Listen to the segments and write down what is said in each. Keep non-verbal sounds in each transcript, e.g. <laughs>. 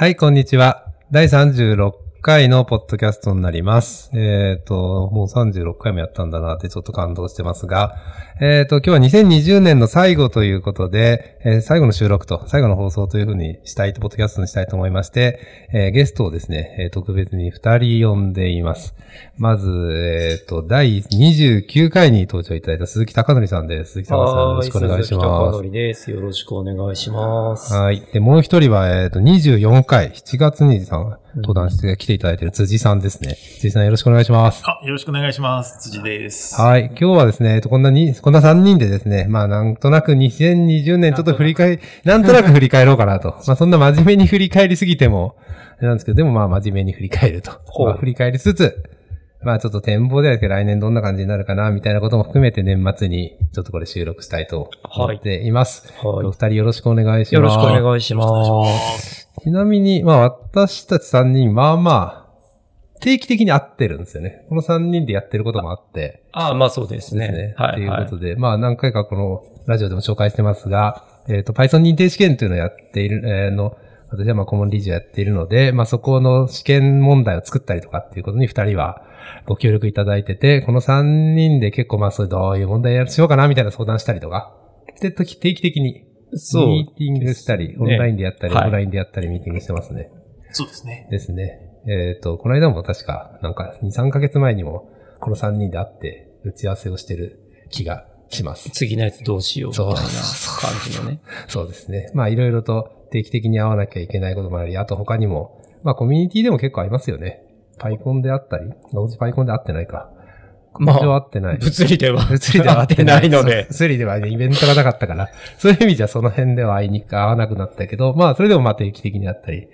はい、こんにちは。第36回のポッドキャストになります。えっ、と、もう36回もやったんだなってちょっと感動してますが、えっ、と、今日は2020年の最後ということで、えー最後の収録と最後の放送というふうにしたいと、ポッドキャストにしたいと思いまして、えーゲストをですね、えー特別に2人呼んでいます。まず、えっ、と、第29回に登場いただいた鈴木貴則さんです。鈴木さんよろしくお願いします。は鈴木貴則です。よろしくお願いします。はい。で、もう一人は、えっ、と、24回、7月にさん、登壇して来ていただいている辻さんですね。辻さんよろしくお願いします。あ、よろしくお願いします。辻です。はい。今日はですね、えっと、こんなに、こんな3人でですね、まあ、なんとなく2020年ちょっと振り返り、なんとなく振り返ろうかなと。<laughs> まあ、そんな真面目に振り返りすぎても、なんですけど、でもまあ、真面目に振り返ると。まあ、振り返りつつ、まあ、ちょっと展望ではないですけど、来年どんな感じになるかな、みたいなことも含めて年末に、ちょっとこれ収録したいと思っています。はいお二人よろしくお願いします。よろしくお願いしま。す。ちなみに、まあ私たち3人、まあまあ、定期的に会ってるんですよね。この3人でやってることもあって。あまあそうですね。ですね。はい。というはいことで、まあ何回かこのラジオでも紹介してますが、えっ、と、Python 認定試験というのをやっている、えーの、私はまあ顧問理事をやっているので、まあそこの試験問題を作ったりとかっていうことに2人はご協力いただいてて、この3人で結構まあそういうどういう問題やしようかなみたいな相談したりとか、で、時定期的にそうミーティングしたり、オンラインでやったり、はいオフラインでやったりミーティングしてますね。そうですね。ですね。えっ、と、この間も確か、なんか、2、3ヶ月前にも、この3人で会って、打ち合わせをしてる気がします。次のやつどうしようみたいなそう感じのね。そうですね。まあ、いろいろと定期的に会わなきゃいけないこともあり、あと他にも、まあ、コミュニティでも結構ありますよね。パイコンであったり、うちパイコンで会ってないか。まあ会ってない。物理では。物理では会ってないので。<laughs> 物理ではね、イベントがなかったから、<laughs> そういう意味じゃその辺では会いにく、会わなくなったけど、まあ、それでもまあ定期的に会ったり。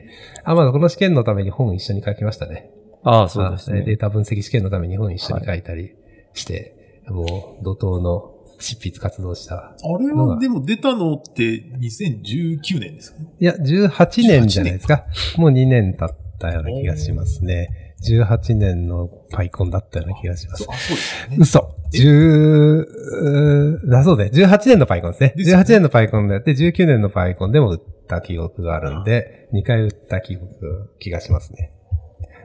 あ、まあ、この試験のために本一緒に書きましたね。ああ、そうですあデーね。タ分析試験のために本一緒に書いたりして、もう怒涛の執筆活動した。あれはでも出たのって2019年ですか？ね。いや、18年じゃないですか。もう2年経ったような気がしますね。18年のパイコンだったような気がしますそう。あ、そうですよね。嘘。10、うーだそうで、18年のパイコンですね。ですよね18年のパイコンでやって、19年のパイコンでも打った記憶があるんで、2回打った記憶、気がしますね。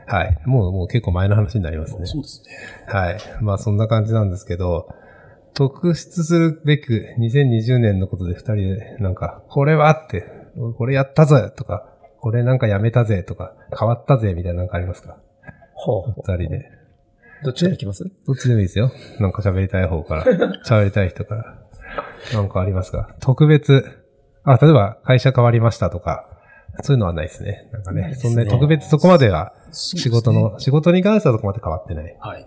はい。もう、もう結構前の話になりますね。そうですね。はい。まあそんな感じなんですけど、特筆するべく2020年のことで二人でなんか、これはって、これやったぜとか、これなんかやめたぜとか、変わったぜみたいななんかありますか？二人で。どっちから行きます？どっちでもいいですよ。なんか喋りたい方から。<laughs> 喋りたい人から。なんかありますか？特別。あ、例えば会社変わりましたとか、そういうのはないですね。なんかね。ねそんなに特別そこまでは、仕事の、仕事に関してはそこまで変わってない。はい。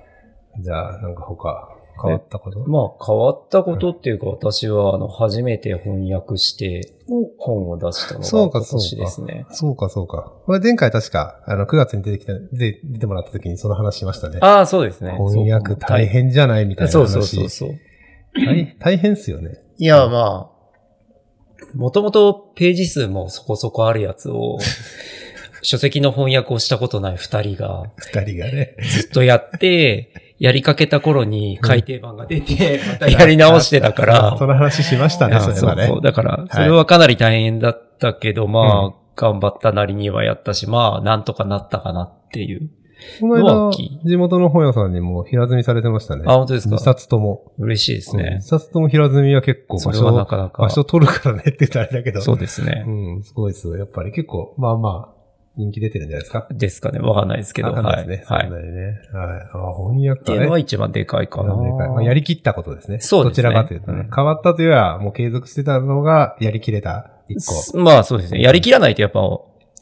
じゃあ、なんか他、変わったこと？まあ変わったことっていうか私はあの初めて翻訳して本を出したのそうかが今年ですね。そうか、そうか。これ前回確か、あの、9月に出てきた、で、出てもらった時にその話しましたね。ああ、そうですね。翻訳大変じゃないみたいな話。そうそうそうそう。大大変っすよね。いや、まあ、もともとページ数もそこそこあるやつを、<laughs> 書籍の翻訳をしたことない二人が二人がね。ずっとやって、やりかけた頃に改訂版が出て、<laughs> またやり直してたから、その話しましたね、それはね。そうそう。だから、それはかなり大変だったけど、まあ、頑張ったなりにはやったし、まあ、なんとかなったかなっていう。この間のは大きい、地元の本屋さんにも平積みされてましたね。あ、本当ですか？二冊とも。嬉しいですうんね二。冊とも平積みは結構それは場所、なかなか場。所取るからねって言ったらあれだけど。そうですね。うん、すごいですよ。やっぱり結構、まあまあ、人気出てるんじゃないですか？ですかね。わかんないですけど。わかんはい。ないですね。はい。ね。はい。あ、翻訳っていうのは一番でかいかな。まあ、やりきったことですね。そうですねどちらかというとね。うん変わったというよりは、もう継続してたのが、やりきれた一個。まあそうですね。やりきらないとやっぱ、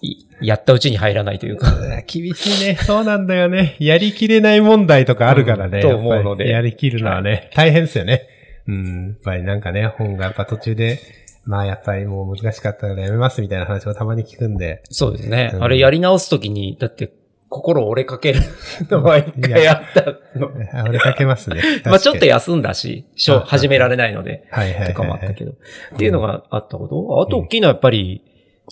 いやったうちに入らないというか。厳しいね。そうなんだよね。やりきれない問題とかあるからね。うんと思うのでやりきるのはね、大変ですよね。うん。やっぱりなんかね、本がやっぱ途中で、まあやっぱりもう難しかったからやめますみたいな話をたまに聞くんで。そうですね。うんあれやり直すときに、だって、心折れかける <laughs> のは一回あったの。あ俺かけますね。<laughs> まあちょっとや、休んだし、しょあ始められないので、はいはいはい、はい。とかもあったけど。っていうのがあったこと？あと大きいのはやっぱり、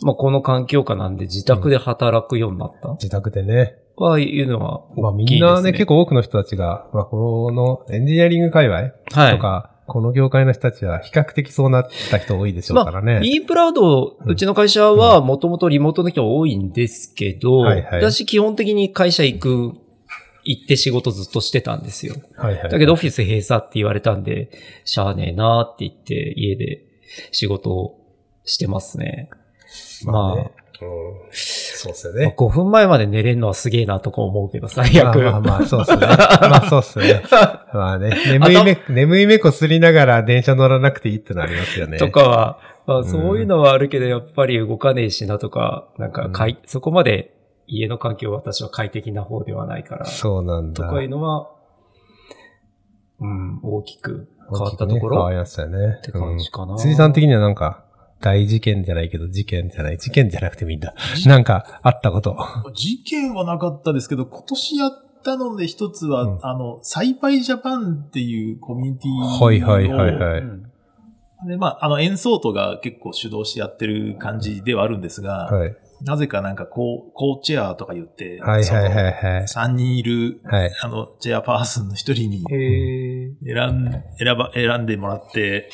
まあこの環境下なんで自宅で働くようになった？自宅でね。はいうのはまあ大きいですね。みんなね、結構多くの人たちが、まあこのエンジニアリング界隈はいとか、この業界の人たちは比較的そうなった人多いでしょうからね。ビープラウド、うんうちの会社はもともとリモートの人多いんですけど、はいはい私基本的に会社行く、行って仕事ずっとしてたんですよ。はいはい。だけどオフィス閉鎖って言われたんで、しゃあねえなって言って家で仕事をしてますね。まあねまあうんそうっすよまあね。5分前まで寝れるのはすげえなとか思うけど、最悪。まあまあまあ、そうっすね。<laughs> まあそうっすね。まあね、眠い目、眠い目こすりながら電車乗らなくていいってのありますよね。とかは、まあんそういうのはあるけど、やっぱり動かねえしなとか、なんかかい、そこまで家の環境は私は快適な方ではないから、そうなんだ。とかいうのは、うん、大きく変わったとこ大きくね変わろりましたよね。って感じかな。うん辻さん的にはなんか、大事件じゃないけど、事件じゃない、事件じゃなくてもいいんだ。なんか、あったこと。事件はなかったですけど、今年やったので一つは、うんあの、サイパイジャパンっていうコミュニティをはいはいはいはい。うんで、まあ、あの、演奏とが結構主導してやってる感じではあるんですが、はい。なぜかなんかこう、コーチェアとか言って、はいはいはいはい。3人いる、はい。あの、チェアパーソンの一人に。選ん、選ば、選んでもらって、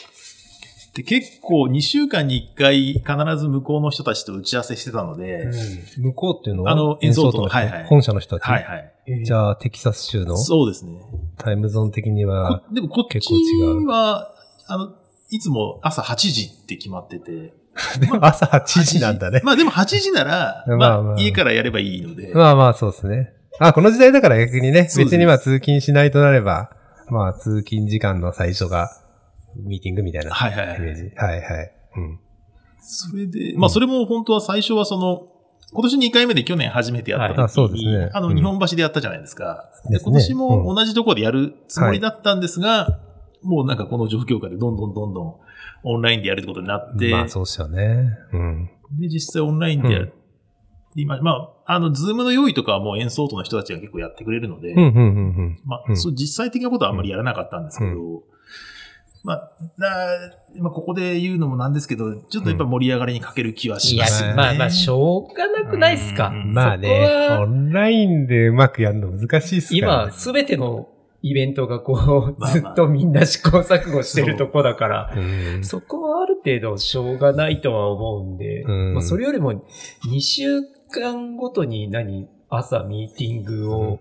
で、結構2週間に1回必ず向こうの人たちと打ち合わせしてたので、向こうっていうのは？あの演奏との人？はいはい本社の人たち？はいはい。じゃあ、テキサス州の？そうですね。タイムゾーン的にはこ、でもこっち結構違うは、あの、いつも朝8時って決まってて。<laughs> でも朝8時なんだね。まあでも8時なら、<laughs> まあまあ、まあ家からやればいいので。まあまあ、そうですね。あ、この時代だから逆にね、別にまあ通勤しないとなれば、まあ通勤時間の最初が、ミーティングみたいなはいはいはい。イメージ。はいはい。うん。それで、まあそれも本当は最初はその、今年2回目で去年初めてやった時に、はいあそうですねあの、うん日本橋でやったじゃないですか。で、今年も同じところでやるつもりだったんですが、もうなんかこの状況下でどんどんどんどんオンラインでやるってことになって、まあそうっすよね。うん。で、実際オンラインでやる。今、まあ、あの、ズームの用意とかはもう演奏との人たちが結構やってくれるので。まあ、うんそう、実際的なことはあんまりやらなかったんですけど、うまあ、なまあ、ここで言うのもなんですけど、ちょっとやっぱ盛り上がりに欠ける気はします、ね。ねまあまあ、しょうがなくないっすか。うん。まあそこね、は。オンラインでうまくやるの難しいっすから、今、ね。すべてのイベントがこう、<laughs> ずっとみんな試行錯誤してるとこだから、うん。そこはある程度しょうがないとは思うんで、うん。まあ、それよりも2週間ごとに何、朝ミーティングを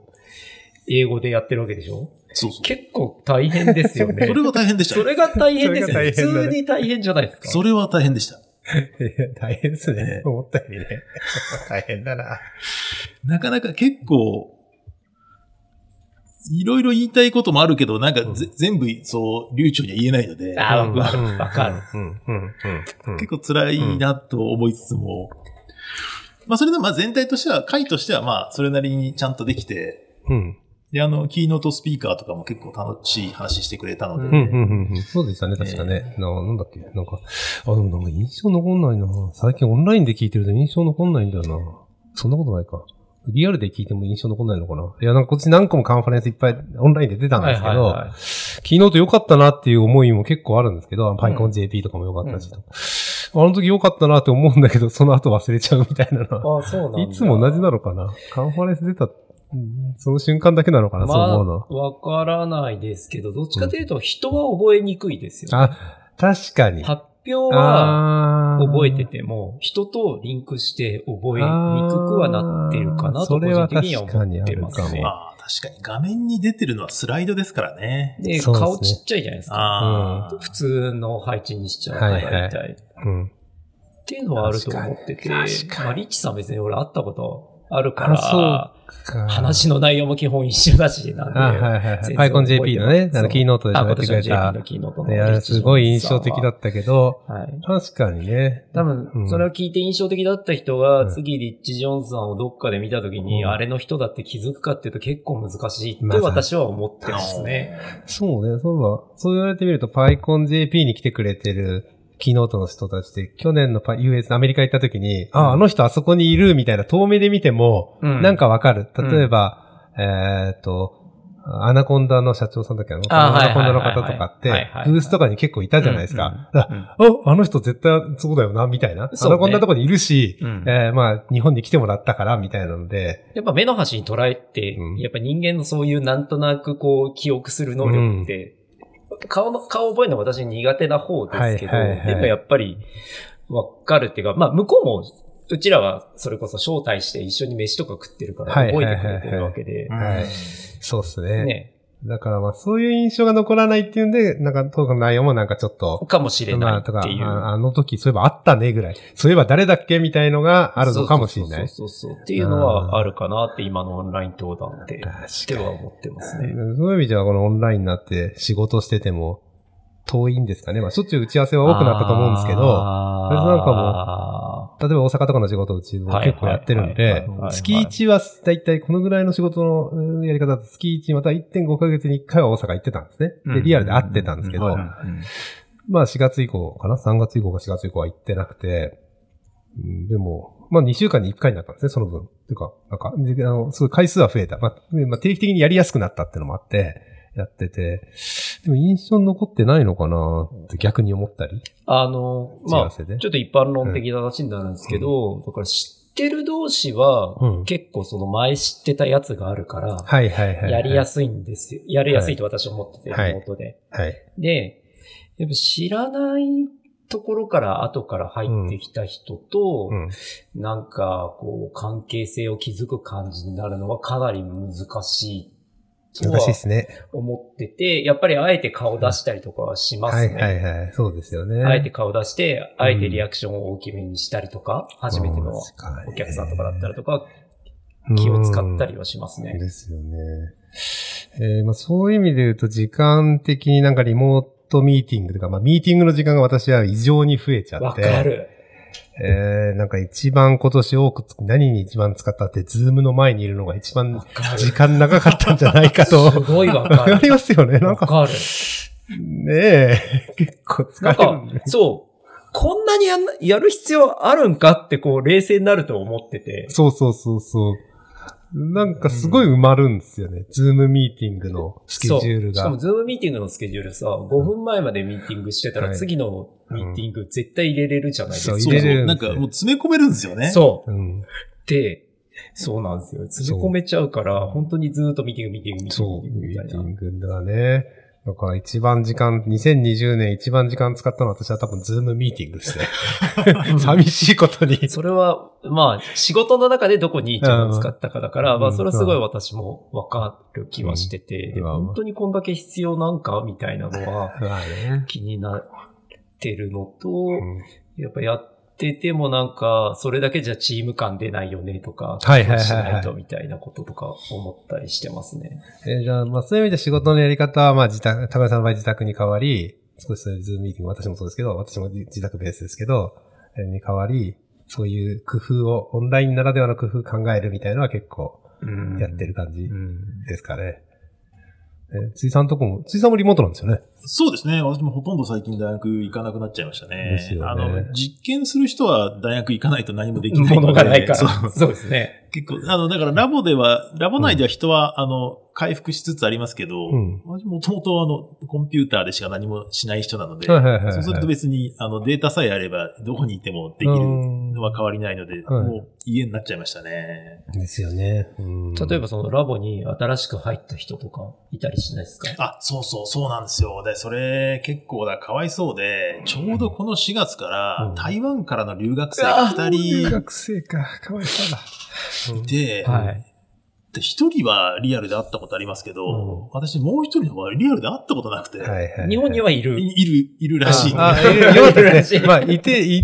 英語でやってるわけでしょ？そうそう。結構大変ですよね。<laughs> それは大変でした。それが大変ですよね。普通に大変じゃないですか。それは大変でした。大変ですね。思ったよりね。大変だな。なかなか結構、いろいろ言いたいこともあるけど、なんかぜ、全部そう、流暢には言えないので、あうんわかる結構辛いなと思いつつも、まあそれでもまあ全体としては、回としてはまあそれなりにちゃんとできて、うん。で、あの、キーノートスピーカーとかも結構楽しい話してくれたので、うん、うん、うん。そうでしたね、確かね。ななんだっけ？なんか、あ、でもなんか印象残んないな。最近オンラインで聞いてると印象残んないんだよな。そんなことないか。リアルで聞いても印象残んないのかな？いや、なんかこっち何個もカンファレンスいっぱいオンラインで出たんですけど、はいはいはいキーノート良かったなっていう思いも結構あるんですけど、パイコン JP とかも良かったし、あの時良かったなって思うんだけど、その後忘れちゃうみたいなのは。あそうなんだ。いつも同じなのかな？カンファレンス出た、うんその瞬間だけなのかな、そう思うの。まあ、わからないですけど、どっちかというと人は覚えにくいですよ、ねあ、確かに。発表は覚えてても、人とリンクして覚えにくくはなってるかなと、個あーそれは人的には思ってますね確かにあるかも。まあ確かに画面に出てるのはスライドですからね。で、ですね顔ちっちゃいじゃないですか。ああ、普通の配置にしちゃうとはいはい大体。うん。っていうのはあると思ってて、まあ、リッチさん別に俺会ったことあるかあそうら、話の内容も基本一緒だし、なんで。あ、はいはいはい。パイコン JP のね、あの、キーノートであ、喋ってくれたの。キーノートのいや、すごい印象的だったけど、はい。確かにね。多分、うんそれを聞いて印象的だった人うが、ん次リッチ・ジョーンズさんをどっかで見たときに、うんあれの人だって気づくかっていうと結構難しいってまあ私は思ってますね。そうね、そういえば、そう言われてみると、 PyCon JP に来てくれてる、キーノートの人たちって、去年のパ US、アメリカ行った時に、あ、あの人あそこにいるみたいな遠目で見ても、うん。なんかわかる。例えば、えーっと、アナコンダの社長さんだっけあのあアナコンダの方とかってブースとかに結構いたじゃないですか。あ、あの人絶対そうだよな、みたいな。アナコンダのとこにいるし、うん。えーまあ、日本に来てもらったから、みたいなので、やっぱ目の端に捉えて、うん。やっぱ人間のそういうなんとなくこう記憶する能力って、顔の、顔覚えるの私苦手な方ですけど、はいはいはい。でもやっぱりわかるっていうか、まあ向こうも、うちらはそれこそ招待して一緒に飯とか食ってるからはい覚えてくれてるわけで、はい。そうですね。ね、だからまあそういう印象が残らないっていうんで、なんかトークの内容もなんかちょっと、かもしれまあ、ないってとか、いう。ああの時そういえばあったねぐらい。そういえば誰だっけみたいのがあるのかもしれない。そうそうそうそうっていうのはあるかなって今のオンライン登壇で、では思ってますね。そういう意味ではこのオンラインになって仕事してても遠いんですかね。まあしょっちゅう打ち合わせは多くなったと思うんですけど、あーそれなんかも例えば大阪とかの仕事をうちも結構やってるんはいで月1はだいたいこのぐらいの仕事のうんやり方だと月1また1.5ヶ月に1回は大阪行ってたんですね。で、リアルで会ってたんですけどまあ4月以降かな ?3 月以降か4月以降は行ってなくて、うんでも、まあ2週間に1回になったんですね、その分。ていうか、なんか、であの、すごい回数は増えた。まあ、でまあ、定期的にやりやすくなったっていうのもあって、やってて、でも印象に残ってないのかな？って逆に思ったり？あの、まあ、打ちょっと一般論的な話になるんですけど、だから知ってる同士は、うん結構その前知ってたやつがあるから、はいはいはい。やりやすすいんですよ。やりやすいと私は思ってて、はいリモートで。い。はい。で、やっぱ知らないところから後から入ってきた人と、うん。なんか、こう、関係性を築く感じになるのはかなり難しいとは難しいですね。思ってて、やっぱりあえて顔出したりとかはしますはいね。はいはい。そうですよね。あえて顔出して、あえてリアクションを大きめにしたりとか、初めてのお客さんとかだったりとか、気を使ったりはしますね。ですよね。えーまあ、そういう意味で言うと、時間的になんかリモートミーティングとか、まあ、ミーティングの時間が私は異常に増えちゃわって。かる。えー、なんか一番今年多くつ、何に一番使ったって、ズームの前にいるのが一番。時間長かったんじゃないかと。すごいわわかかる。りますよね。なんか、わかる。ねえ、結構疲なんれるんでか、そう。こんなにやんなやる必要あるんかってこう冷静になると思ってて。そうそうそうそう。なんかすごい埋まるんですよね。 Zoomミーティングのスケジュールそうしかも、が。 Zoomミーティングのスケジュールさ、5分前までミーティングしてたら、はい次のミーティング絶対入れれるじゃないですか。そう。入れれるなんかもう詰め込めるんですよね。そう。うん。で、そうなんですよ。詰め込めちゃうから、本当にずっとミーティング、ミーティング、ミーティング、そう、ミーティングみたいな。ミーティングだね。だから一番時間、2020年一番時間使ったのは私は多分 Zoomミーティングですね。<laughs> 寂しいことに。それは、まあ、仕事の中でどこに一番使ったかだから、うんまあ、それはすごい私もわかる気はしてて、本当にこんだけ必要なんかみたいなのは。気になってるのと、うんやっぱやっててもなんか、それだけじゃチーム感出ないよねとか、はいはいはいはいしないとみたいなこととか思ったりしてますね。えーじゃあ、まあそういう意味で仕事のやり方は、まあ自宅、高橋さんの場合自宅に変わり、少しそういうズームミーティング、私もそうですけど、私も自宅ベースですけど、えーに変わり、そういう工夫を、オンラインならではの工夫考えるみたいなのは結構やってる感じうんですかね。えー、ついさんとこも、ついさんもリモートなんですよね。そうですね。私もほとんど最近大学行かなくなっちゃいましたね。ですよねあの、実験する人は大学行かないと何もできないので。ものがないから。そうそうですね。結構、あの、だからラボでは、ラボ内では人は、あの、回復しつつありますけど、うん私もともとあの、コンピューターでしか何もしない人なので、はいはいはいはいそうすると別に、あの、データさえあれば、どこにいてもできるのは変わりないので、はいもう家になっちゃいましたね。ですよね。うん例えばそのラボに新しく入った人とかいたりしないですか？あ、そうそう、そうなんですよ。で、それ結構だ、かわいそうで、ちょうどこの4月から、うん台湾からの留学生が2留人学生か。かわいそうだ。はい。で一人はリアルで会ったことありますけど、うん私もう一人はリアルで会ったことなくて、はいはいはい。日本にはいる。いいる、いるらしいんで。あ、あいるよかったですね。<laughs> まあ、いて、い、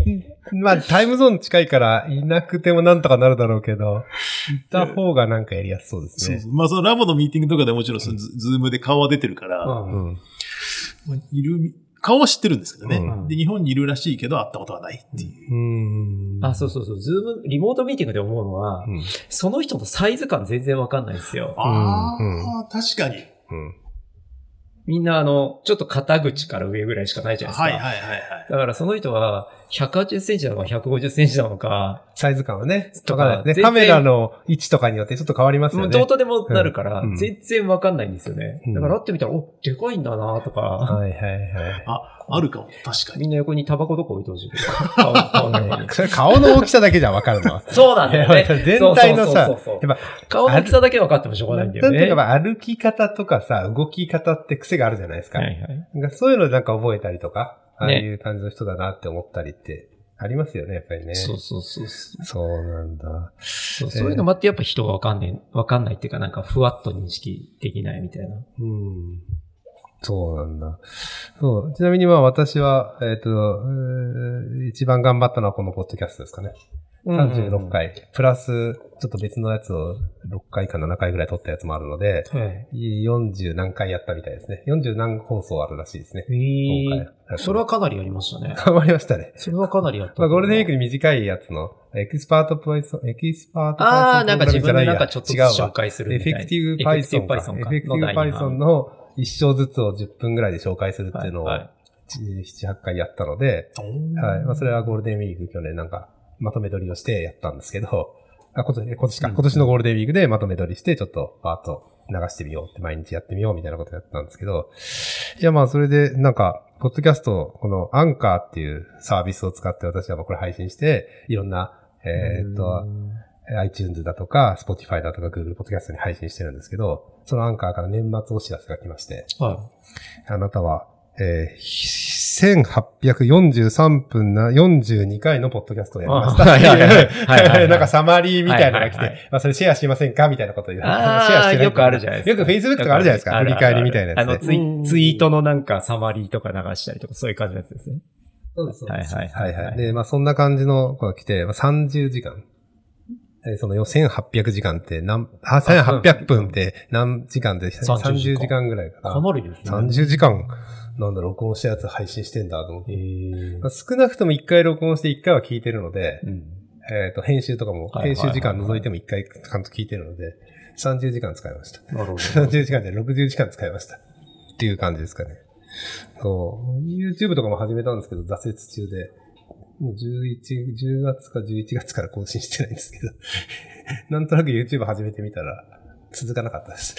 まあ、タイムゾーン近いから、いなくてもなんとかなるだろうけど、いた方がなんかやりやすそうですね。そうそうまあ、そのラボのミーティングとかでもちろんズ、 Zoomで顔は出てるから、うんうん。まあいる、顔は知ってるんですけどね、うんで、日本にいるらしいけど会ったことはないっていう。うん。あ、そうそうそう。 Zoom、リモートミーティングで思うのは、うん。その人のサイズ感全然わかんないんですよ。あうんあ、確かに。うん。みんなあの、ちょっと肩口から上ぐらいしかないじゃないですか。はいはいはいはい。だからその人は、180センチなのか150センチなのか、サイズ感はね、とかね。カメラの位置とかによってちょっと変わりますよね。どうとでもなるからうん、全然わかんないんですよね。うんだから会ってみたら、お、でかいんだなとか、はいはいはい。あ、あるかも。確かに。みんな横にタバコとか置いてほしいけど。顔顔の横に <laughs> それ顔の大きさだけじゃわかるのは。<laughs> そうなんだよね。全体のさそうそうそうそうやっぱ、顔の大きさだけ分かってもしょうがないんだよね。歩き方とかさ、動き方って癖があるじゃないですか。はいはい。そういうのなんか覚えたりとか、ああねいう感じの人だなって思ったりってありますよね、やっぱりね。そうそうそうそう。そうなんだ。そうそういうのもあってやっぱ人がわかんない、わかんないっていうかなんかふわっと認識できないみたいな。うん。そうなんだ。そう。ちなみにまあ私は、えっ、と、えー一番頑張ったのはこのポッドキャストですかね。36回。プラス、ちょっと別のやつを6回か7回ぐらい撮ったやつもあるので、はい。40何回やったみたいですね。40何放送あるらしいですね。今え回。それはかなりやりましたね。頑張りましたね。それはかなりやった。まあ、ゴールデンウィークに短いやつの、 Expert Python、Expert Python ああ、なんか自分でなんかちょっと紹介するエみたいな。フェクティブエフェクティブか。Python か。エフェクティブ Python の一章ずつを10分ぐらいで紹介するっていうのを、はいはい。7、8回やったので、はい。まあ、それはゴールデンウィーク去年なんか、まとめ撮りをしてやったんですけど、あ、今年、今年か、うん。今年のゴールデンウィークでまとめ撮りして、ちょっとバーッと流してみようって、毎日やってみようみたいなことやったんですけど、いやまあそれで、なんか、ポッドキャスト、このアンカーっていうサービスを使って私はまあこれ配信して、いろんな、えーっと、iTunes だとか、Spotify だとか Google Podcast に配信してるんですけど、そのアンカーから年末お知らせが来まして、はあなたは、えー、1843分な42回のポッドキャストをやりました。あはいはいはいはいはい <laughs> なんかサマリーみたいなのが来て、はいはいはいまあそれシェアしませんかみたいなことを言う。シェアしてないよくあるじゃないですかよく Facebook とかあるじゃないですか。振り返りみたいなやつ、ね。あのツイ、ツイートのなんかサマリーとか流したりとか、そういう感じのやつですね。そうです、そうです。はいはいはいはい。で、まあそんな感じの子が来て、まあ、30時間。えーその1800時間って何、あ、1800分って何時間でした30時間30時間ぐらいかな。かなりですね。30時間、なんだ、録音したやつ配信してんだと思って。少なくとも1回録音して1回は聞いてるので、うん。えっ、と、編集とかも、編集時間除いても1回ちゃんと聞いてるので、30時間使いました。なるほど。30時間で60時間使いました。っていう感じですかね。そう。YouTube とかも始めたんですけど、挫折中で、もう11、10月か11月から更新してないんですけど、<laughs> なんとなく YouTube 始めてみたら、続かなかったです。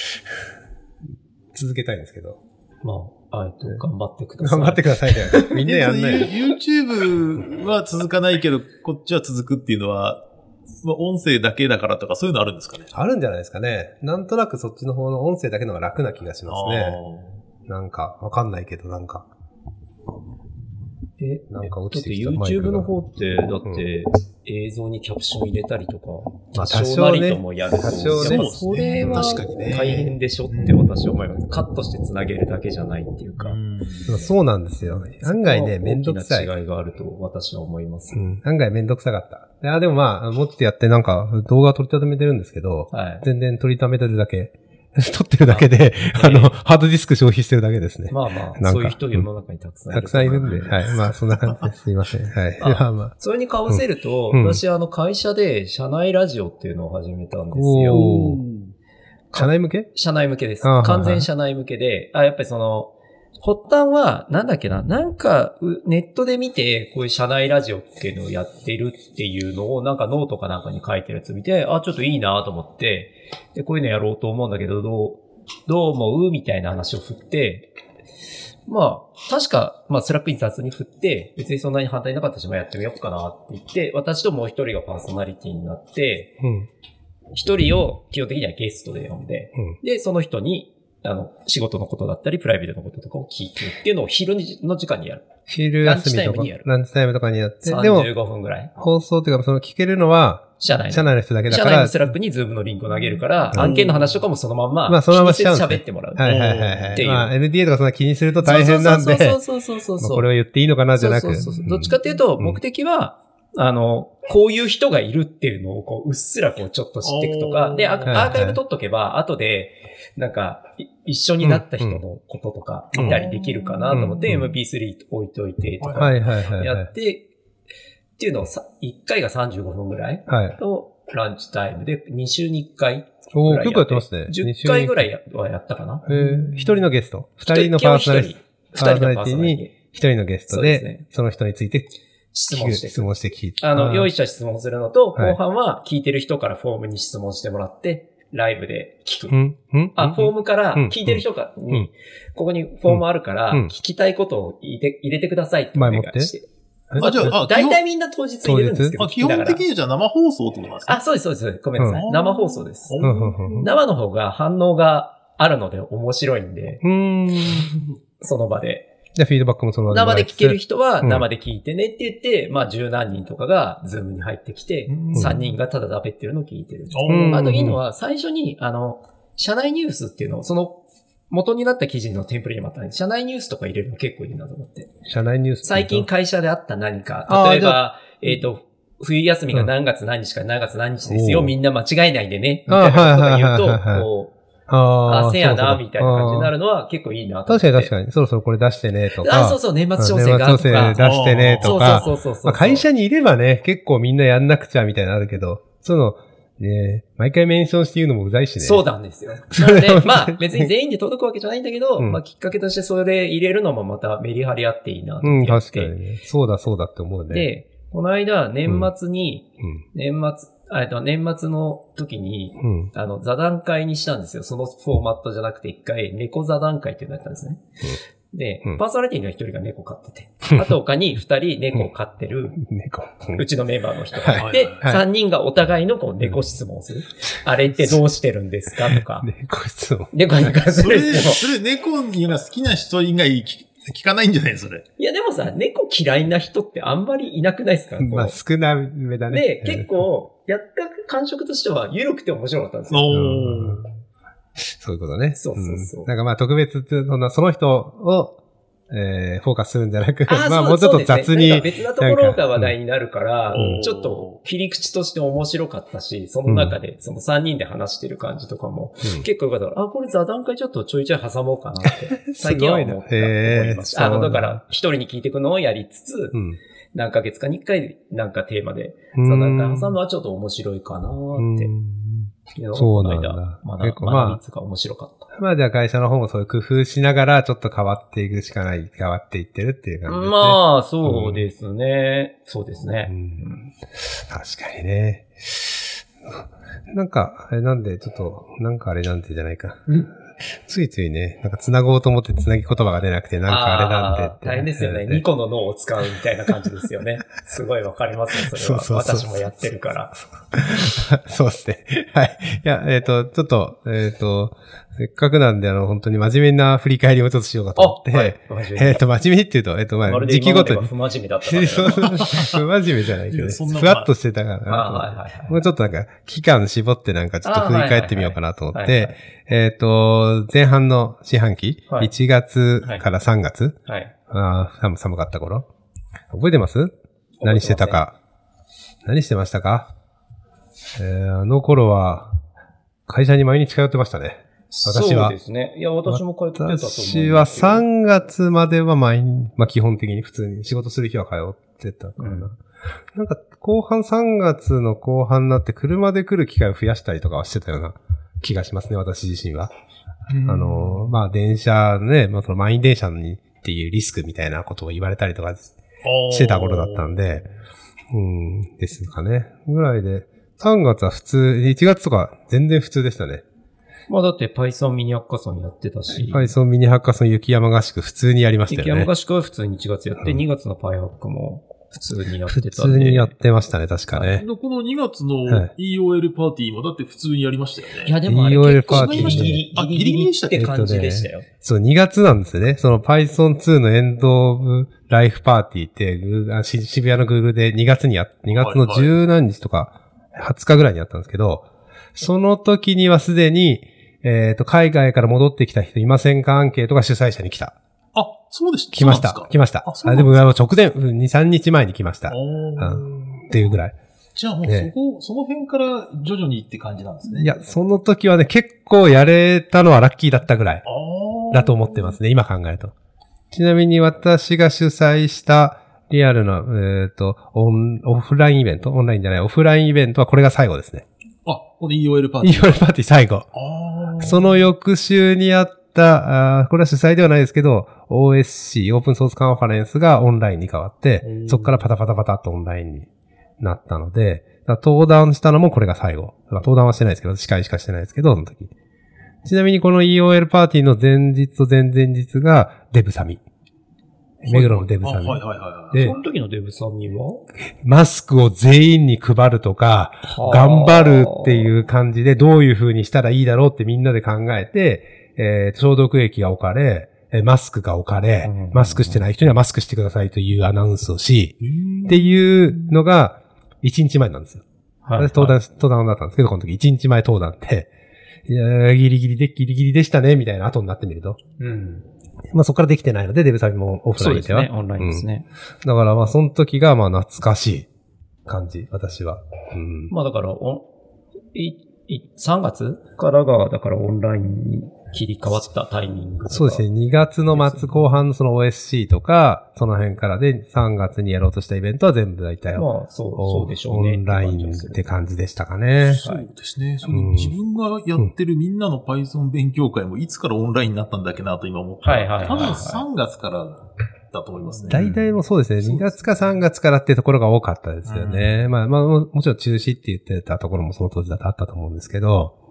<laughs> 続けたいんですけど。まあ、えっと、頑張ってください。頑張ってくださいね。<laughs> みんなやんない。え YouTube は続かないけど、こっちは続くっていうのは、まあ、音声だけだからとかそういうのあるんですかね？あるんじゃないですかね。なんとなくそっちの方の音声だけの方が楽な気がしますね。なんか、わかんないけど、なんか。え、なんか落だってちてきたマイク YouTube がの方って、だって、映像にキャプション入れたりとか、まあ多少なりともやると、多少ねやっぱそれは確かにね大変でしょって私は思います。カットして繋げるだけじゃないっていうか。そうそうなんですよ。案外ね、めんどくさい。大きな違いがあると私は思います。うん。案外めんどくさかった。いや、でもまあ、もうちょっとやってなんか動画撮りためてるんですけど、はい。全然撮りためてるだけ。撮ってるだけで、<laughs> あの、ハードディスク消費してるだけですね。まあまあ、そういう人世の中にたくさんいる。たくさんいるんで、はい。<laughs> まあ、そんな感じです。すいません。はい。あまあまあ。それに被せると、うん私あの会社で社内ラジオっていうのを始めたんですよ。社内向け？社内向けです完全社内向けで、あ、やっぱりその、発端は、なんだっけな、なんか、うネットで見て、こういう社内ラジオっていうのをやってるっていうのを、なんかノートかなんかに書いてるやつ見て、あ、ちょっといいなと思って、で、こういうのやろうと思うんだけど、どう、どう思う？みたいな話を振って、まあ、確か、まあ、 Slack に雑に振って、別にそんなに反対なかったし、まあ、やってみようかなって言って、私ともう一人がパーソナリティになって、うん。一人を基本的にはゲストで呼んで、うん。で、その人に、あの、仕事のことだったり、プライベートのこととかを聞いてっていうのを昼の時間にやる。昼休みとかランチタイムにやる、ランチタイムとかにやって、でも、35分ぐらい。放送っていうか、その聞けるのは、社内の。社内の人だけだから社内の Slack に Zoom のリンクを投げるから、うん案件の話とかもそのまんま、まあそのまましちゃ喋ってもらう。はいはいはいはい。っていうまあ、NDA とかそんな気にすると大変なんで、そうそうそうそうそうこれを言っていいのかなじゃなく。そうそうそうどっちかっていうと、うん目的は、あの、こういう人がいるっていうのを、こう、うっすらこう、ちょっと知っていくとか、で、アーカイブ取っとけば、後で、なんか、い一緒になった人のこととか見たりできるかなと思って、うん MP3 置いといてとか。やって、っていうのをさ、1回が35分ぐらいはい。と、ランチタイムで、2週に1回おー、結構やってますね。10回ぐらい。はやったかな。えー、一人のゲスト。二人のパーソナリティ。に一人のゲストでその人について質問して質問して聞いて。あの、用意しした質問するのと、はい後半は聞いてる人からフォームに質問してもらって、ライブで聞く。うんうんあ、フォームからうん聞いてる人が、んに、ここにフォームあるから、うん聞きたいことを入れて入れてくださいってお願いして。あ、じゃあ、あ、大体みんな当日入れるんですけど、あ基本的に。にじゃあ生放送ってことなんですか？あ、そうです、そうです。ごめんなさい。うん生放送です。生の方が反応があるので面白いんで。その場で。じゃあフィードバックもその場生で聞ける人はうん。生で聞いてねって言って、まあ十何人とかが Zoom に入ってきて、うん。3人がただ喋ってるのを聞いてる。おうん。ーあといいのは最初に、あの、社内ニュースっていうのを、その元になった記事のテンプレにもあったんで、社内ニュースとか入れるの結構いいなと思って。社内ニュース。最近会社であった何か、例えば、えっ、と、冬休みが何月何日から何月何日ですよ、うん。みんな間違えないでね、みあたいなことが言うと、こう、ああ、せやな、みたいな感じになる。るのは結構いいな。確かに確かに。そろそろこれ出してね、とか。あ、そうそう、年末調うん整がと年末調整か。出してね、そうとか。そうそうそうそう。まあ会社にいればね、結構みんなやんなくちゃみたいなのあるけど、その、ね、毎回メンションして言うのもうざいしね。そうなんですよ。そ <laughs> なのでまあ別に全員で届くわけじゃないんだけど、うんまあきっかけとしてそれ入れるのもまたメリハリあっていいなとうん。確かにね。そうだそうだって思うね。で、この間、年末に、うん。年末、あえっと、年末の時に、うん。あの、座談会にしたんですよ。そのフォーマットじゃなくて一回、猫座談会っていうのやったんですね。で、うんパーソナリティには一人が猫飼ってて、あと他に二人猫を飼ってる、猫。うちのメンバーの人はいがいて、はい三人がお互いのこう猫質問をする。あれってどうしてるんですかとか、<laughs> 猫質問。猫に関すそれ、る質問。それ猫にが好きな人以外聞聞かないんじゃないそれ。いやでもさ、猫嫌いな人ってあんまりいなくないですか？まあ少なめだね。で、結構、やった感触としては、緩くて面白かったんですよ。そういうことね。そうそうそうんなんかまあ特別って、そんな、その人を、えー、フォーカスするんじゃなく、あーまあもうちょっと雑に、ねなんか別なところが話題になるからうん、ちょっと切り口として面白かったし、その中で、その3人で話してる感じとかも、うん。結構よかったから、あ、これ座談会ちょっとちょいちょい挟もうかなって、<laughs> 最近は思った。いました。あの、だだから、一人に聞いていくのをやりつつ、うん。何ヶ月かに一回、なんかテーマで、うん。座談会挟むのはちょっと面白いかなってそうなんだまだ、結構まあ面白かった。まあじゃあ会社の方もそういう工夫しながらちょっと変わっていくしかない、変わっていってるっていう感じですね。まあ、そうですね。そうですね。ううんん確かにね。なんか、あれなんで、ちょっと、なんかあれなんてじゃないか。うんついついね、なんか繋ごうと思って繋ぎ言葉が出なくて、なんかあれなんでって。大変ですよね。<laughs> で2個の脳を使うみたいな感じですよね。<laughs> すごいわかりますね、それは。そうそうそう私もやってるから。そうですね。はい。いや、えっ、と、ちょっと、えっ、と、せっかくなんで、あの、本当に真面目な振り返りをちょっとしようかと思って、はい。えっ、と、真面目っていうと、えっ、と、まあ、時期ごとに。不真面目だった。<laughs> 不真面目じゃないけど、ね、ふわっとしてたからなと思って。あーはいはいはいもうちょっとなんか、期間絞ってなんかちょっと振り返ってみようかなと思ってえっと、前半の四半期、はい1月から3月、はい。ああ、寒寒かった頃。覚えてます？何してたか。何してましたか？えー、あの頃は、会社に毎日通ってましたね。私はそうですね。いや、私も通ってたと思う。私は3月までは毎日、まあ基本的に普通に仕事する日は通ってたかな。うんなんか後半3月の後半になって車で来る機会を増やしたりとかはしてたような気がしますね、私自身は。あの、まあ電車ね、まあその満員電車にっていうリスクみたいなことを言われたりとかしてた頃だったんで、うん、ですかね。ぐらいで、3月は普通、1月とか全然普通でしたね。まあだって Python ミニアッカソンやってたし。Python ミニハッカソン雪山合宿普通にやりました雪よね。山合宿は普通に1月やって、うん2月の PyHack も普通にやって普たんで。通にやってましたね、確かね。でこの2月はの EOL パーティーもだって普通にやりましたよね。いや、でもあれ EOL 結構パーティーギリギリ、あギリギリしたって感じでしたよ。そう、2月なんですよね。その Python 2のエンドオブライフパーティーって、ぐあし渋谷の Google で2月にや、2月の十何日とか、20日ぐらいにやったんですけど、その時にはすでに、えっ、と、海外から戻ってきた人いませんか？アンケートが主催者に来た。あ、そうでした。来ました。来ました。あそうでも、あの直前、うん2、3日前に来ました。っおーていうぐらい。じゃあもうそこ、その辺から徐々にって感じなんですね。いや、その時はね、結構やれたのはラッキーだったぐらい。あーだと思ってますね、今考えると。ちなみに私が主催したリアルな、えっ、と、オン、オフラインイベント？オンラインじゃない、オフラインイベントはこれが最後ですね。あ、この EOL パーティー。EOL パーティー最後。あーその翌週にあった、あーこれは主催ではないですけど、OSC、オープンソースカンファレンスがオンラインに変わってう、んそこからパタパタパタっとオンラインになったので、登壇したのもこれが最後。登壇はしてないですけど、司会しかしてないですけど、その時。ちなみにこの EOL パーティーの前日と前々日がデブサミ。目黒のデブサミ。あはいはいはいはい。でそ、の時のデブさんには？マスクを全員に配るとか、頑張るっていう感じでどういう風にしたらいいだろうってみんなで考えて、えー消毒液が置かれ、えーマスクが置かれうん、マスクしてない人にはマスクしてくださいというアナウンスをし、っていうのが1日前なんですよ。はい私登壇、登壇だったんですけど、この時1日前登壇って、いやーギリギリで、ギリギリでしたね、みたいな後になってみると。うん。まあそこからできてないので、デブサミもオフラインでは。そうですね。オンラインですね。だからまあその時がまあ懐かしい感じ、私は。うん。まあだから、おい、い、3月からが、だからオンラインに切り替わったタイミングとかそうですね。2月の末後半のその OSC とか、その辺からで3月にやろうとしたイベントは全部大体、まあ、そう、そうでしょうね。オンラインって感じでしたかね。そうですね。それうん自分がやってるみんなの Python 勉強会もいつからオンラインになったんだっけなと今思って。はいはいはいはい多分3月からだと思いますね。大体もうそうですね。2月か3月からっていうところが多かったですよね。まあまあももちろん中止って言ってたところもその当時だとあったと思うんですけど。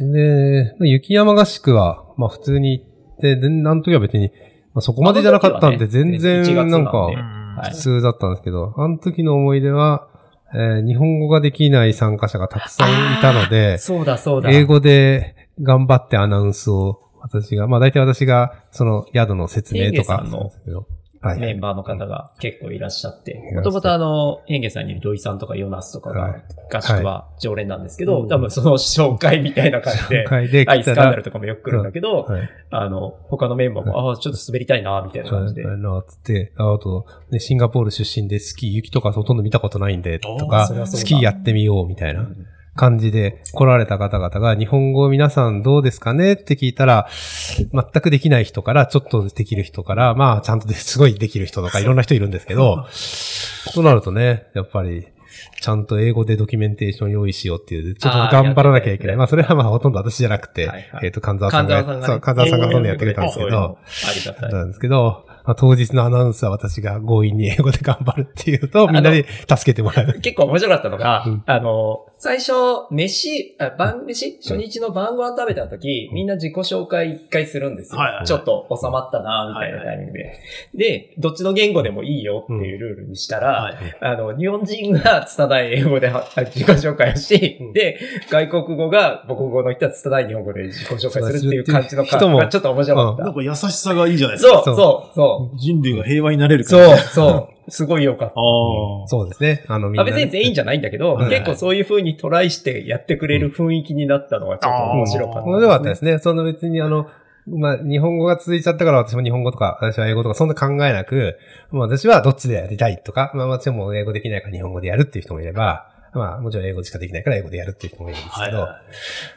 で、まあ雪山合宿は、まあ普通に行って、で、なんときは別に、まあそこまでじゃなかったんで、全然なんか、普通だったんですけど、あの時の思い出は、えー日本語ができない参加者がたくさんいたので、そうだそうだ。英語で頑張ってアナウンスを、私が、まあ大体私が、その宿の説明とか。メンバーの方が結構いらっしゃって。い、もともとあの、エンゲさんにいる土井さんとかヨナスとかがはい。合宿は常連なんですけど、うん。多分その紹介みたいな感じで、アイスカンダル、とかもよく来るんだけど、はい。あの、他のメンバーも、ああ、ちょっと滑りたいな、みたいな感じで。あの、つって、ああと、ね、シンガポール出身でスキー、雪とかほとんど見たことないんで、とあかスキーやってみよう、みたいな。うん感じで来られた方々が、日本語皆さんどうですかねって聞いたら、全くできない人から、ちょっとできる人から、まあ、ちゃんとですごいできる人とか、<laughs> いろんな人いるんですけど、そうなるとね、やっぱり、ちゃんと英語でドキュメンテーション用意しようっていう、ちょっと頑張らなきゃいけない。あーまあ、それはまあ、ほとんど私じゃなくて、はいはいえっ、と、神沢さんが、神沢さんがねそう、神沢さんがほとんどやってくれたんですけど、あり。なんですけど、まあ、当日のアナウンスは私が強引に英語で頑張るっていうと、みんなで助けてもらう。結構面白かったのが、うんあの、最初、飯、あ晩飯？初日の晩ご飯食べた時、みんな自己紹介一回するんですよ。はいはいはいちょっと収まったな、みたいなタイミングで。で、どっちの言語でもいいよっていうルールにしたら、はい。あの、日本人が拙い英語では自己紹介をし、うんで、外国語が母国語の人は拙い日本語で自己紹介するっていう感じの人もがちょっと面白かった。なんか優しさがいいじゃないですか。そう、そう、そう。人類が平和になれるそう、感じ。そう。すごい良かった。そうですね。あの、みんあな、別に全員じゃないんだけど、はい結構そういう風にトライしてやってくれる雰囲気になったのがちょっと面白かった、面白かったですね。その別にあの、まあ、日本語が続いちゃったから私も日本語とか、私は英語とかそんな考えなく、まあ私はどっちでやりたいとか、まあ私はもう英語できないから日本語でやるっていう人もいれば、まあもちろん英語しかできないから英語でやるっていう人もいるんですけど、はいは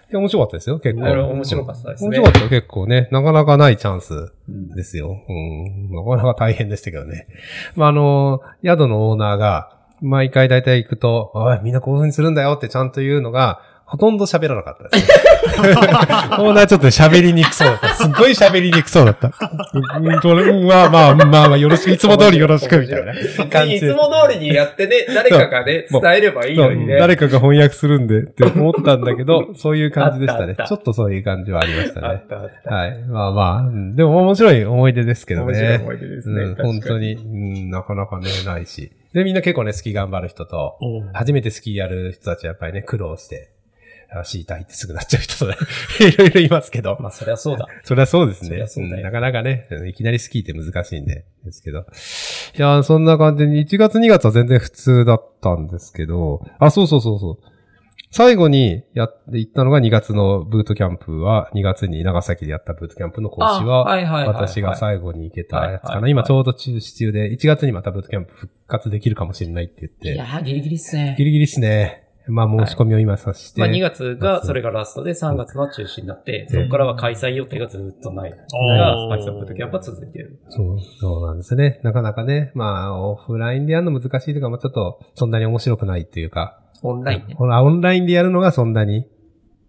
いや面白かったですよ、結構。面白かったですね。面白かったよ、結構ね。なかなかないチャンスうんですよ。うん。なかなか大変でしたけどね。まあ、あの、宿のオーナーが、毎回大体行くと、おい、みんなこういう風にするんだよってちゃんと言うのが、ほとんど喋らなかったですね。オーナーちょっと喋りにくそうだった。すっごい喋りにくそうだった。まあまあまあまあ、よろしく、いつも通りよろしく、みたいな感じで。いつも通りにやってね、誰かがね、伝えればいいのにね。誰かが翻訳するんでって思ったんだけど、<laughs> そういう感じでしたねちょっとそういう感じはありましたね。あったあった。はい。まあまあ、うんでも面白い思い出ですけどね。面白い思い出ですね。本当に、うん、なかなかね、ないし。で、みんな結構ね、スキー頑張る人と、初めてスキーやる人たちはやっぱりね、苦労して、あシーター行ってすぐなっちゃう人とね、<laughs> いろいろいますけど。まあ、そりゃそうだ。それはそうですそりねゃそうんなかなかね、いきなりスキーって難しいんで、ですけど。いやー、そんな感じに、1月2月は全然普通だったんですけど、あ、そうそうそうそう。最後にやって行ったのが2月のブートキャンプは、2月に長崎でやったブートキャンプの講師は、私が最後に行けたやつかな。今ちょうど中止中で、1月にまたブートキャンプ復活できるかもしれないって言って、いやー、ギリギリっすねギ。リギリっすね。まあ申し込みを今させて。まあ、2月が、それがラストで、3月の中止になって、そこからは開催予定がずっとない。が、おーパイソンプートキャンプは続いている。そう、そうなんですね。なかなかね、まあ、オフラインでやるの難しいというか、まあちょっと、そんなに面白くないっていうか、オンラインね。ほら、オンラインでやるのがそんなにっ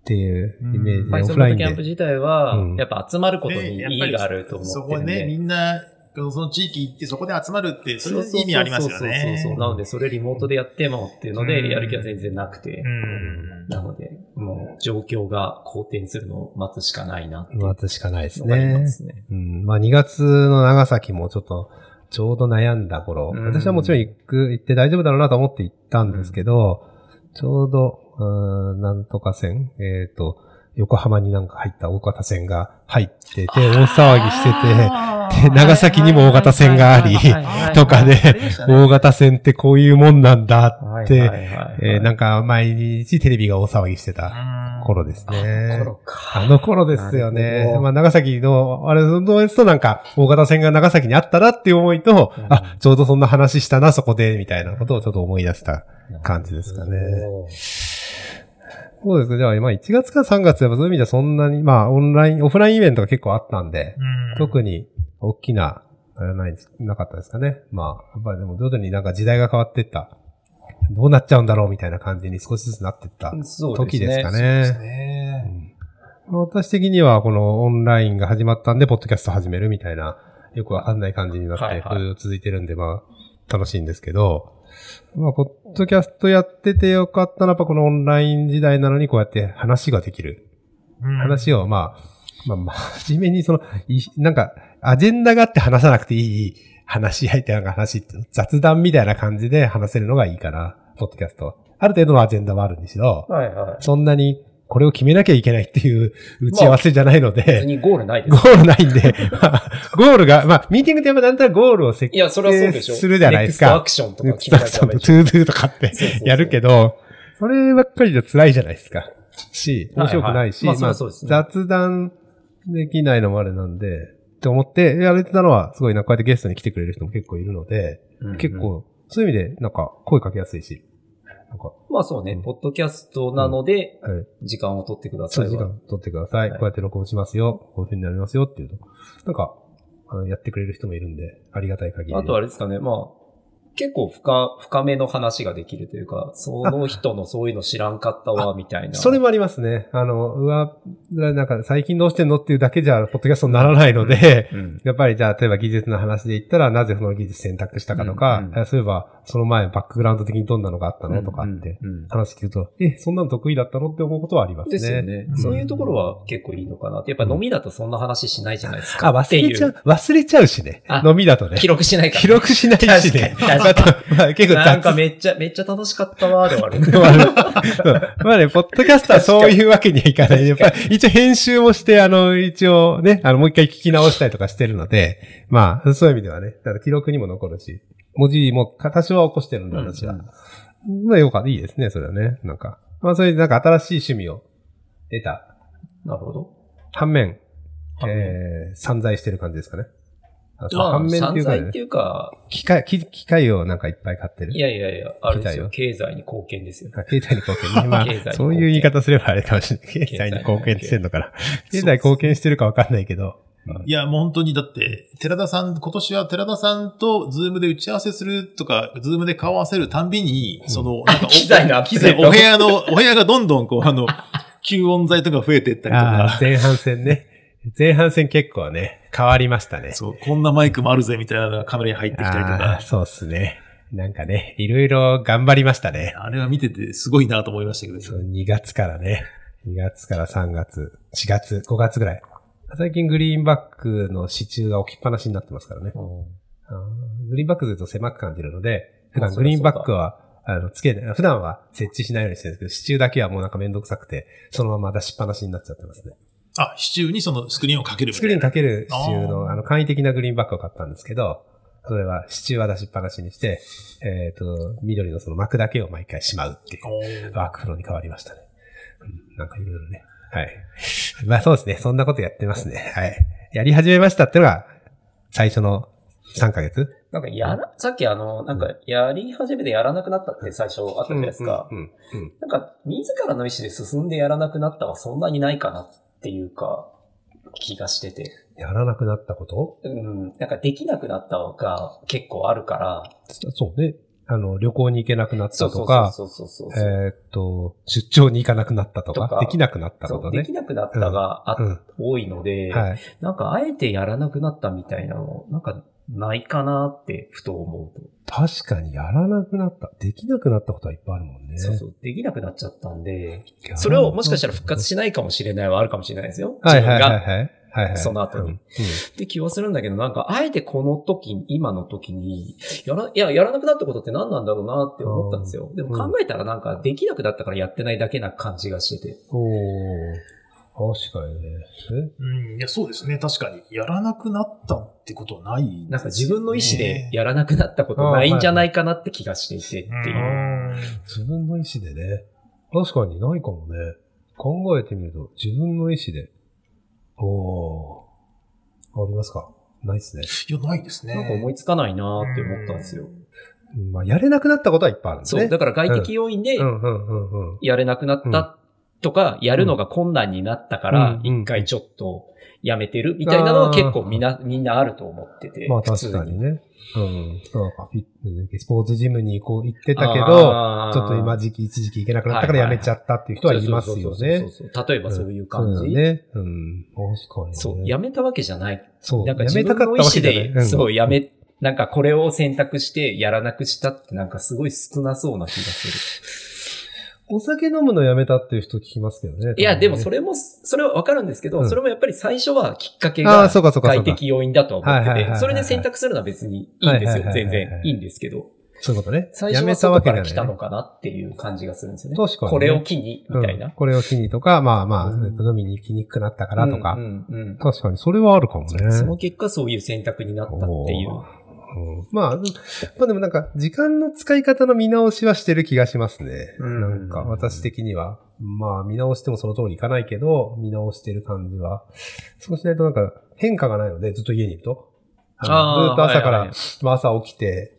ていうイメージで、パイソンオフラインで。キャンプ自体はうん、やっぱ集まることに意義があると思そってるんこね、みで。んなその地域行ってそこで集まるって、それ意味ありますよそうそうそうね。そうなので、それリモートでやってもっていうので、うんやる気は全然なくてう。ん。なので、もう状況が好転するのを待つしかないな待つしかないですねま。すね。うん。まあ2月の長崎もちょっと、ちょうど悩んだ頃、うん私はもちろん行く、行って大丈夫だろうなと思って行ったんですけど、ちょうど、うーん、なんとか線、えっ、と、横浜になんか入った大型線が入ってて、大騒ぎしてて、で長崎にも大型線がありとかで、大型線ってこういうもんなんだって、えーなんか毎日テレビが大騒ぎしてた頃ですね。あの頃ですよね。まあ、長崎の、あれ、そのやつとなんか、大型船が長崎にあったらっていう思いと、うん。あ、ちょうどそんな話したな、そこで、みたいなことをちょっと思い出した感じですかね。そうですね。じゃあ、まあ、1月から3月はそういう意味ではそんなに、まあ、オンライン、オフラインイベントが結構あったんで、特に大きな、あれはないです、なかったですかね。まあ、やっぱりでも徐々になんか時代が変わっていった。どうなっちゃうんだろうみたいな感じに少しずつなっていったそう時ですかね。ね。ね。私的にはこのオンラインが始まったんで、ポッドキャスト始めるみたいな、よくわかんない感じになって、はいはい続いてるんで、まあ、楽しいんですけど、まあ、ドキャストやっててよかったのは、やっぱこのオンライン時代なのにこうやって話ができる。話を、まあ、まあ、真面目にその、いなんか、アジェンダがあって話さなくていい話し合いってなんか話って、雑談みたいな感じで話せるのがいいかな、ポッドキャスト。ある程度のアジェンダはあるんですよ。はいはい。そんなに、これを決めなきゃいけないっていう打ち合わせじゃないので、別にゴールないでゴす。ールないんで、ま <laughs> あゴールが、まあ、ミーティングってやっぱなんとなくゴールを設いや、それはそうでしょ。するじゃないですかネクストアク。ションとか決めなきゃダメでしょ。 TODO とかってやるけど、そればっかりじゃ辛いじゃないですか。し、面白くないし、はいはいまあそうですね雑談できないのもあれなんで、って思ってやれてたのは、すごいな、こうやってゲストに来てくれる人も結構いるので、うんうん結構、そういう意味で、なんか、声かけやすいし、なんか、まあそうね、ポッドキャストなので、はい。時間を取ってくださいは。間取ってください。はいこうやって録音しますよ。こういう風になりますよっていうと。なんか、あのやってくれる人もいるんで、ありがたい限りで。あとあれですかね、まあ、結構深、深めの話ができるというか、その人のそういうの知らんかったわ、みたいな。それもありますね。あの、うわ、なんか最近どうしてんのっていうだけじゃ、ポッドキャストにならないので、うん。やっぱりじゃあ、例えば技術の話で言ったら、なぜその技術選択したかとか、うんうんあそういえば、その前バックグラウンド的にどんなのがあったのとかってうんうん話聞くと、え、そんなの得意だったのって思うことはありますね。ですよね。んそういうところは結構いいのかなって。やっぱ飲みだとそんな話しないじゃないですか。あ、忘れちゃう忘れちゃうしねあ。飲みだとね。記録しないから。記録しないしね。確かに確かにあと <laughs> まあ結構なんか雑めっちゃ、めっちゃ楽しかったわ、で終わる。まあね、ポッドキャストはそういうわけにはいかない。やっぱり一応編集もして、あの、一応ね、あの、もう一回聞き直したりとかしてるので、<laughs> まあ、そういう意味ではね、だから記録にも残るし、文字も多少は起こしてるんで、私は。まあ、よかった。いいですね、それはね。なんか。まあ、それでなんか新しい趣味を得たなるほど。反面、反面えー、散財してる感じですかね。あまあ、反面っていうかね散財って、いうか、機械、機機械をなんかいっぱい買ってる。いやいやいや、あれですよ。機経済に貢献ですよ。あ経済に貢献 <laughs> そういう言い方すればあれかもしれない。経済に貢献してんのかな。経済貢献してるかわかんないけど。いや、もう本当にだって、寺田さん、今年は寺田さんと Zoom で打ち合わせするとか、 Zoom で顔合わせるたんびに、その、<laughs> なんかお、機材の機材、お部屋の、お部屋がどんどんこう、あの、吸音材とか増えていったりとか、前半戦ね。前半戦結構ね、変わりましたね。そう、こんなマイクもあるぜみたいなのがカメラに入ってきたりとか、そうっすね。なんかね、いろいろ頑張りましたね。あれは見ててすごいなと思いましたけど、そう2月からね。2月から3月、4月、5月ぐらい。最近グリーンバックの支柱が置きっぱなしになってますからね。グリーンバックずっと狭く感じるので、普まあ段グリーンバックは、あの、つけない、普段は設置しないようにしてるんですけど、支柱だけはもうなんかめんどくさくて、そのまま出しっぱなしになっちゃってますね。あ、支柱にそのスクリーンをかけるみスクリーン。かける支柱あの、ーあの、簡易的なグリーンバックを買ったんですけど、それは支柱は出しっぱなしにして、えっ、と、緑のその膜だけを毎回しまうっていう。ワークフローに変わりましたね。うん、なんかいろいろね。はい。まあそうですね。そんなことやってますね。はい。やり始めましたってのが、最初の3ヶ月？なんかやら、さっきあの、なんかやり始めてやらなくなったって最初あったじゃないですか。なんか、自らの意思で進んでやらなくなったはそんなにないかなっていうか、気がしてて。やらなくなったこと？うん、なんかできなくなったが結構あるから。そうね。あの、旅行に行けなくなったとか、そうそうそうそう。えーっと、出張に行かなくなったとか、とかできなくなったことね。きなくなったがあ、うん。多いので、はい。なんかあえてやらなくなったみたいなの、なんかないかなって、ふと思うと。確かにやらなくなった。できなくなったことはいっぱいあるもんね。そうそう。できなくなっちゃったんで、それをもしかしたら復活しないかもしれないはあるかもしれないですよ。自分はいはいはいが。はい。はいはい。その後にうんうんって気はするんだけど、なんか、あえてこの時に、今の時に、やら、いや、やらなくなったことって何なんだろうなって思ったんですよ。でも考えたらなんか、できなくなったからやってないだけな感じがしてて。おー確かにね。え？うん、いや、そうですね。確かに。やらなくなったってことはないですよね、なんか自分の意思でやらなくなったことないんじゃないかなって気がしていてっていう。うん自分の意思でね。確かにないかもね。考えてみると、自分の意思で。おー。ありますか？ないですね。いや、ないですね。なんか思いつかないなって思ったんですよ。うんまあ、やれなくなったことはいっぱいあるんですね。そう。だから外的要因で。やれなくなったとか、やるのが困難になったからう、ん一回ちょっとやめてるみたいなのは結構みんな、みんなあると思ってて。まあ確かにね。うん。なんかフィッスポーツジムにこう行ってたけど、ちょっと今時期、一時期行けなくなったからやめちゃったっていう人はいますよね。そうそうそうそう例えばそういう感じ。ね。うん。確かに、ね。そう、やめたわけじゃない。そう。なんかや自分の意思で、そう、やめ、なんかこれを選択してやらなくしたってなんかすごい少なそうな気がす <laughs> お酒飲むのやめたっていう人聞きますけどね。る。いや、でもそれ、れも、それはわかるんですけど、うんそれもやっぱり最初はきっかけがそうかそうかそうか。外的要因だとは思ってて、それで選択するのは別にいいんですよ。全然いいんですけど、そういうことね。最初は外から来たのかなっていう感じがするんですよね。確かにねこれを機に、みたいうんな。これを機にとか、まあまあ、うんえっと飲みに行きにくくなったからとか。うんうんうん確かに、それはあるかもね。その結果そういう選択になったっていう。うんまあ、うんまあでもなんか、時間の使い方の見直しはしてる気がしますね。うんなんか、私的には。まあ、見直してもその通りいかないけど、見直してる感じは。そうしないとなんか、変化がないので、ずっと家にいると。ずっと朝から、はいはいまあ朝起きて、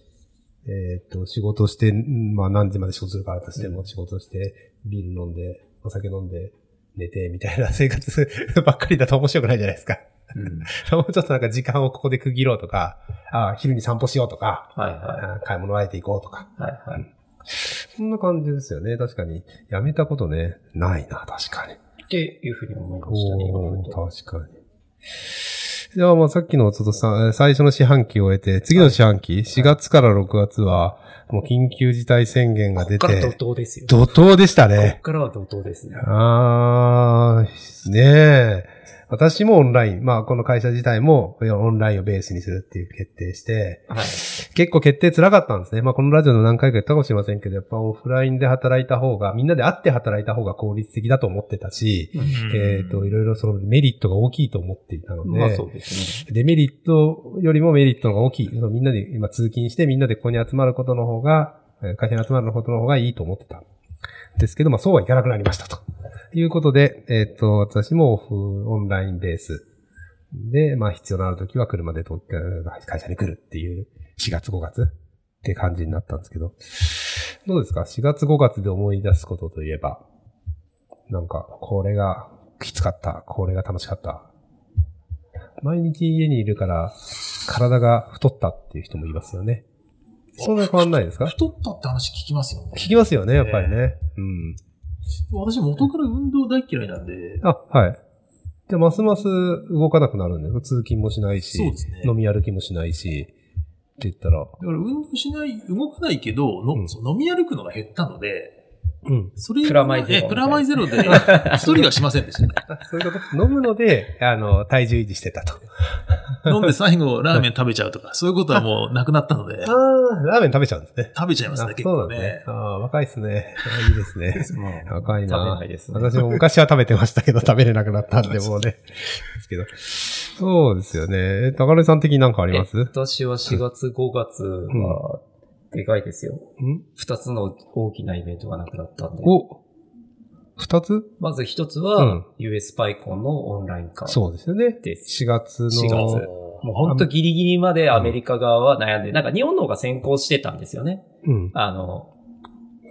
えーっと、仕事して、んまあ何時まで仕事するからとしても、仕事して、ビール飲んで、お酒飲んで、寝て、みたいな生活ばっかりだと面白くないじゃないですか。うん <laughs> もうちょっとなんか時間をここで区切ろうとか、あ昼に散歩しようとか、はいはあ買い物あえて行こうとか。い。はいはい。そんな感じですよね。確かに。やめたことね、ないな、確かに。っていうふうに思いましたね、確かに。じゃあ、まあさっきのちょっとさ、最初の四半期を終えて、次の四半期、4月から6月は、もう緊急事態宣言が出こっから怒て、涛ですよ。怒涛でしたこっね。からは怒涛ですね。あー、ねえ。私もオンライン、まあこの会社自体もオンラインをベースにするっていう決定して、はい。結構決定辛かったんですね。まあこのラジオの何回か言ったかもしれませんけど、やっぱオフラインで働いた方が、みんなで会って働いた方が効率的だと思ってたし、えっ、と、いろいろそのメリットが大きいと思っていたので、まあそうですね。デメリットよりもメリットの方が大きい。みんなで今通勤してみんなでここに集まることの方が、えー会社に集まることの方がいいと思ってた。ですけど、まあそうはいかなくなりましたと。いうことで、えっ、と、私もオフオンラインベースで、まあ必要のあるときは車でと会社に来るっていう4月5月って感じになったんですけど、どうですか ?4 月5月で思い出すことといえば、なんか、これがきつかった、これが楽しかった。毎日家にいるから、体が太ったっていう人もいますよね。そんな変わんないですか？太ったって話聞きますよね。聞きますよね、やっぱりね。うん。私元から運動大嫌いなんで、あ、はい。じゃあ、ますます動かなくなるんで、通勤もしないし、そうですね。飲み歩きもしないし、って言ったら、だから運動しない、動かないけど、のうん飲み歩くのが減ったので、うん。それプラマイゼロえプラマイゼロで、<laughs> 一人がしませんでしたね。あそういうこと飲むので、あの、体重維持してたと。飲んで最後ラーメン食べちゃうとか、<laughs> そういうことはもうなくなったのであ、あ、ラーメン食べちゃうんですね。食べちゃいますね、結構ねんですね。。ああ、若いっすね。あいいですね。若いな。食べないですね。私も昔は食べてましたけど、食べれなくなったんで、<laughs> もうね。ですけど。そうですよね。え高根さん的になんかあります？え私は4月5月は、でかいですよ。ん？二つの大きなイベントがなくなったんで。お二つ？まず一つうんは、US パイコンのオンライン化。そうですよね。です。4月の。4月もうほんとギリギリまでアメリカ側は悩んで、なんか日本の方が先行してたんですよね。うん。あの、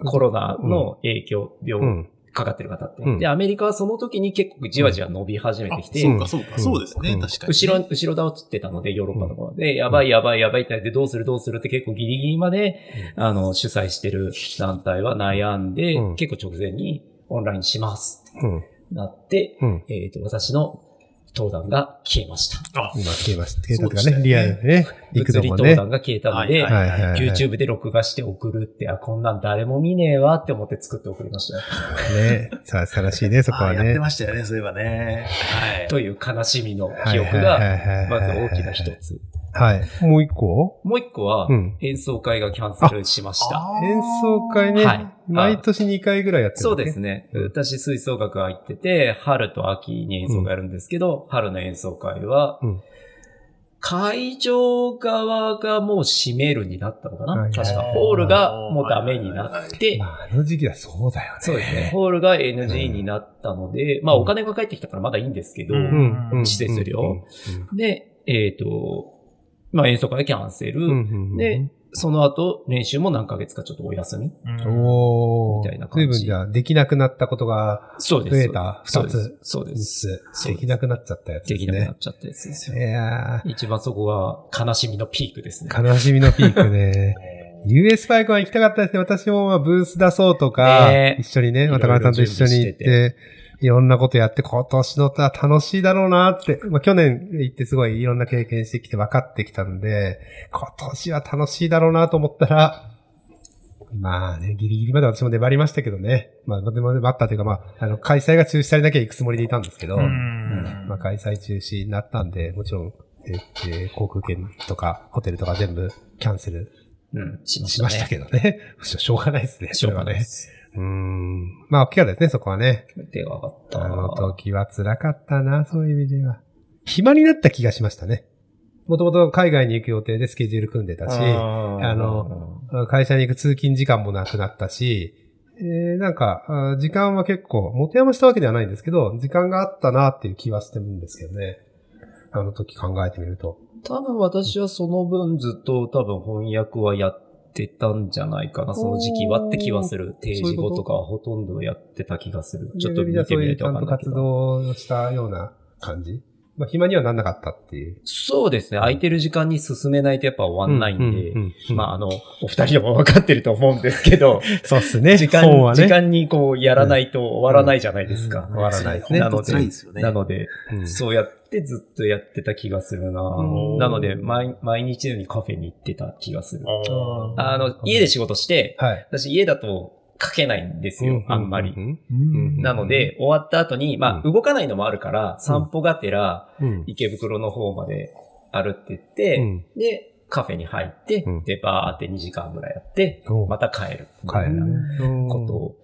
コロナの影響、う病、ん。かかってる方って。うん。で、アメリカはその時に結構じわじわ伸び始めてきて、そうか、そうか、うん。そうですね、うん。確かに。後ろ、後ろ倒ってたので、ヨーロッパとかはで、やばいやばいやばいってなって、どうするどうするって結構ギリギリまで、あの、主催してる団体は悩んで、うん。結構直前にオンラインしますなって、うん。えっ、と、私の登壇が消えました。あ、今消えました。消えたとかね、ねリアルでね、幾度物理もね。登壇が消えたので、はいはいはいはい YouTube で録画して送るって、あ、こんなん誰も見ねえわって思って作って送りましたよ。ね。さあ、悲しいね、<laughs> そこはねあやって。ましたよね、そういえばね。はい。という悲しみの記憶はいが、はいはいはいまず大きな一つ。はい。もう一個？もう一個はうん、演奏会がキャンセルしました。あー。演奏会ね、はい。毎年2回ぐらいやってるそうですね。私、吹奏楽入ってて、春と秋に演奏会やるんですけど、春の演奏会は、うん。会場側がもう閉めるになったのかな、はい。確か、ホールがもうダメになって、まあ、あの時期はそうだよね。そうですね。ホールが NG になったので、まあお金が返ってきたからまだいいんですけど、うん。うん。施設料。うん。で、えっ、と、まあ演奏会キャンセル、うんうんで、その後練習も何ヶ月かちょっとお休み。うんおー。みたいな感じ随分じゃあ、できなくなったことがそうです。増えた二そうですつ。。そうです。つできなくなっちゃったやつですねできなくなっ。ちゃったやつですよ。いや一番そこが悲しみのピークですね。ー、悲しみのピークね。<laughs> US パイクは行きたかったですね。私もまあブース出そうとか、ね一緒にね、渡辺さんと一緒に行って、いろんなことやって、今年のは楽しいだろうなって、まあ去年行ってすごいいろんな経験してきて分かってきたんで、今年は楽しいだろうなと思ったら、まあね、ギリギリまで私も粘りましたけどね。まあ、でも粘ったというか、まあ、あの、開催が中止されなきゃ行くつもりでいたんですけど、うんまあ、開催中止になったんで、もちろん、えーえー航空券とか、ホテルとか全部キャンセルうん、しましね。したましたけどね。<laughs> しょうがないですね。しょうがないでそす。うーん。まあ、大きかったですね、そこはね。手が上がった。あの時は辛かったな、そういう意味では。暇になった気がしましたね。もともと海外に行く予定でスケジュール組んでたし、ああの、会社に行く通勤時間もなくなったし、えー、なんか、あ時間は結構、持て余したわけではないんですけど、時間があったなっていう気はしてるんですけどね。あの時考えてみると。多分私はその分ずっと多分翻訳はやってたんじゃないかな、その時期はって気はする。定時後とかはほとんどやってた気がする。ちょっと見てみないとわかんないけそういうちゃんと活ど。動したような感じ？まあ、暇にはなんなかったっていう。そうですね。空いてる時間に進めないとやっぱ終わんないんで、うんうんうんまああの、お二人でも分かってると思うんですけど、<laughs> そうっすね。時間、ね。時間にこうやらないと終わらないじゃないですか。終わらないですね。なのでですよね。なので、うんそうやってずっとやってた気がするなうんなので、毎毎日のようにカフェに行ってた気がする。あの、家で仕事して、はい。私家だと書けないんですよ、あんまり。なので、終わった後に、まあ、うん動かないのもあるから、散歩がてら、うん。池袋の方まで歩ってって、うんで、カフェに入って、うんで、バーって2時間ぐらいやって、また帰る。み帰たいなる。ことを、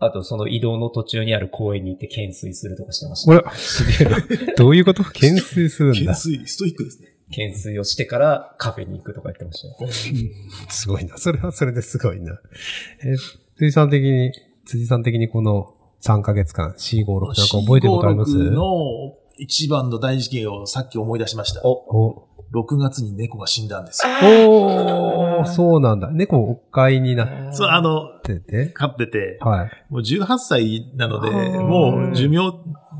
あとその移動の途中にある公園に行って懸垂するとかしてました。これ、すげえな。どういうこと？懸垂するんだ。懸垂、ストイックですね。懸垂をしてからカフェに行くとか言ってましたよ。すごいな。それはそれですごいな。え、辻さん的に、辻さん的にこの3ヶ月間、4、5、6なんか覚えてることあります？456の一番の大事件をさっき思い出しました。お、お、6月に猫が死んだんですよ。おー、そうなんだ。猫お飼いになっそう、あの、てて。飼ってて、はい。もう18歳なので、もう寿命、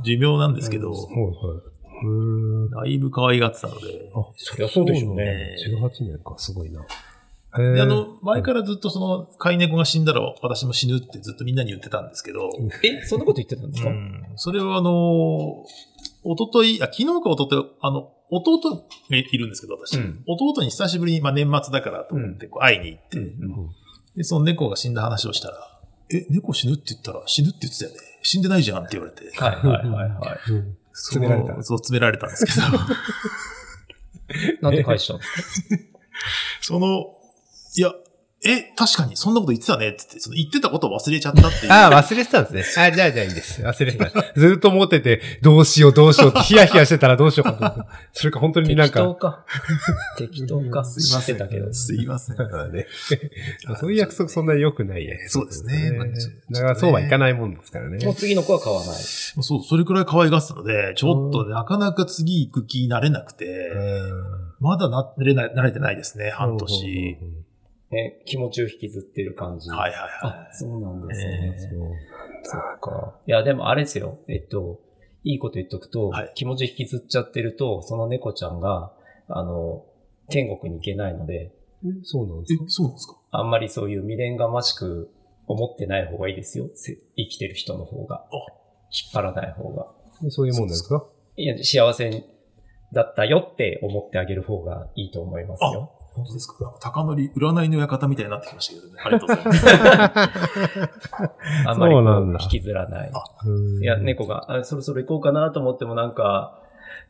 寿命なんですけど、はいはい。うーん。だいぶ可愛がってたので、あ、そりゃそうでしょうね。ね18年か、すごいな。であの、前からずっとその、飼い猫が死んだら私も死ぬってずっとみんなに言ってたんですけど、え、そんなこと言ってたんですか、うん。それはあの、おととい、あ、昨日かおととい、あの、弟がいるんですけど、私。うん。弟に久しぶりに、まあ、年末だからと思ってこう会いに行って、で、その猫が死んだ話をしたら、え、猫死ぬって言ったら死ぬって言ってたよね。死んでないじゃんって言われて。はいはいはいはい。<laughs> 詰められた。そう、詰められたんですけど、<laughs> なんて返したんですか？<laughs> その、いや、え、確かにそんなこと言ってたねって言って、その言ってたことを忘れちゃったっていう。ああ、忘れてたんですね。<laughs> あじゃあじゃあいいです。忘れてた。ずっと思ってて、どうしようどうしようってヒヤヒヤしてたらどうしようかと思って。<laughs> それか本当になんか、適当か。適当か。<laughs> すいません。すいません。ね、そういう約束そんなに良くないやつそうですねだからそうはいかないもんですからね。もう次の子は買わない。そう、それくらい可愛がってたので、ちょっとなかなか次行く気になれなくて、まだなれない、慣れてないですね、半年。え、気持ちを引きずってる感じ。はいはいはあ、そうなんですえね。そっか。いや、でもあれですよ。えっと、いいこと言っとくと、はい気持ち引きずっちゃってると、その猫ちゃんが、あの、天国に行けないので、えそうなんですい。か？え、そうなんですか？あんまりそういう未練がましく思ってない方がいいですよ。せ生きてる人の方が。引っ張らない方が。えそういうもんなんですか？いや、幸せだったよって思ってあげる方がいいと思いますよ。本当ですか？なんか高則占いの館みたいになってきましたけどね。<laughs> ありがとうございます。あんまり引きずらない。うんいや、猫が、あ、そろそろ行こうかなと思ってもなんか、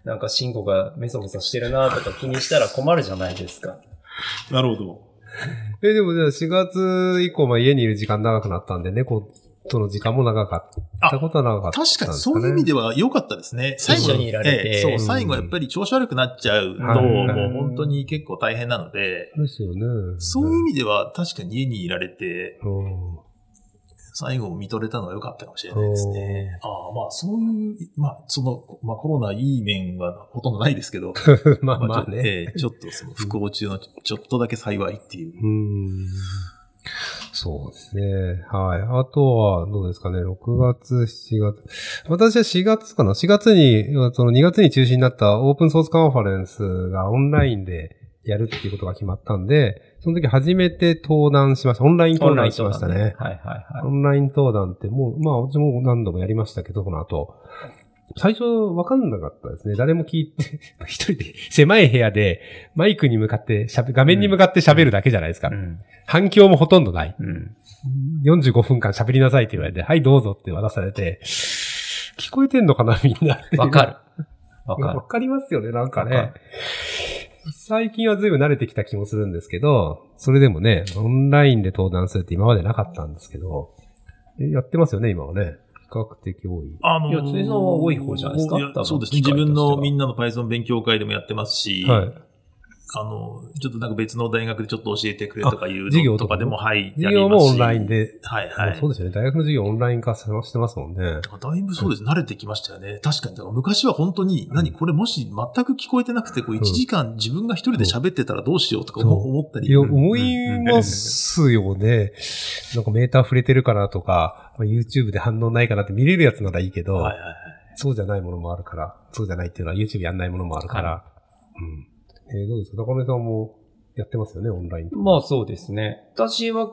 なんか、シンゴがメソメソしてるなとか気にしたら困るじゃないですか。なるほど。え、でもじゃあ4月以降、まあ家にいる時間長くなったんで、猫との時間も長かったことは長かったね。確かにそういう意味では良かったですね。最後にいられてええそう、最後やっぱり調子悪くなっちゃうと、はいもう本当に結構大変なので、ですよね。そういう意味では確かに家にいられて、うん最後を見とれたのは良かったかもしれないですね。ああ、まあそういう、まあその、まあコロナいい面はほとんどないですけど、<laughs> まあまあちょっとね。ええちょっとその不幸中のちょっとだけ幸いっていう。うん。そうですね。はい。あとは、どうですかね。6月、7月。私は4月かな ?4 月に、その2月に中止になったオープンソースカンファレンスがオンラインでやるっていうことが決まったんで、その時初めて登壇しました。オンライン登壇しましたね。はいはいはい。オンライン登壇ってもう、まあ私も何度もやりましたけど、この後。最初わかんなかったですね。誰も聞いて、<laughs> 一人で狭い部屋でマイクに向かって喋、画面に向かって喋るだけじゃないですか。うん。反響もほとんどない。うん。45分間喋りなさいって言われて、はいどうぞって渡されて、聞こえてんのかなみんな。わかる。<laughs> わかるわ。かりますよね、なんかね。最近は随分慣れてきた気もするんですけど、それでもね、オンラインで登壇するって今までなかったんですけど、えやってますよね、今はね。比較的多い。あのいや辻さんは多い方じゃないですか？そうですね。自分のみんなの Python 勉強会でもやってますし、はい。あの、ちょっとなんか別の大学でちょっと教えてくれとかいう授業とかでも、はい、授業もオンラインで。で、はいはい。そうですよね。大学の授業オンライン化してますもんね。だいぶそうです。慣れてきましたよね。確かに。昔は本当に、何これもし全く聞こえてなくて、こう1時間自分が一人で喋ってたらどうしようとか思ったり。いや、うん思いますよね。<laughs> なんかメーター触れてるかなとか、まあ YouTube で反応ないかなって見れるやつならいいけど、はいはいはい。そうじゃないものもあるから、そうじゃないっていうのは YouTube やんないものもあるから。うん。えーどうですか？高根さんもやってますよね、オンライン。まあそうですね。私は、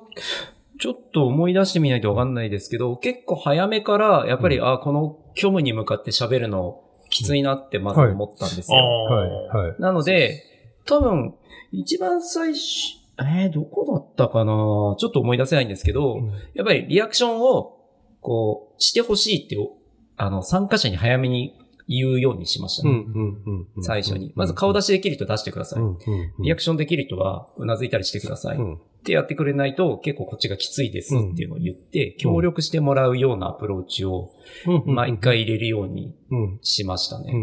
ちょっと思い出してみないとわかんないですけど、結構早めから、やっぱり、うあこの虚無に向かって喋るのきついなってまず思ったんですよ。はい、あはい。なので、多分、一番最初、えー、どこだったかな？ちょっと思い出せないんですけど、やっぱりリアクションを、こう、してほしいって、あの、参加者に早めに言うようにしましたね。最初に。まず顔出し、しできる人出してください。リアクションできる人は、うなずいたりしてください。うん。ってやってくれないと、結構こっちがきついですっていうのを言って、協力してもらうようなアプローチをうん毎、回入れるようにうん。しましたね。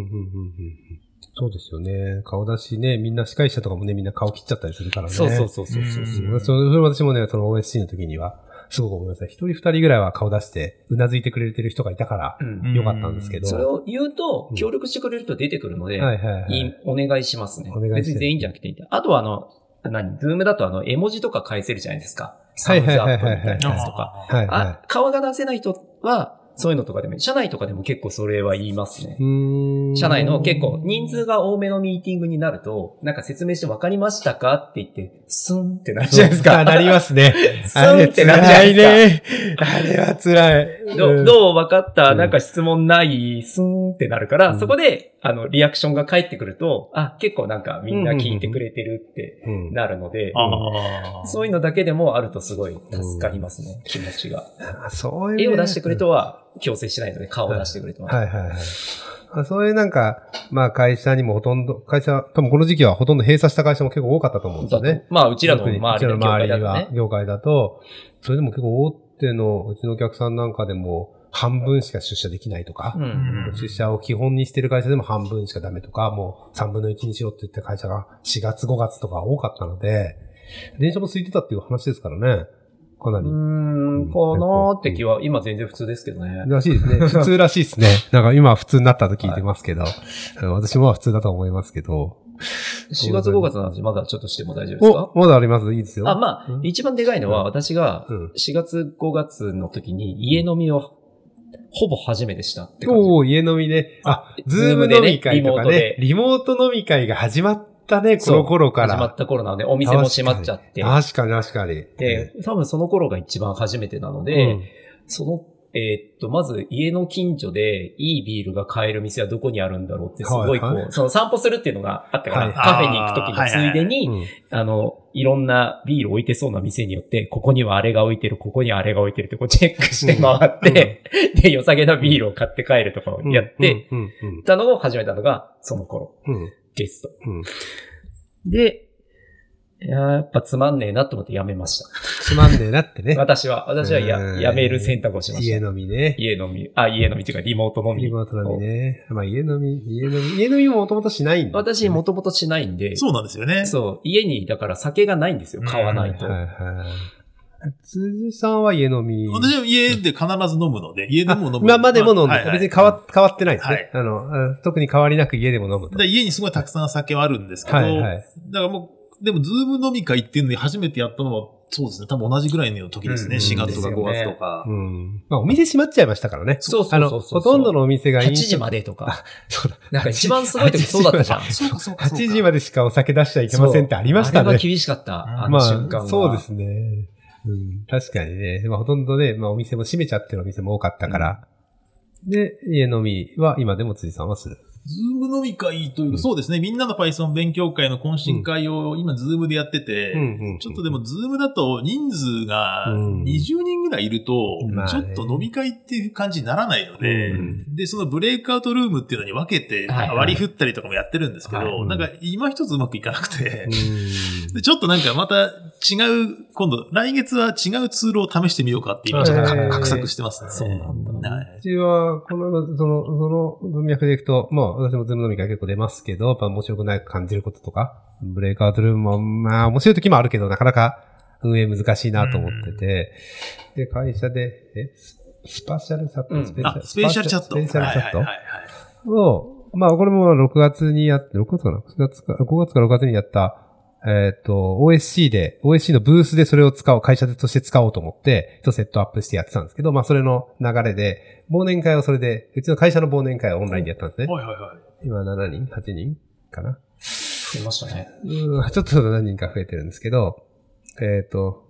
そうですよね。顔出しね、みんな司会者とかもね、みんな顔切っちゃったりするからね。そうそうそうそうそう。うんそれ私もね、その OSC の時には、すごく思いました。一人二人ぐらいは顔出して、うなずいてくれてる人がいたから、うん。よかったんですけど。それを言うとうん、協力してくれる人出てくるので、お願いしますね。別に全員じゃなくていい。あとはあの、何？ Zoom だとあの、絵文字とか返せるじゃないですか。サムズアップみたいなやつとか。はいはあ、顔が出せない人は、そういうのとかでも社内とかでも結構それは言いますね。社内の結構人数が多めのミーティングになると、なんか説明して分かりましたか？って言って、スンってなるじゃないですか。あ <laughs> なりますね。スンってなるじゃないですか。辛いね。あれは辛い。どうんどう分かったうんなんか質問ない、スーンってなるから、うんそこで、あの、リアクションが返ってくると、あ、結構なんかみんな聞いてくれてるってうんなるので。そういうのだけでもあるとすごい助かりますね、気持ちが。あそういうね。絵を出してくれとは強制しないので、顔を出してくれとは。はいはいはい。あそういうなんか、まあ会社にもほとんど、会社、多分この時期はほとんど閉鎖した会社も結構多かったと思うんですよね。まあ、うちらの周りのうちら業界だとはね。業界だと、それでも結構大手のうちのお客さんなんかでも半分しか出社できないとか、うんうん出社を基本にしてる会社でも半分しかダメとか、もう3分の1にしろって言って会社が4月5月とか多かったので、電車も空いてたっていう話ですからね。かなり。うーん、かなーって気は、今全然普通ですけどね。らしいですね。<laughs> 普通らしいですね。なんか今は普通になったと聞いてますけど、うん私も普通だと思いますけど。4月5月の話まだちょっとしても大丈夫ですか？お、まだありますいいですよ。あ、まあう、ん一番でかいのはうん私がうん4月5月の時に家飲みをほぼ初めてしたって感じ。おー家飲みね。あ、 Zoom 飲み会とかね。リモート飲み会が始まったね、この頃から。始まった頃なので、お店も閉まっちゃって。確かに確かに。で、多分その頃が一番初めてなので、そのえーっと、まず家の近所でいいビールが買える店はどこにあるんだろうってすごいこう、はいはいその散歩するっていうのがあったから、はい。カフェに行くときのついでに、うん。あの、いろんなビール置いてそうな店によって、ここにはあれが置いてる、ここにはあれが置いてるってこうチェックして回って、<laughs> で、良さげなビールを買って帰るとかをやって、うん、うん、たのを始めたのが、その頃、うん、うんゲスト。うん。で、いやっぱつまんねえなと思ってやめました。つまんねえなってね。<laughs> 私は、私はやうんやめる選択をしまし家た。飲みね。家飲み、あ、家飲みっていうかリモート飲み。リモート飲みね。まあ家飲み、家飲み、家飲みももともとしないんだ。私もともとしないんで、そうなんですよね。そう、家にだから酒がないんですよ、買わないと。はいはい。辻さんは家飲み。私は家で必ず飲むので、家でも飲む。今までも飲んで、はいはい別に変わ変わってないですね。はいあの、あ特に変わりなく家でも飲むと。で家にすごいたくさん酒はあるんですけど、はいはい。だからもう、でも、ズーム飲み会っていうのに初めてやったのは、そうですね。多分同じぐらいの時ですね。うん4月とか5ですよね月とか。うん。まあお店閉まっちゃいましたからね。そうそうあの、そうそう。ほとんどのお店が8時まで。でとか。<laughs> そうだ。なんか一番すごい時そうだったじゃん。そうか、そうか。8時までしかお酒出しちゃいけませんってありましたあれはね。厳しかった、あまの瞬間は。あ、そうですね。うん、確かにね。まあ、ほとんどね、まあ、お店も閉めちゃってるお店も多かったから。で、家飲みは今でも辻さんはする。 Zoom 飲み会というか、うん。そうですね。みんなの Python 勉強会の懇親会を今、 Zoom でやってて、うんちょっとでも、 Zoom だと人数がうん。20人ぐらいいると、ちょっと飲み会っていう感じにならないので、うんで、そのブレイクアウトルームっていうのに分けて割り振ったりとかもやってるんですけど、はいなんか今一つうまくいかなくて、うん。<laughs> でちょっとなんかまた違う、今度、来月は違うツールを試してみようかって今ちょっと画策してますね。そうなんだ。はい。うちは、この、その、その文脈でいくと、まあ、私も Zoom 飲み会結構出ますけど、やっぱ面白くない感じることとか、ブレイクアウトルームも、まあ、面白い時もあるけど、なかなか運営難しいなと思ってて、で、会社で、え、ス SpatialChat、うん。 Spatial、あ、 SpatialChat。SpatialChat？を、まあ、これも6月にやって、6月かな ?9 月か、5月か6月にやった、えっ、と、OSC で、OSC のブースでそれを使おう、会社として使おうと思って、セットアップしてやってたんですけど、まあ、それの流れで、忘年会をそれで、うちの会社の忘年会をオンラインでやったんですね。はいはいはい。今7人 ?8 人？かな？増えましたね。うん、ちょっと何人か増えてるんですけど、えっ、と、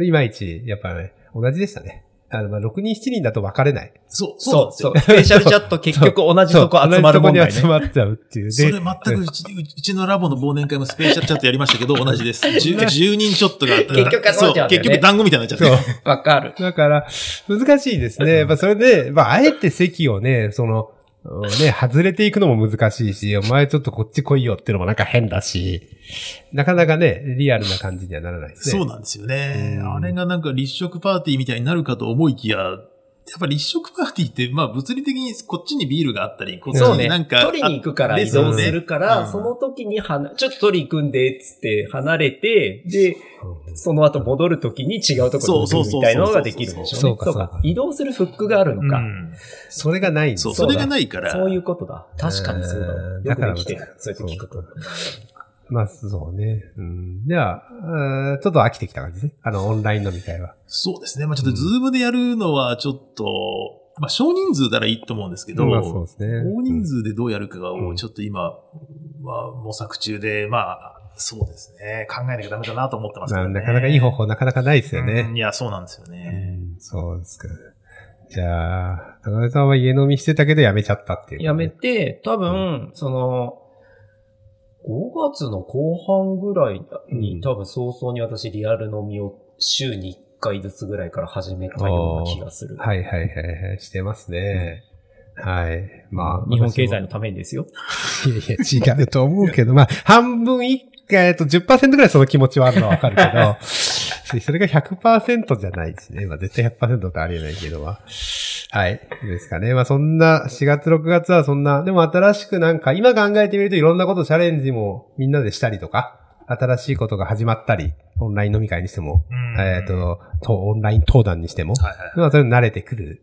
いまいち、やっぱね、同じでしたね。あの、まあ、6人、7人だと分かれない。そう、そうそう。スペシャルチャット結局同じとこ集まる問題ね。そう同じとこに集まっちゃうっていう。それで全くうちうちのラボの忘年会もスペシャルチャットやりましたけど、同じです。<laughs> 10, 10人ちょっとが。結局集まっちゃうねそう結局団子みたいになっちゃって。そう。わかる。だから、難しいですね。やっぱそれで、まあ、あえて席をね、その、ね、外れていくのも難しいし、お前ちょっとこっち来いよっていうのもなんか変だし、なかなかね、リアルな感じにはならないですね。そうなんですよね。うんあれがなんか立食パーティーみたいになるかと思いきや、やっぱ立食パーティーって、まあ物理的にこっちにビールがあったり、こっちそうね。になんか。取りに行くから移動するから、うんその時にはな、ちょっと取り行くんで、つって離れて、で、その後戻る時に違うところに行くみたいなのができるんでしょうね。そうか移動するフックがあるのか。うんそれがないんですそう、そだそうれがないから。そういうことだ。確かにそうだわ。うんよくできてだから。るそうやって聞くと。まあ、そうね。うん。では、あーちょっと飽きてきた感じですね。あの、オンライン飲み会は。そうですね。まあちょっとズームでやるのはちょっと、まあ少人数ならいいと思うんですけど、まあ、そうですね。大人数でどうやるかうんをちょっと今は模索中で、まあ、そうですね。考えなきゃダメだなと思ってますけまあ、どね。なかなかいい方法なかなかないですよねうん。いや、そうなんですようね。ん、そうですか。じゃあ、高根さんは家飲みしてたけど辞めちゃったっていう、やめて、多分、その、5月の後半ぐらいに、うん多分早々に私リアル飲みを週に1回ずつぐらいから始めたような気がする。はいはいはいはい、してますね。はい。まあ、日本経済の。のためにですよ。いやいや、違うと思うけど、まあ、半分以下、えっと、10%ぐらいその気持ちはあるのはわかるけど、<laughs> それが100%じゃないですね。まあ、絶対100%ってありえないけどは。はい。ですかね。まあ、そんな、4月、6月はそんな、でも新しくなんか、今考えてみるといろんなことチャレンジもみんなでしたりとか、新しいことが始まったり、オンライン飲み会にしても、うんえっ、と、とオンライン登壇にしても、はいはい。まあ、それに慣れてくる。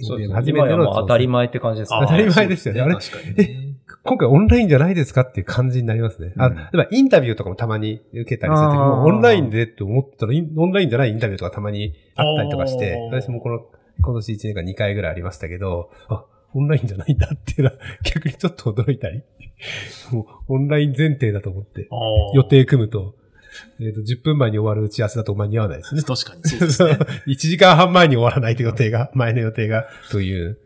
そうですね。初めての当たり前って感じですね。当たり前ですよねあれ？確かにね。今回オンラインじゃないですかっていう感じになりますね。あ、うん例えばインタビューとかもたまに受けたりするも、オンラインでって思ったら、オンラインじゃないインタビューとかたまにあったりとかして私もこの、今年1年間2回ぐらいありましたけど、あ、オンラインじゃないんだっていうのは逆にちょっと驚いたり。もう、オンライン前提だと思って、予定組むと、えっ、と、10分前に終わる打ち合わせだと間に合わないですね。確かにそうですね。<laughs> 1時間半前に終わらないと予定が、前の予定が、という。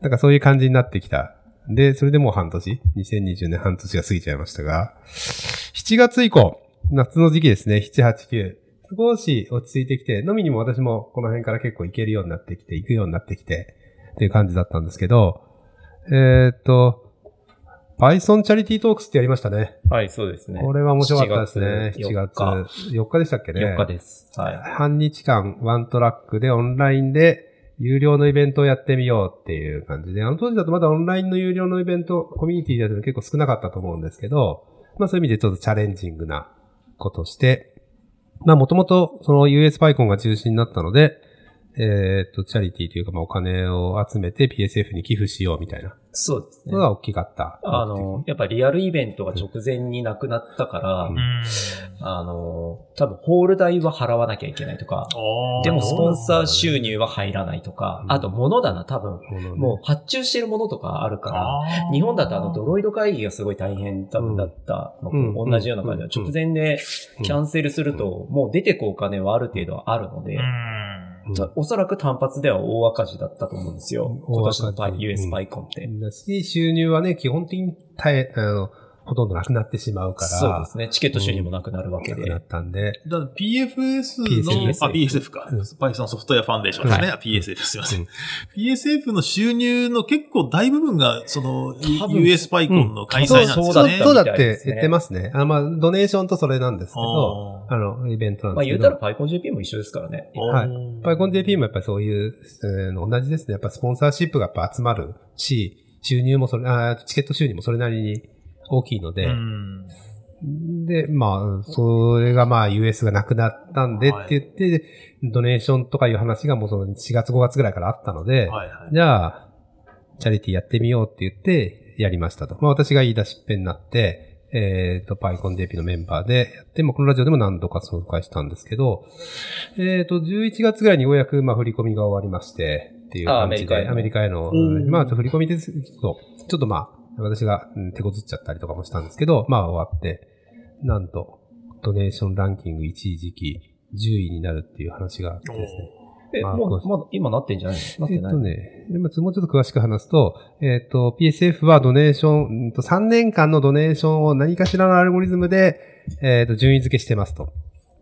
なんかそういう感じになってきた。で、それでもう半年 ?2020 年半年が過ぎちゃいましたが、7月以降、夏の時期ですね、7、8、9。少し落ち着いてきて、飲みにも私もこの辺から結構行けるようになってきて、行くようになってきて、っていう感じだったんですけど、えーっと、Python チャリティートークスってやりましたね。はい、そうですね。これは面白かったですね。7 7月。月4日でしたっけね？4日です。はい。半日間ワントラックでオンラインで有料のイベントをやってみようっていう感じで、あの当時だとまだオンラインの有料のイベント、コミュニティだと結構少なかったと思うんですけど、まあそういう意味でちょっとチャレンジングなことして、まあもともとその US パイコンが中心になったので、えっ、と、チャリティーというかまあお金を集めて PSF に寄付しようみたいな。そうですね。の。が大きかった。あの、やっぱリアルイベントが直前になくなったから、うん。あの、多分ホール代は払わなきゃいけないとか、でもスポンサー収入は入らないとか、うん。あと物だな、多分、もう発注してるものとかあるから、日本だとあのドロイド会議がすごい大変多分だった同じような感じで、うん。直前でキャンセルすると、もう出てくお金はある程度あるので、うんおそらく単発では大赤字だったと思うんですよ。うん今年の US うんパイコンって。だし、収入はね、基本的に耐え、あの、ほとんどなくなってしまうから。そうですね。チケット収入もなくなるわけで。なくなったんで。だ PFS の、PSF あ、PSF か。うん Python ソフトウェアファンデーションですね。はあ PSF すいませうんん。PSF の収入の結構大部分が、その、多分 US パイコンの開そう催なんですそうよね。そうだって言ってますね。あまあ、ドネーションとそれなんですけど、ああの、イベントなんまあ言うですけど。たらパイコン JP も一緒ですからね。ーはいパイコン JP もやっぱりそういう、えーの同じですね。やっぱスポンサーシップがやっぱ集まるし、収入もそれ、あチケット収入もそれなりに大きいので、うん。で、まあ、それがまあ US がなくなったんでっはい。て言って、ドネーションとかいう話がもうその4月5月ぐらいからあったので、はいはい。じゃあ、チャリティーやってみようって言って、やりましたと。まあ私が言い出しっぺになって、えっ、と、PyConJP のメンバーでやって、もうこのラジオでも何度か紹介したんですけど、えっ、と、11月ぐらいにようやく、まあ振り込みが終わりまして、っていう感じで、あアメリカへの。まあ振り込みですと、ちょっとまあ、私がうん手こずっちゃったりとかもしたんですけど、まあ終わって、なんと、ドネーションランキング一時期10位になるっていう話があってですね。え、まあもう、こまだ今なってんじゃないの？なってないえっとね、でももうちょっと詳しく話すと、えっ、と、PSF はドネーション、うんと3年間のドネーションを何かしらのアルゴリズムで、えっ、と、順位付けしてますと。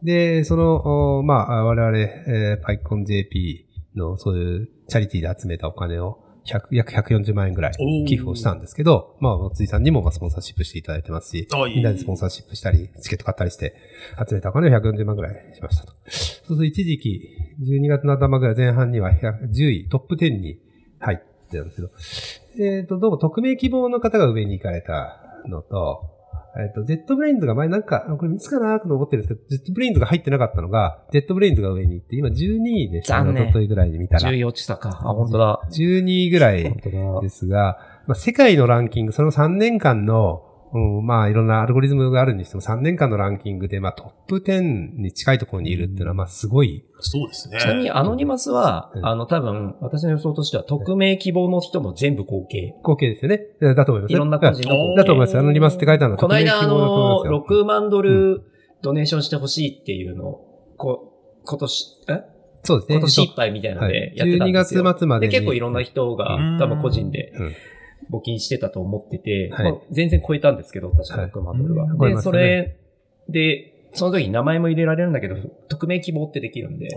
で、その、おまあ、我々、えー、PyConJP のそういうチャリティーで集めたお金を100約140万円ぐらい寄付をしたんですけど、まあ、松井さんにもまあスポンサーシップしていただいてますし、あいい。みんなでスポンサーシップしたり、チケット買ったりして、集めたお金を140万ぐらいしましたと。そうすると一時期、12月の頭ぐらい前半には100 10位、トップ10に入ってたんですけど、えっ、と、どうも匿名希望の方が上に行かれたのと、えっ、と、 JetBrains が前なんか、これいつかなと思ってるんですけど、 JetBrains が入ってなかったのが、 JetBrains が上に行って、今12位です。残念おとといぐらいに見たら。14落ちたか。あ、本当だ。12位ぐらい。ですが、まあ、世界のランキング、その3年間の、うん、まあいろんなアルゴリズムがあるにしても3年間のランキングで、まあトップ10に近いところにいるっていうのは、まあすごい。そうですね。ちなみにアノニマスは、うんあの多分、私の予想としては、匿名希望の人も全部合計。合計ですよね。えだと思います。いろんな個人の。だと思います。アノニマスって書いてあるのはこの間、あの、匿名希望だと思いますよ6万ドルドネーションしてほしいっていうのを、こ今年、え？そうですね。今年いっぱいみたいなのでやってたんですよ。12月末までで、に。結構いろんな人がうん多分個人でうん募金してたと思ってて、はいまあ全然超えたんですけど、確かはい6万ドルは。で、うん超えましたねそれで、その時に名前も入れられるんだけど、匿名希望ってできるんで、だ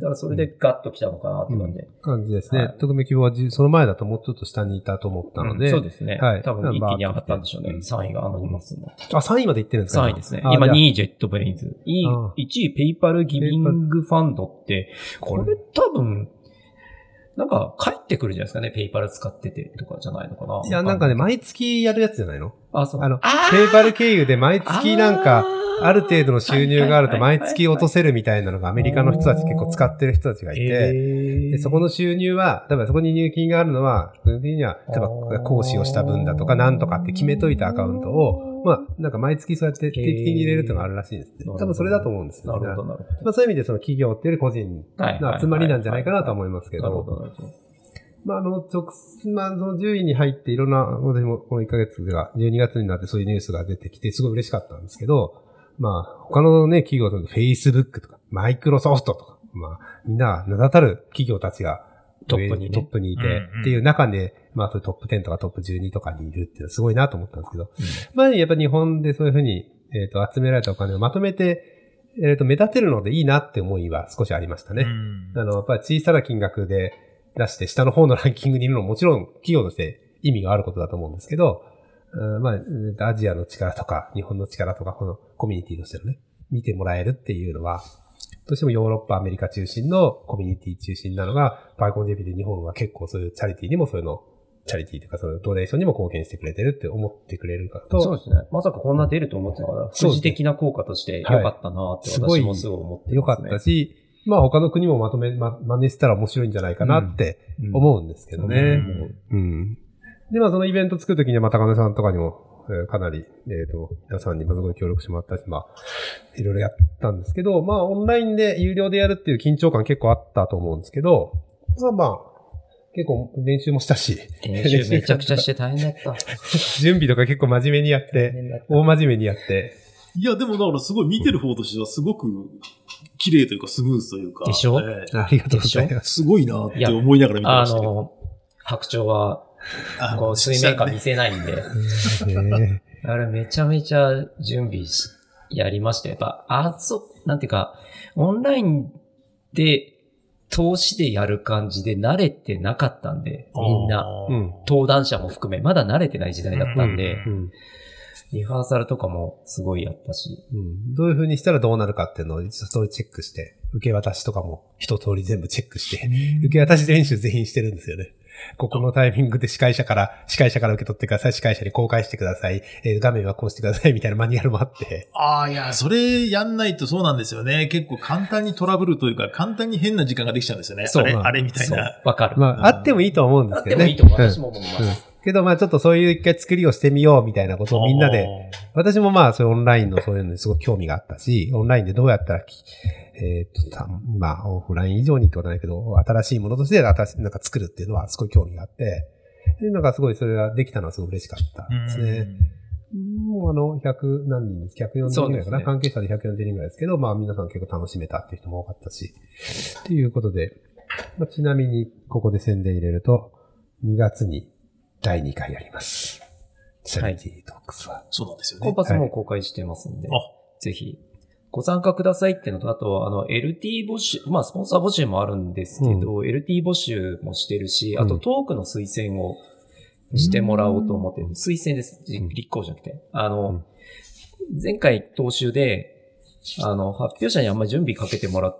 からそれでガッと来たのかなって感じで。感じですねはい。匿名希望はじその前だともうちょっと下にいたと思ったので。そうですね。はい多分一気に上がったんでしょうね。うん3位が anonymous の。あ、3位まで行ってるんですか？3位ですね。今あじゃあ2位 JetBrains。1位ああ1位 PayPal Giving Fund って、これ多分、なんか帰ってくるじゃないですかね。ペイパル使っててとかじゃないのかな。いや、なんかね、わ毎月やるやつじゃないの？あ、そう。あのペイパル経由で毎月なんか、ある程度の収入があると毎月落とせせるみたいなのがアメリカの人たち結構使ってる人たちがいて、でそこの収入は、例えばそこに入金があるのは、基本的には、例えば講師をした分だとかなんとかって決めといたアカウントを、まあ、なんか毎月そうやって定期的に入れるっていうのがあるらしいんですね。多分それだと思うんですよ、なるほど、なるほまあそういう意味でその企業っていうより個人の集まりなんじゃないかなとは思いますけど、なるほど、なるほど。まああの、直、まあその10位に入っていろんな、私もこの1ヶ月が12月になってそういうニュースが出てきてすごい嬉しかったんですけど、まあ、他のね、企業だと Facebook とか、マイクロソフトとか、まあ、みんな名だたる企業たちがトップにね。トップにいて、っていう中で、まあ、トップ10とかトップ12とかにいるっていうのはすごいなと思ったんですけど、まあ、やっぱ日本でそういうふうに、えっ、と、集められたお金をまとめて、えっ、と、目立てるのでいいなって思いは少しありましたね。うん。あの、やっぱり小さな金額で出して、下の方のランキングにいるのももちろん企業として意味があることだと思うんですけど、うんまあ、アジアの力とか、日本の力とか、このコミュニティとしてのね、見てもらえるっていうのは、どうしてもヨーロッパ、アメリカ中心のコミュニティ中心なのが、パイコン JP で日本は結構そういうチャリティーにもそういうの、チャリティーというか、そのドネーションにも貢献してくれてるって思ってくれるからと、そうですね。まさかこんな出ると思ってなかった。そうですね副次的な効果として良かったなってすごい私もすごい思ってよかますね。ったし、まあ他の国もまとめ、ま、真似したら面白いんじゃないかなってうん思うんですけどね。うんうん。で、まあそのイベント作るときには、まあ高根さんとかにも、えーかなり、えっ、と、皆さんにもすごい協力してもらったし、まあ、いろいろやったんですけど、まあオンラインで有料でやるっていう緊張感結構あったと思うんですけど、まあまあ、結構練習もしたし、練習めちゃくちゃして大変だった。<laughs> 準備とか結構真面目にやっ大て。大真面目にやって、いや、でもだからすごい見てる方としてはすごく綺麗というかスムーズというか。でしょ？ええありがとうございます。すごいなって思いながら見てあましたけど。の、白鳥は、あこう、水面下見せないんで、ね。あれめちゃめちゃ準備し、やりました。よ。やっぱ、あ、そ、なんていうか、オンラインで、投資でやる感じで慣れてなかったんで、みんな、うん。登壇者も含め、まだ慣れてない時代だったんで、うん。リハーサルとかもすごいやったし、うん。どういう風にしたらどうなるかっていうのを一通りチェックして、受け渡しとかも一通り全部チェックして、受け渡し練習全員してるんですよね。ここのタイミングで司会者から、司会者から受け取ってください、司会者に公開してください、えー画面はこうしてくださいみたいなマニュアルもあって。ああ、いや、それやんないとそうなんですよね。結構簡単にトラブルというか、簡単に変な時間ができちゃうんですよね。そうあれ、まああれみたいな。、わかる。まあ、あってもいいと思うんであっすけどね。てもいいと思う。うん私も思います。うんけどまあちょっとそういう一回作りをしてみようみたいなことをみんなで、私もまあそういうオンラインのそういうのにすごく興味があったし、オンラインでどうやったらき、えーっと、たまあオフライン以上にってことはないけど、新しいものとして新しい、なんか作るっていうのはすごい興味があって、で、なんかすごいそれができたのはすごい嬉しかったですね。もうあの、100何人です。140人ぐらいかな？そうですね関係者で140人ぐらいですけど、まあ皆さん結構楽しめたっていう人も多かったし。っていうことで、まあ、ちなみにここで宣伝入れると、2月に第2回やります。チャリティートークスは。そうなんですよね。コンパスも公開してますんで、あぜひ、ご参加くださいっていうのと、あと、あの、LT 募集、まあ、スポンサー募集もあるんですけど、LT 募集もしてるし、あと、うんトークの推薦をしてもらおうと思ってる。推薦です。うん立候補じゃなくて。あの、うん前回当集で、あの、発表者にあんまり準備かけてもら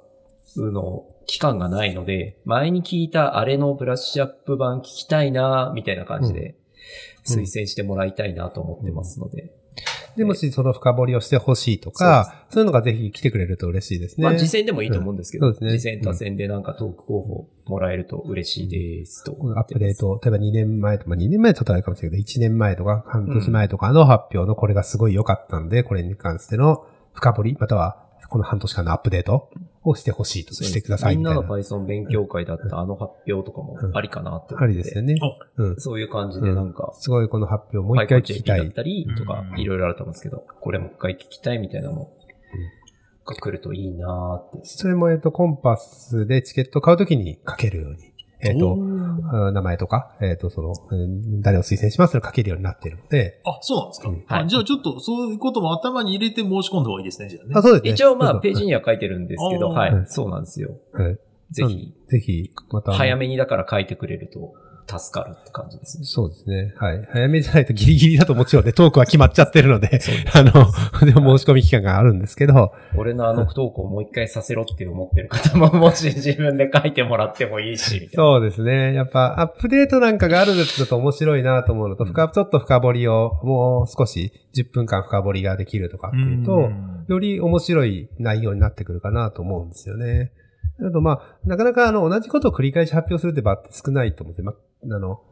うの、期間がないので、前に聞いたあれのブラッシュアップ版聞きたいな、みたいな感じで、うん推薦してもらいたいなと思ってますので。で、もしその深掘りをしてほしいとか、そういうのがぜひ来てくれると嬉しいですね。まあ、実践でもいいと思うんですけど、うん。そうですね。実践多戦でなんかトーク候補もらえると嬉しいですと。思アッ。プデート、例えば2年前とか、まあ2年前ちょっとあれかもしれないけど、1年前とか半年前とかの発表のこれがすごい良かったんで、これに関しての深掘り、またはこの半年間のアップデートをしてほしいと、してくださいみんなのみたいな。Python 勉強会だったあの発表とかもありかなって思って。ありですよね。うん。そういう感じでなんか、すごいこの発表もう一回聞きた JP だっい。たりとかう、んいろいろあると思うんですけど、これもう一回聞きたいみたいなのが来るといいなーって。それも、えっと、コンパスでチケットを買うときに書けるように、えっーあ名前とか、えっと、その、うん誰を推薦しますと書けるようになっているので、あ、そうなんですか。うんあはいじゃあちょっとそういうことも頭に入れて申し込んだ方がいいですね、じゃあね。あ、そうですね。一応まあページには書いてるんですけど、は。いそうなんですよ。はいぜひ、ぜひ、また。早めにだから書いてくれると助かるって感じですね。そうですね。はい。早めじゃないとギリギリだともちろんね、トークは決まっちゃってるので、あの、でも申し込み期間があるんですけど、俺のあのトークをもう一回させろって思ってる方も、もし自分で書いてもらってもいいし。そうですね。やっぱ、アップデートなんかがあるやつだと面白いなと思うのと、深、ちょっと深掘りを、もう少し10分間深掘りができるとかっていうと、より面白い内容になってくるかなと思うんですよね。あと、まあ、なかなかあの、同じことを繰り返し発表するって場って少ないと思って、ま、あの、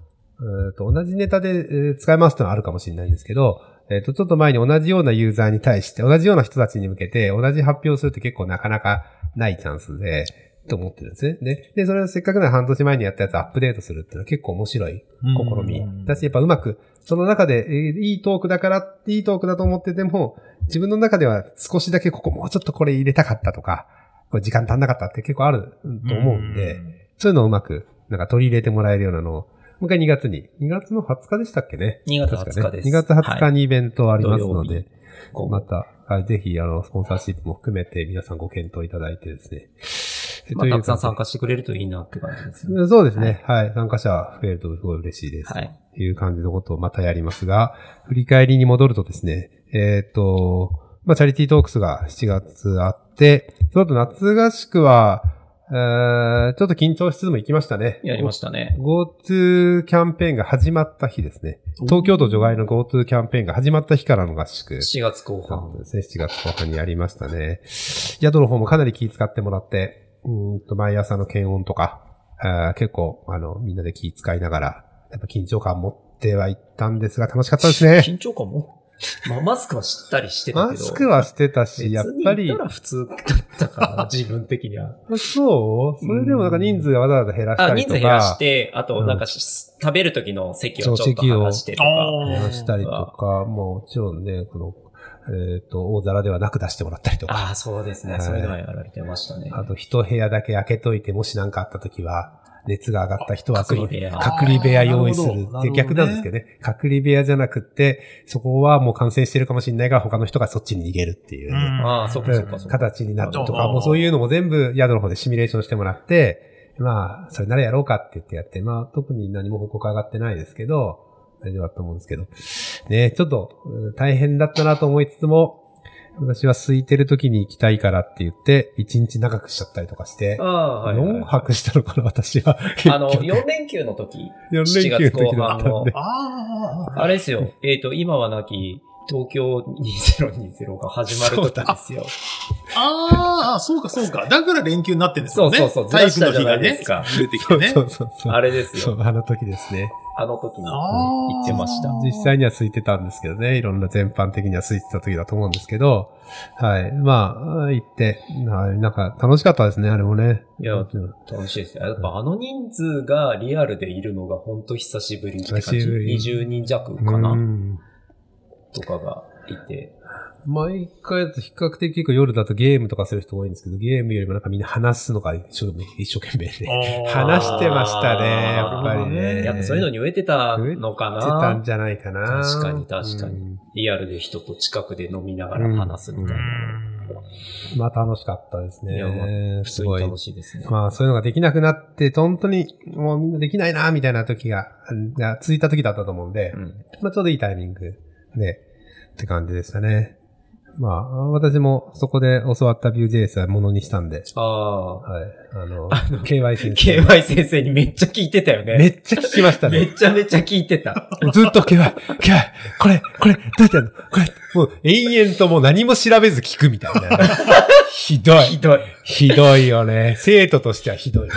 えーと同じネタで、えー使いますってのはあるかもしれないんですけど、えっ、と、ちょっと前に同じようなユーザーに対して、同じような人たちに向けて、同じ発表をするって結構なかなかないチャンスで、と思ってるんですね。で、で、それをせっかくなら半年前にやったやつアップデートするっていうのは結構面白い試み。だし、やっぱうまく、その中で、えーいいトークだから、いいトークだと思ってても、自分の中では少しだけここもうちょっとこれ入れたかったとか、これ時間足んなかったって結構あると思うんで、そういうのをうまく、なんか取り入れてもらえるようなのを、もう一回2月に、2月の20日でしたっけね？2月確か20日です。ね。2月20日にイベントありますのはいで、土曜日また、はいぜひ、あの、スポンサーシップも含めて皆さんご検討いただいてですね。まあ、たくさん参加加してくれるといいなって感じですね。そうですね。はい。参加者増えるとすごい嬉しいです。はい。という感じのことをまたやりますが、振り返りに戻るとですね、えっ、と、まあ、チャリティートークスが7月あって、その後夏合宿は、えーちょっと緊張しつつも行きましたね。やりましたね。GoTo キャンペーンが始まった日ですね。東京都除外の GoTo キャンペーンが始まった日からの合宿。7月後半。そうですね、7月後半にやりましたね。宿の方もかなり気遣ってもらって、うーんと、毎朝の検温とか、あー結構、あの、みんなで気遣いながら、やっぱ緊張感持ってはいったんですが、楽しかったですね。緊張感も。まあ、マスクはしったりしてたけど。マスクはしてたし、やっぱりら普通だったから、<laughs> 自分的には。そうそれでもなんか人数わざわざ減らしあ、たりとか、人数減らして、あと、なんかし、食べる時の席をちょっとそう席を剥がしてとか。減らしたりとか、もちろんね、この、えっ、と、大皿ではなく出してもらったりとか、ああ、そうですね。はいそういうのはやられてましたね。あと一部屋だけ開けといて、もし何かあった時は、熱が上がった人はその隔離部屋。隔離部屋用意する。って逆なんですけどね。隔離部屋じゃなくって、そこはもう感染してるかもしれないが、他の人がそっちに逃げるっていう、ああ、そうかそうか。形になるとか、うんもうそういうのも全部宿の方でシミュレーションしてもらって、まあ、それならやろうかって言ってやって、まあ、特に何も報告上がってないですけど、大丈夫だと思うんですけど、ね、ちょっとうん大変だったなと思いつつも、私は空いてる時に行きたいからって言って、1日長くしちゃったりとかしてあ、あ、はいはいはい。4泊したのかな、私は。<laughs> あの、4連休の時、<laughs> 4連休の時だったんで。ああ。あれですよ。えっ、と、今はなき、東京2020が始まる時ですよ。ああ、そうかそうか。だから連休になってんですよね。そうそうそう体育の日がねですか、出てきてね。そうそうそうそう。あれですそう、よ。あの時ですね。あの時に行ってました。実際には空いてたんですけどね。いろんな全般的には空いてた時だと思うんですけど。はい。まあ、行って、はい。なんか楽しかったですね、あれもね。いや、楽しいですね。やっぱあの人数がリアルでいるのが本当久しぶりって感じ。久しぶり20人弱かうなんとかがいて。毎回だと比較的結構夜だとゲームとかする人多いんですけど、ゲームよりもなんかみんな話すのが一生一生懸命で。話してましたね、やっぱりね。やっぱそういうのに植えてたのかしてたんなじゃないかな。確かに確かにうんリアルで人と近くで飲みながら話すみたいな。まあ楽しかったですいやまね。普通にすごい。楽しいですね。まあそういうのができなくなって、本当にもうみんなできないな、みたいな時が、が続いた時だったと思うんで、うんまあちょうどいいタイミングで、って感じでしたね。まあ、私もそこで教わった Vue.js はものにしたんで、ああ。はい。あの、KY 先生。KY 先生にめっちゃ聞いてたよね。めっちゃ聞きましためね。っちゃめちゃ聞いてた。ずっと KY、KY、これ、これ、どうやってやるの？これ、もう延々ともう何も調べず聞くみたいな。ひどい。<laughs> ひどい。ひどいよね。生徒としてはひどいね。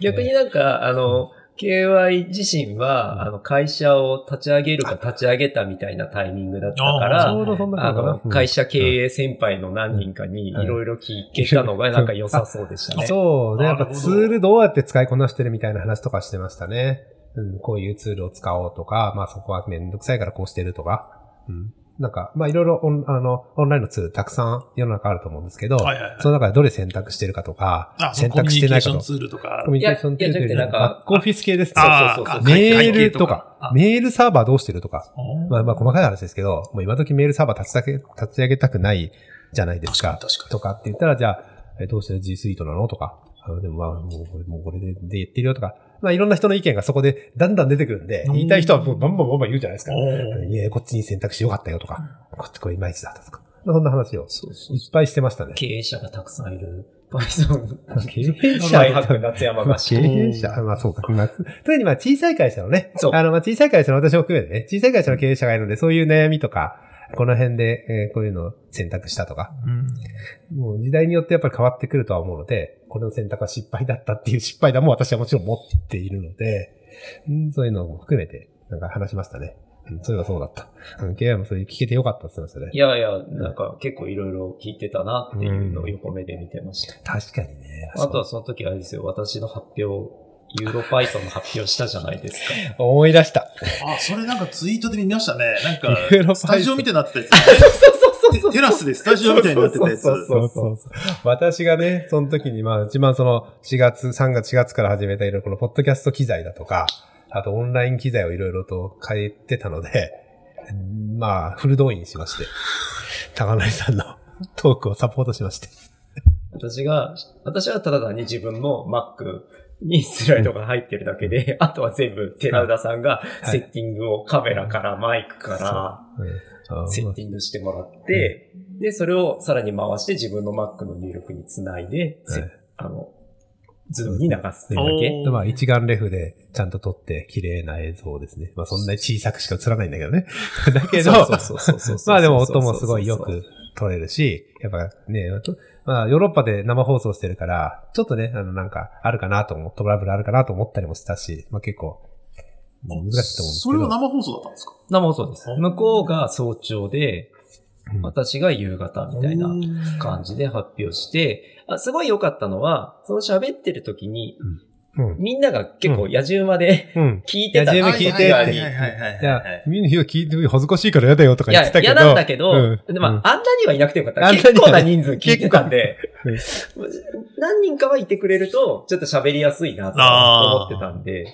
逆になんか、あの、KY 自身は、あの、会社を立ち上げるか立ち上げたみたいなタイミングだったかあら、あの会社経営先輩の何人かにいうんろいろ聞けたのがなんか良さそうでしたね。<laughs> そう。で、やっぱツールどうやって使いこなしてるみたいな話とかしてましたね。うん、こういうツールを使おうとか、まあそこはめんどくさいからこうしてるとか。うん。なんか、まあいろいろオンあの、オンラインのツールたくさん世の中あると思うんですけど、はいはいはいその中でどれ選択してるかとか、あ、その選コミュニケーション択してないかと。ツールとかコ。ミュニケーションツールいやいやじゃなくてなんかバックオフィス系ですそうそうそうかメールとか、あメールサーバーどうしてるとか。まああまあ細かい話ですけど、もう今時メールサーバー立ち上げ立ち上げたくないじゃないですか。確かに確かにとかって言ったら、じゃあ、えどうして G Suite なの？とか。あのでもまあ、もうこれもうこれでで言ってるよとか。まあいろんな人の意見がそこでだんだん出てくるんで、うん。言いたい人はもうバンバンバンバン言うじゃないですか。いや、こっちに選択肢よかったよとか、こっちこれいまいちだったとか。まあそんな話をそうそういっぱいしてましたね。経営者がたくさんいる。Python 経営者？夏山まあ、が。経営者、<laughs> まあそうか。まあ、特にまあ小さい会社のね、そう。あのまあ小さい会社の私も含めてね、小さい会社の経営者がいるので、そういう悩みとか、この辺で、えーこういうのを選択したとか、うんもう時代によってやっぱり変わってくるとは思うので、これの選択は失敗だったっていう <laughs> 失敗談も私はもちろん持っているので、うんそういうのも含めて、なんか話しましたね。うんそういえばそうだった。うん、KY もそれ聞けてよかったって言ってましたね。いやいや、なんか結構いろいろ聞いてたなっていうのを横目で見てました。確かにね。あとはその時あれですよ、私の発表、ユーロパイソンの発表したじゃないですか。思い出した。あ、それなんかツイートで見ましたね。なんかユーロパイ、スタジオみたいになってたやつ。<laughs> そうそうそうテテラスでスタジオみたいになってたやつ。そうそうそうそうそう。私がね、その時に、まあ、一番その4月、3月、4月から始めたいろいろこのポッドキャスト機材だとか、あとオンライン機材をいろいろと変えてたので、うんまあ、フル動員しまして、高成さんの <laughs> トークをサポートしまして。私が、私はただ単に自分の Mac にスライドが入ってるだけで、あとは全部寺田さんがはい。セッティングをカメラからマイクかう。んらセッティングしてもらって、で、それをさらに回して自分の Mac の入力につない。で、あの、 Zoom に流すっていう。だけ。まあ、一眼レフでちゃんと撮って綺麗な映像ですね。まあ、そんなに小さくしか映らないんだけどね。<laughs> だけど、まあでも音もすごいよく撮れるし、やっぱね、とまあヨーロッパで生放送してるから、ちょっとね、あのなんかあるかなと思トラブルあるかなと思ったりもしたし、まあ結構難しいと思うんですけど。それは生放送だったんですか？生放送です。向こうが早朝で、うん私が夕方みたいな感じで発表して、あすごい良かったのは、その喋ってる時に、うん。みんなが結構野獣馬でうん。<laughs> 聞いてた。野獣馬聞いて。ってはいはいはいはいはい。いやはい、みんな聞いて恥ずかしいから嫌だよとかいや言って、たけど。嫌なんだけど、うん。でまあ、うん。あんなにはいなくてよかった。結構な人数聞いてたんで。うん、<laughs> 何人かはいてくれると、ちょっと喋りやすいなと思ってたんで、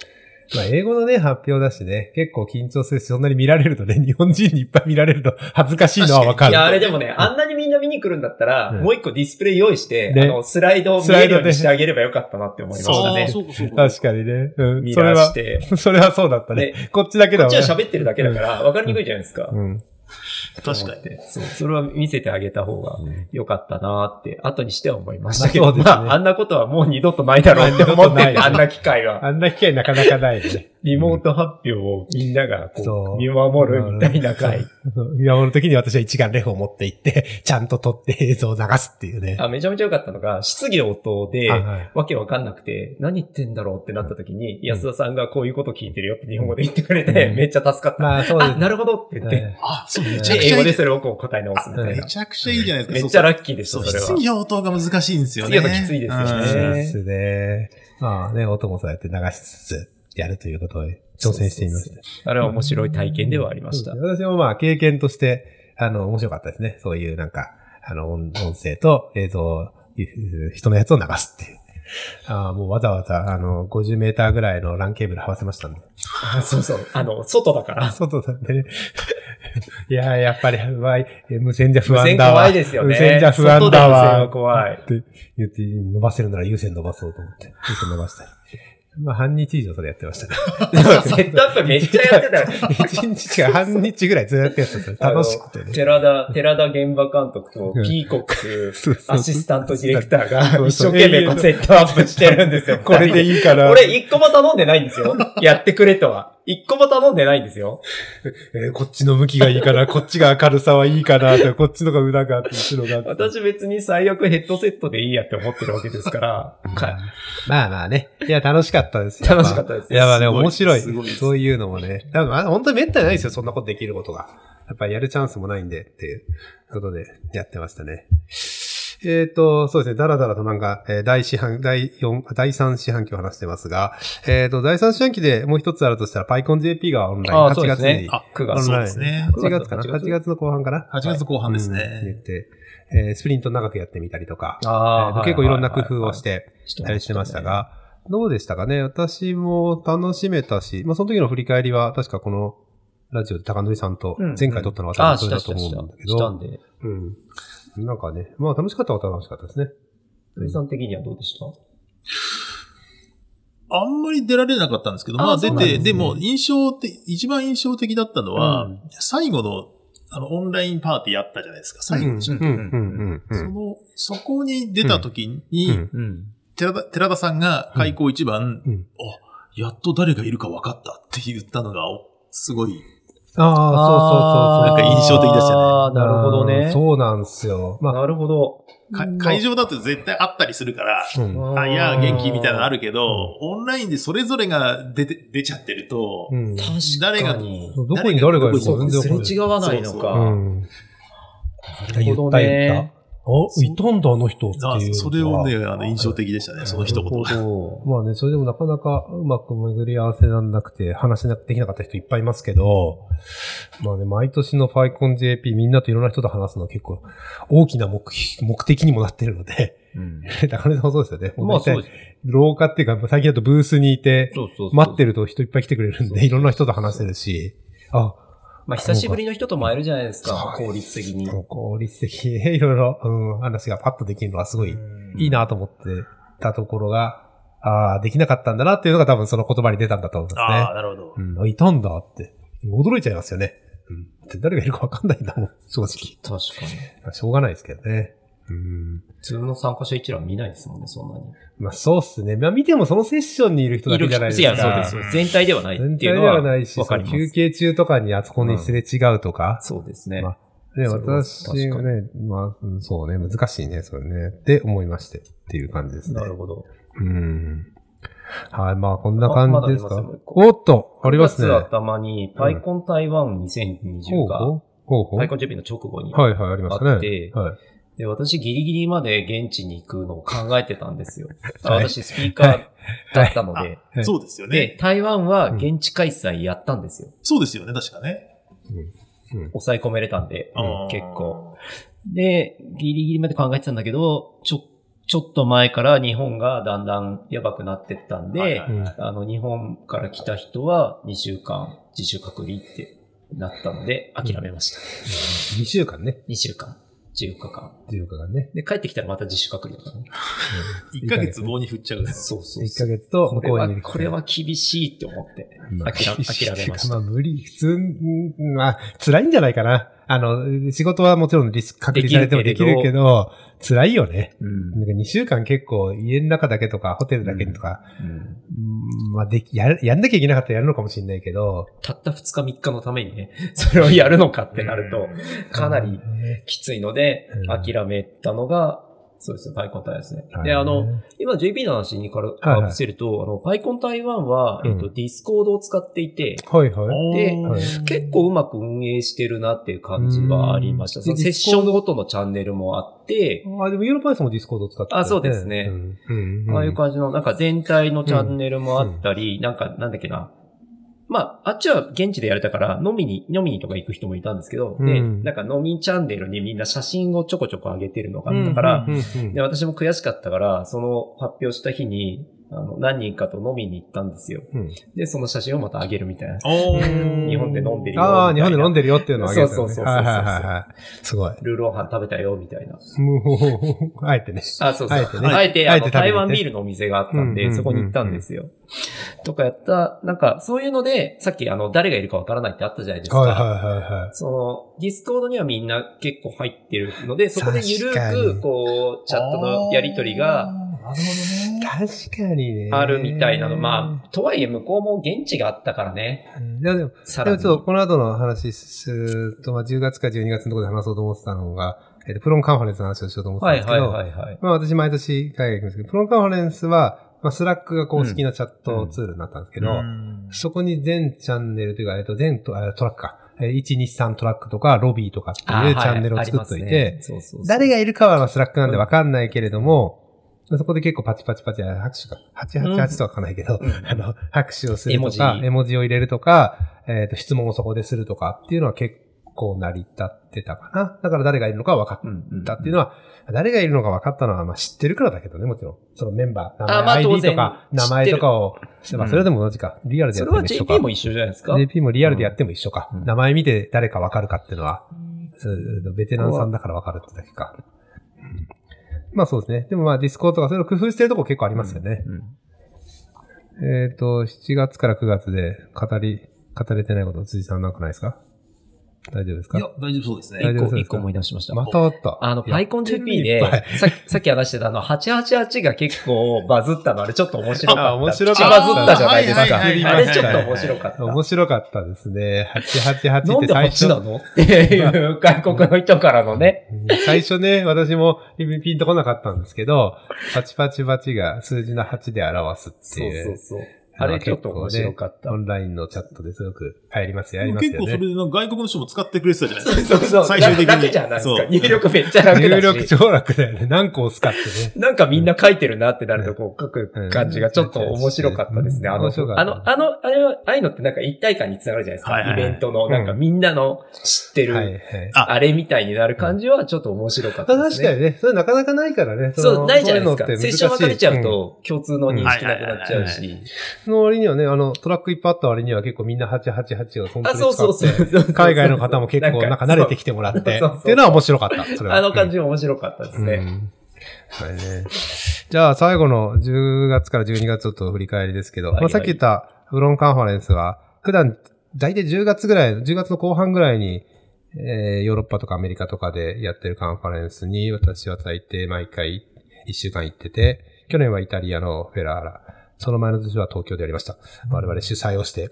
まあ英語のね、発表だしね、結構緊張するし、そんなに見られるとね、日本人にいっぱい見られると恥ずかしいのはわかる。いや、あれでもね、あんなにみんな見に来るんだったら、うんもう一個ディスプレイ用意して、ねあの、スライドを見えるようにしてあげればよかったなって思いましたね。そうかそうか。確かにね。うん。ミそれは。それはそうだったね。ねこっちだけだもんこっちは喋ってるだけだから、わかりにくいじゃないですか。うん。確かに。に。そう、それは見せてあげた方がよかったなって、後にしては思いましたけど、まあねまあ、あんなことはもう二度とないだろうって <laughs> 思ってあんな機会は。あんな機会なかなかないよね。リモート発表をみんながこう見守るみたいな回。<laughs> 見守るときに私は一眼レフを持って行って、ちゃんと撮って映像を流すっていうね。あ、めちゃめちゃ良かったのが、質疑応答で、はいはいわけわかんなくて、何言ってんだろうってなった時に、安田さんがこういうこと聞いてるよって日本語で言ってくれて、うんめっちゃ助かった。まあそうですあ、なるほどって言って、ねあ、そう、めちでゃくちゃいい英語でそれをこう答え直すみたいめな。ちゃくちゃいいじゃないですか。めっちゃラッキーでした、それは。質疑応答が難しいんですよね。質疑応答きついですよねそうですね。まあね、音もそうやって流しつつやるということで挑戦してみました。あれは面白い体験ではありました。そうですね私もまあ経験として、あの、面白かったですね。そういうなんか、あの、音音声と映像、人のやつを流すっていう。ああ、もうわざわざ、あの、50メーターぐらいのランケーブル這わせましたんで。あそうそう。あの、外だから。外なんでね。<laughs> いやー、やっぱり、不安無線じゃ不無線安だわ。怖いですよね。無線じゃ不安だ外で無線はわ。怖い。って言って、伸ばせるなら有線伸ばそうと思って、有線伸ばしたり。まあ、半日以上それやってましたね。セットアップめっちゃやってたよ。一日か半日ぐらいずっとやってた。楽しくてね。寺田、寺田現場監督とうんピーコックアシスタントディレクターが一生懸命セットアップしてるんですよ。これでいいかな。俺一個も頼んでないんですよ。やってくれとは。一個も頼んでないんですよ。<laughs> えーこっちの向きがいいかな、<laughs> こっちが明るさはいいかな、とかこっちのが裏があって、後ろがあって。私別に最悪ヘッドセットでいいやって思ってるわけですから。かまあまあね。いや、楽しかったですよ。<laughs> 楽しかったですいや、まあね、面白い。そういうのもね。多分あ本当にめったにないですよ、そんなことできることが。やっぱりやるチャンスもないんで、っていうことでやってましたね。えっ、と、そうですね、だらだらとなんか、えー第四半、第四、第三四半期を話してますが、えっ、と、第三四半期でもう一つあるとしたら、PyConJP がオンライン、ああ8月そうですねに。あ、9月。そうですね。8月かな？8月 ?8 月の後半かな？8月後半ですうん言っね。て、えースプリント長くやってみたりとか、あ結構いろんな工夫をして、してやりしてました。が、どうでしたかね？私も楽しめたし、まあその時の振り返りは確かこのラジオで高則さんとうん前回撮ったのはああ、多分それだと。思うんだけど、したんで。うん。なんかね、まあ楽しかったは楽しかったですね。鳥さん的にはどうでした？あんまり出られなかったんですけど、まあ出て、ですねでも印象的、一番印象的だったのは、うん最後の、あの、オンラインパーティーやったじゃないですか、最後に。うん、うん、うん、うん。その、そこに出た時に、うんうん。寺田、寺田さんが開口一番、うんあ、やっと誰がいるか分かったって言ったのが、おすごいああ、そうそうそうそう。なんか印象的でしたねああ、なるほどうんね。そうなんですよ。まあ、なるほど。か会場だと絶対あったりするから、うん。あ、いや、元気みたいなのあるけど、オンラインでそれぞれが出て、出ちゃってると、うん。確誰がかに。どこに誰がいるかそうか、全然わかんない。すれ違わないのか。うん。なるほどね。あ、いたんだ、あの人ってあいう。それをね、あの、印象的でしたね、その一言なるほど。<laughs> まあね、それでもなかなかうまく巡り合わせなんなくて、話できなかった人いっぱいいますけど、まあね、毎年のファイコン JP みんなといろんな人と話すのは結構大きな目 <laughs> 目的にもなってるので、うん高根さんもそうですよね。まあそう。廊下っていうか、最近だとブースにいて、そうそうそう。待ってると人いっぱい来てくれるんで、いろんな人と話せるし、あ、まあ、久しぶりの人とも会えるじゃないですか、効率的に。効率的にねいろいろ、うん、話がパッとできるのはすごいいいなと思ってたところが、ああ、できなかったんだなっていうのが多分その言葉に出たんだと思いますねああ、。なるほど。うん、あいたんだって。驚いちゃいますよね。うん。で誰がいるかわかんないんだもん、正直。確かに。まあしょうがないですけどね。うん。普通の参加者一覧見ないですもんね、そんなに。まあそうっすね。まあ見てもそのセッションにいる人だけじゃないですか。いや、そうです。そうです全体ではない全っていうのは体ではないし、かり。休憩中とかにあそこにすれ違うとか。そうですね。まね、それは私ね、まあ、うんそうね、難しいね、それね。って思いまして、っていう感じですね。なるほど。うん。はい、まあこんな感じですか？あままおっと、ありますね。9月頭に、パイコン台湾2020が、ほうほうほうパイコン JP の直後にはいはい、ありましたね。あってはい。で、私ギリギリまで現地に行くのを考えてたんですよ。はい私スピーカーだったので。はいそうですよでね。、台湾は現地開催やったんですよ。そうですよね、確かね。抑え込めれたんで、あー結構。で、ギリギリまで考えてたんだけど、ちょ、ちょっと前から日本がだんだんやばくなってったんで、はいはいうんあの、日本から来た人は2週間自主隔離ってなったので、諦めました。2週間ね。2週間、14日間。14日間ね。で、帰ってきたらまた自主隔離だからね。1ヶ月棒に振っちゃう。そうそう1ヶ月とこれは向こうにいる、これは厳しいって思って。まあ諦諦めましたまあ無理、普通、うんまあ辛いんじゃないかな。あの、仕事はもちろんリスク隔離されてもできるけど、辛いよね。うん。なんか2週間結構家の中だけとかホテルだけとか、うん。うんまあでき、やる、やんなきゃいけなかったらやるのかもしれないけど、たった2日3日のためにね、<laughs> それをやるのかってなると、かなりきついのでうん、諦めたのが、そうです。ね、 PyCon 台湾ですね。で、あはいの、今 JP の話にからかぶせると、あの、 PyCon 台湾は、えっと、うん Discord を使っていて、はいはい。ではい。結構うまく運営してるなっていう感じはありました。うん。そのセッションごとのチャンネルもあって、あ、でも EuroPython も Discord 使ってあそうですね。うん。うん。ああいう感じの、なんか全体のチャンネルもあったり、なんか、なんだっけな。まあ、あっちは現地でやれたから、飲みに、飲みにとか行く人もいたんですけど、で、うん。なんか飲みチャンネルにみんな写真をちょこちょこ上げてるのがあったから、で、私も悔しかったから、その発表した日に、あの、何人かと飲みに行ったんですよ。うんで、その写真をまた上げるみたいな。おー日本で飲んでるよああ、日みたいな本で飲んでるよっていうのをあげてたよねそうそうそうそうはいはいはいはい。すごい。ルーローハン食べたよ、みたいな。もう、あえてね。あ、そうそう。あえてねあえて、あの、あえて台湾ビールのお店があったんで、そこに行ったんですよ。とかやった、なんか、そういうので、さっき、あの、誰がいるかわからないってあったじゃないですか。はいはいはいはい。その、 Discord にはみんな結構入ってるので、そこでゆるく、にこう、チャットのやりとりがなるほどね。確かにね。あるみたいなの。まあ、とはいえ向こうも現地があったからね。うんでも、さらに。でもちょっとこの後の話すると、まあ、10月か12月のところで話そうと思ってたのが、えっと、 Plone Conference の話をしようと思ってたんはいですけど、はいはいはい。まあ私毎年海外行くんですけど、 Plone Conference は、まあ Slack が公式なチャットツールになったんですけど、うんそこに全チャンネルというか、えっと、全トラックか、えー1、2、3トラックとか、ロビーとかっていうチャンネルを作っといて、そうそうそう誰がいるかはまあ Slack なんでわかんないけれども、そこで結構パチパチパチ、あ拍手か、888とは書かないけど、うんあの、拍手をするとか、絵文字を入れるとか、えっ、と、質問をそこでするとかっていうのは結構成り立ってたかな。だから誰がいるのかは分かったっていうのは、誰がいるのか分かったのは、まあ知ってるからだけどね、もちろん。そのメンバー、名前、当 ID 然とか、名前とかを、まあうんそれでも同じか。リアルでそれはやっても一緒か JP。も一緒じゃないですか？JP もリアルでやっても一緒か。うん名前見て誰か分かるかっていうのは、ベテランさんだから分かるってだけか。うんまあそうですね。でもまあディスコードとかそういうの工夫してるとこ結構ありますよね。うんえっ、と、7月から9月で語り、語れてないこと、辻さんなんかないですか？大丈夫ですか？いや、大丈夫そうですね。大丈夫ですか？一個、一個思い出しました。またあった。あの、や PyConJP いっでぱい、さっき、さっき話してたあの、888が結構バズったの、あれちょっと面白かった。あ <laughs> 面白かったバズったじゃないですか。あはいれちょっと面白かった。面白かったですね。888なんってで最初8なの？っていう外国の人からのね。うん最初ね、私もピンとこなかったんですけど、パチパチパチが数字の8で表すってそういう。そうそう。あれちょっと面白かったオ。ンラインのチャットですごく流行りますよ、やりますよね。結構それで外国の人も使ってくれてたじゃないですか。そうそう。最終的に楽じゃないですか。入力めっちゃ楽だし。入力超楽だよね。何個押すかってね。<laughs> なんかみんな書いてるなってなると、こう書く感じがちょっと面白かったですね。うんあのあの、あの、あれは、ああいうのってなんか一体感につながるじゃないですか。はいはいはいイベントの、なんかみんなの知ってる、い。ああれみたいになる感じはちょっと面白かったですね。確かにね、それなかなかないからね。そう、のないじゃないですか。セッション分かれちゃうんと、共通の認識なくなっちゃうはいし。その割にはね、あの、トラックいっぱいあった割には結構みんな888を本当あ、にそうそうそう使って。。海外の方も結構 <laughs> なんか慣れてきてもらって。そうそうそうっていうのは面白かった。それは。あの感じも面白かったですね。うんはいね。じゃあ最後の10月から12月ちょっと振り返りですけど、はいまあさっき言ったフロンカンファレンスは、普段大体10月ぐらい、10月の後半ぐらいに、えーヨーロッパとかアメリカとかでやってるカンファレンスに私は大抵毎回1週間行ってて、去年はイタリアのフェラーラ、その前の年は東京でやりました。我々主催をして、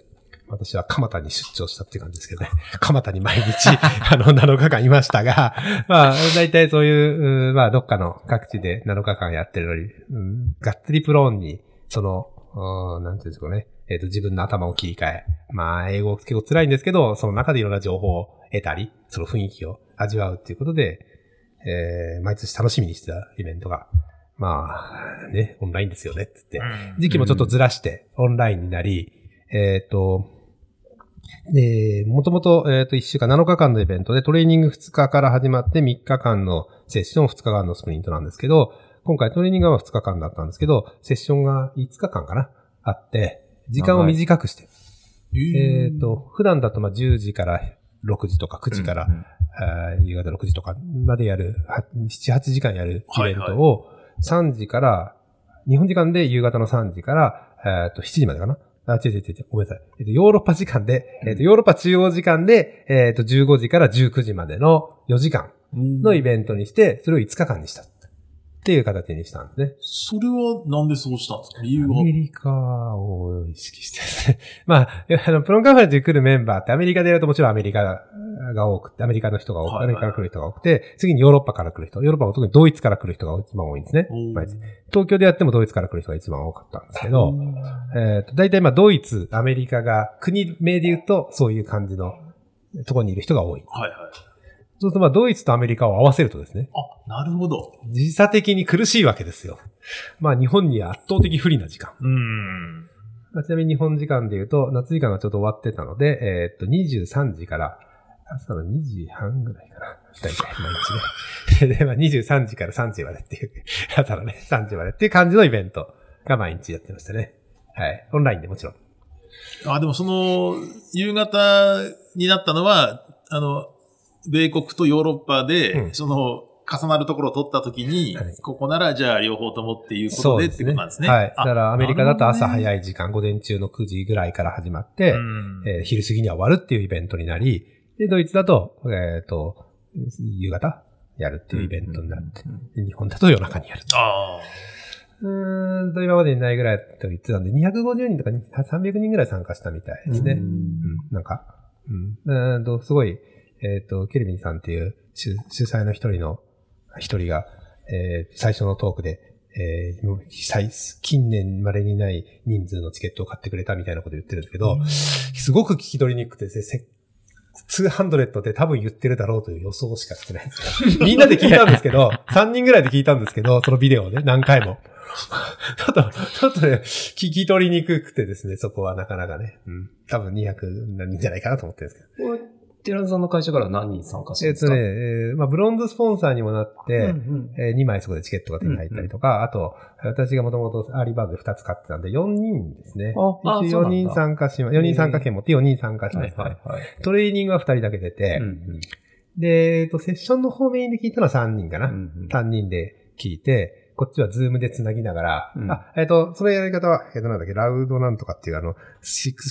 私は蒲田に出張したって感じですけどね。<laughs> 蒲田に毎日、<laughs> あの、7日間いましたが、<laughs> まあ、大体そういう、うまあ、どっかの各地で7日間やってるのに、うん、がっつりプローンに、その、うんなんていうんですかね。えっ、と、自分の頭を切り替え。まあ、英語結構辛いんですけど、その中でいろんな情報を得たり、その雰囲気を味わうっていうことで、えー、毎年楽しみにしてたイベントが、まあ、ね、オンラインですよね、って言って。時期もちょっとずらして、オンラインになり、えっ、と、で、もともと、えっ、と、1週間、7日間のイベントで、トレーニング2日から始まって3日間のセッション、2日間のスプリントなんですけど、今回トレーニングは2日間だったんですけど、セッションが5日間かなあって、時間を短くして。えっ、と、普段だとまあ10時から6時とか9時から、あー夕方6時とかまでやる、は7、8時間やるイベントを、3時から、日本時間で夕方の3時から、えっ、と、7時までかなあ、違う違う違うごめんなさい。えっ、と、ヨーロッパ時間で、えっ、と、ヨーロッパ中央時間で、えっ、と、15時から19時までの4時間のイベントにして、それを5日間にした。っていう形にしたんですね。それはなんでそうしたんですか？理由は？アメリカを意識してですね。<laughs> まあ、あの、プロンカンファレンスに来るメンバーってアメリカでやるともちろんアメリカが多くて、アメリカの人が多くて、はいはいアメリカから来る人が多くて、次にヨーロッパから来る人、ヨーロッパは特にドイツから来る人が一番多いんですね。東京でやってもドイツから来る人が一番多かったんですけど、えっ、と、大体まあドイツ、アメリカが国名で言うとそういう感じのところにいる人が多い。はいはい。そうするとまあドイツとアメリカを合わせるとですね、あ、なるほど。時差的に苦しいわけですよ。まあ日本には圧倒的不利な時間。うん。まあちなみに日本時間で言うと、夏時間がちょっと終わってたので、えーっと、23時から、朝の2時半ぐらいかな。大体、毎日ね。<laughs> で、まあ23時から3時までっていう、朝のね、3時までっていう感じのイベントが毎日やってましたね。はい。オンラインでもちろん。あ、でもその、夕方になったのは、あの、米国とヨーロッパで、うんその、重なるところを取ったときに、はいここならじゃあ両方ともっていうことでってことなんですね。はい。だからアメリカだと朝い。早い時間、午前中の9時ぐらいから始まって、うんえー昼過ぎには終わるっていうイベントになり、で、ドイツだと、えーっと、夕方やるっていうイベントになって、で日本だと夜中にやる。あうーんと、今までにないぐらいと言ってたんで、250人とか300人ぐらい参加したみたいですね。ううんん、なんか、うん。うーんと、すごい、えっ、と、ケルビンさんっていう主主催の一人の、一人が、えー最初のトークで、えー最近年まれにない人数のチケットを買ってくれたみたいなこと言ってるんですけど、すごく聞き取りにくくてですね、せ200って多分言ってるだろうという予想しかしてないんですよ。<laughs> みんなで聞いたんですけど、3人ぐらいで聞いたんですけど、そのビデオをね、何回も。<laughs> ちょっと、ちょっとね、聞き取りにくくてですね、そこはなかなかね。うん。多分200何人じゃないかなと思ってるんですけど。寺田さんの会社から何人参加してるんですか？えっとね、えーまあ、ブロンズスポンサーにもなって、うんうんえ2枚そこでチケットが手に入ったりとか、あと、私がもともと early bird で2つ買ってたんで、4人ですね。ああ一応4そうなんだ人参加します。4人参加券持って4人参加します。はいはいはい。トレーニングは2人だけ出て、うんうんで、えっと、セッションの方面で聞いたのは3人かな。うんうん3人で聞いて、こっちは Zoom で繋ぎながら、うんあ、えっ、と、そのやり方は、えっ、と、なんだっけ、 Loud なんとかっていうあの、6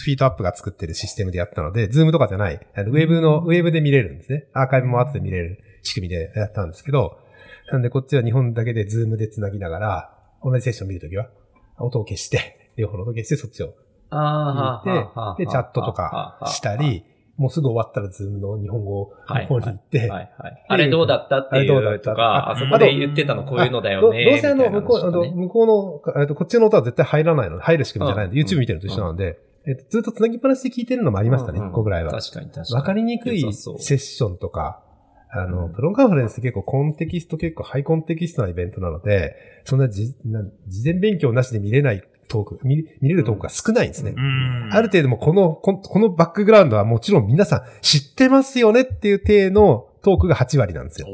フィートアップが作ってるシステムでやったので、 Zoom とかじゃない、あのウェブの、ウェブで見れるんですね。アーカイブも後で見れる仕組みでやったんですけど、なんでこっちは日本だけで Zoom で繋ぎながら、同じセッション見るときは、音を消して、両方の音を消してそっちをあ聞いて、で、チャットとかした、り、もうすぐ終わったら Zoom の日本語の方に行って、はい。はい。あれどうだったっていうだったうとか、あそこで言ってたのこういうのだよね。どどうせあの、向こう、ね向こうの、えっとこっちの音は絶対入らないの。で、入る仕組みじゃないの。で、うん。YouTube 見てるのと一緒なので、えっと、ずっと繋ぎっぱなしで聞いてるのもありましたね、うんうん。1個ぐらいは。確かに確かに。わかりにくいセッションとか、あの、うん。プロカンファレンスって結構コンテキスト結構ハイコンテキストなイベントなので、そんなじな事前勉強なしで見れないトーク、見見れるトークが少ないんですね。うん。ある程度もうこの、ここのバックグラウンドはもちろん皆さん知ってますよねっていう体のトークが8割なんですよ。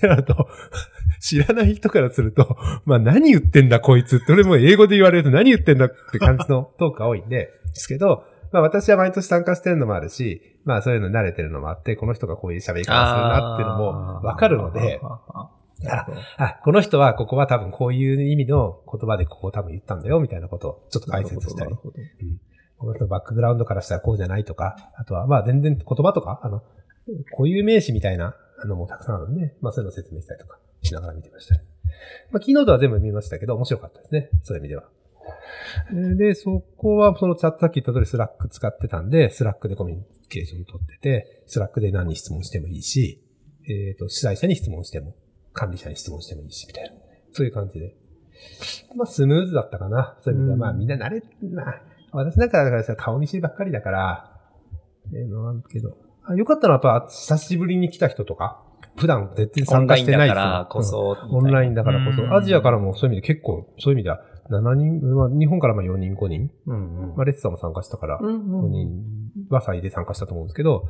であと、<laughs> 知らない人からすると、まあ何言ってんだこいつって、俺も英語で言われると何言ってんだって感じのトークが多いんで、ですけど、まあ私は毎年参加してるのもあるし、まあそういうの慣れてるのもあって、この人がこういう喋り方するなっていうのもわかるので、ああ、この人はここは多分こういう意味の言葉でここを多分言ったんだよみたいなことをちょっと解説したりなる。ほどこの人のバックグラウンドからしたらこうじゃないとか、あとはまあ全然言葉とか、あの、固有名詞みたいなのもたくさんあるんで、まあそういうのを説明したりとかしながら見てました。まあキーノートは全部見ましたけど、面白かったですね。そういう意味では。えーで、そこはそのチャットさっき言った通り Slack 使ってたんで、 Slack でコミュニケーション取ってて、 Slack で何に質問してもいいし、えっ、と、主催者に質問しても、管理者に質問してもいいし、みたいな。そういう感じで。まあ、スムーズだったかな。そういう意味では、うん。まあ、みんな慣れ、まあ、私なんかだからさ、顔見知りばっかりだから、ええのなんだけど、あよかったのはやっぱ、久しぶりに来た人とか、普段絶対オ参ンラインだ加してない人か。らこそ。うん。オンラインだからこそ、うん。アジアからもそういう意味で結構、そういう意味では、7人、まあ、日本からまあ4人、5人、うんうん。まあ、レッツさんも参加したから、うん5うん。人は最で参加したと思うんですけど、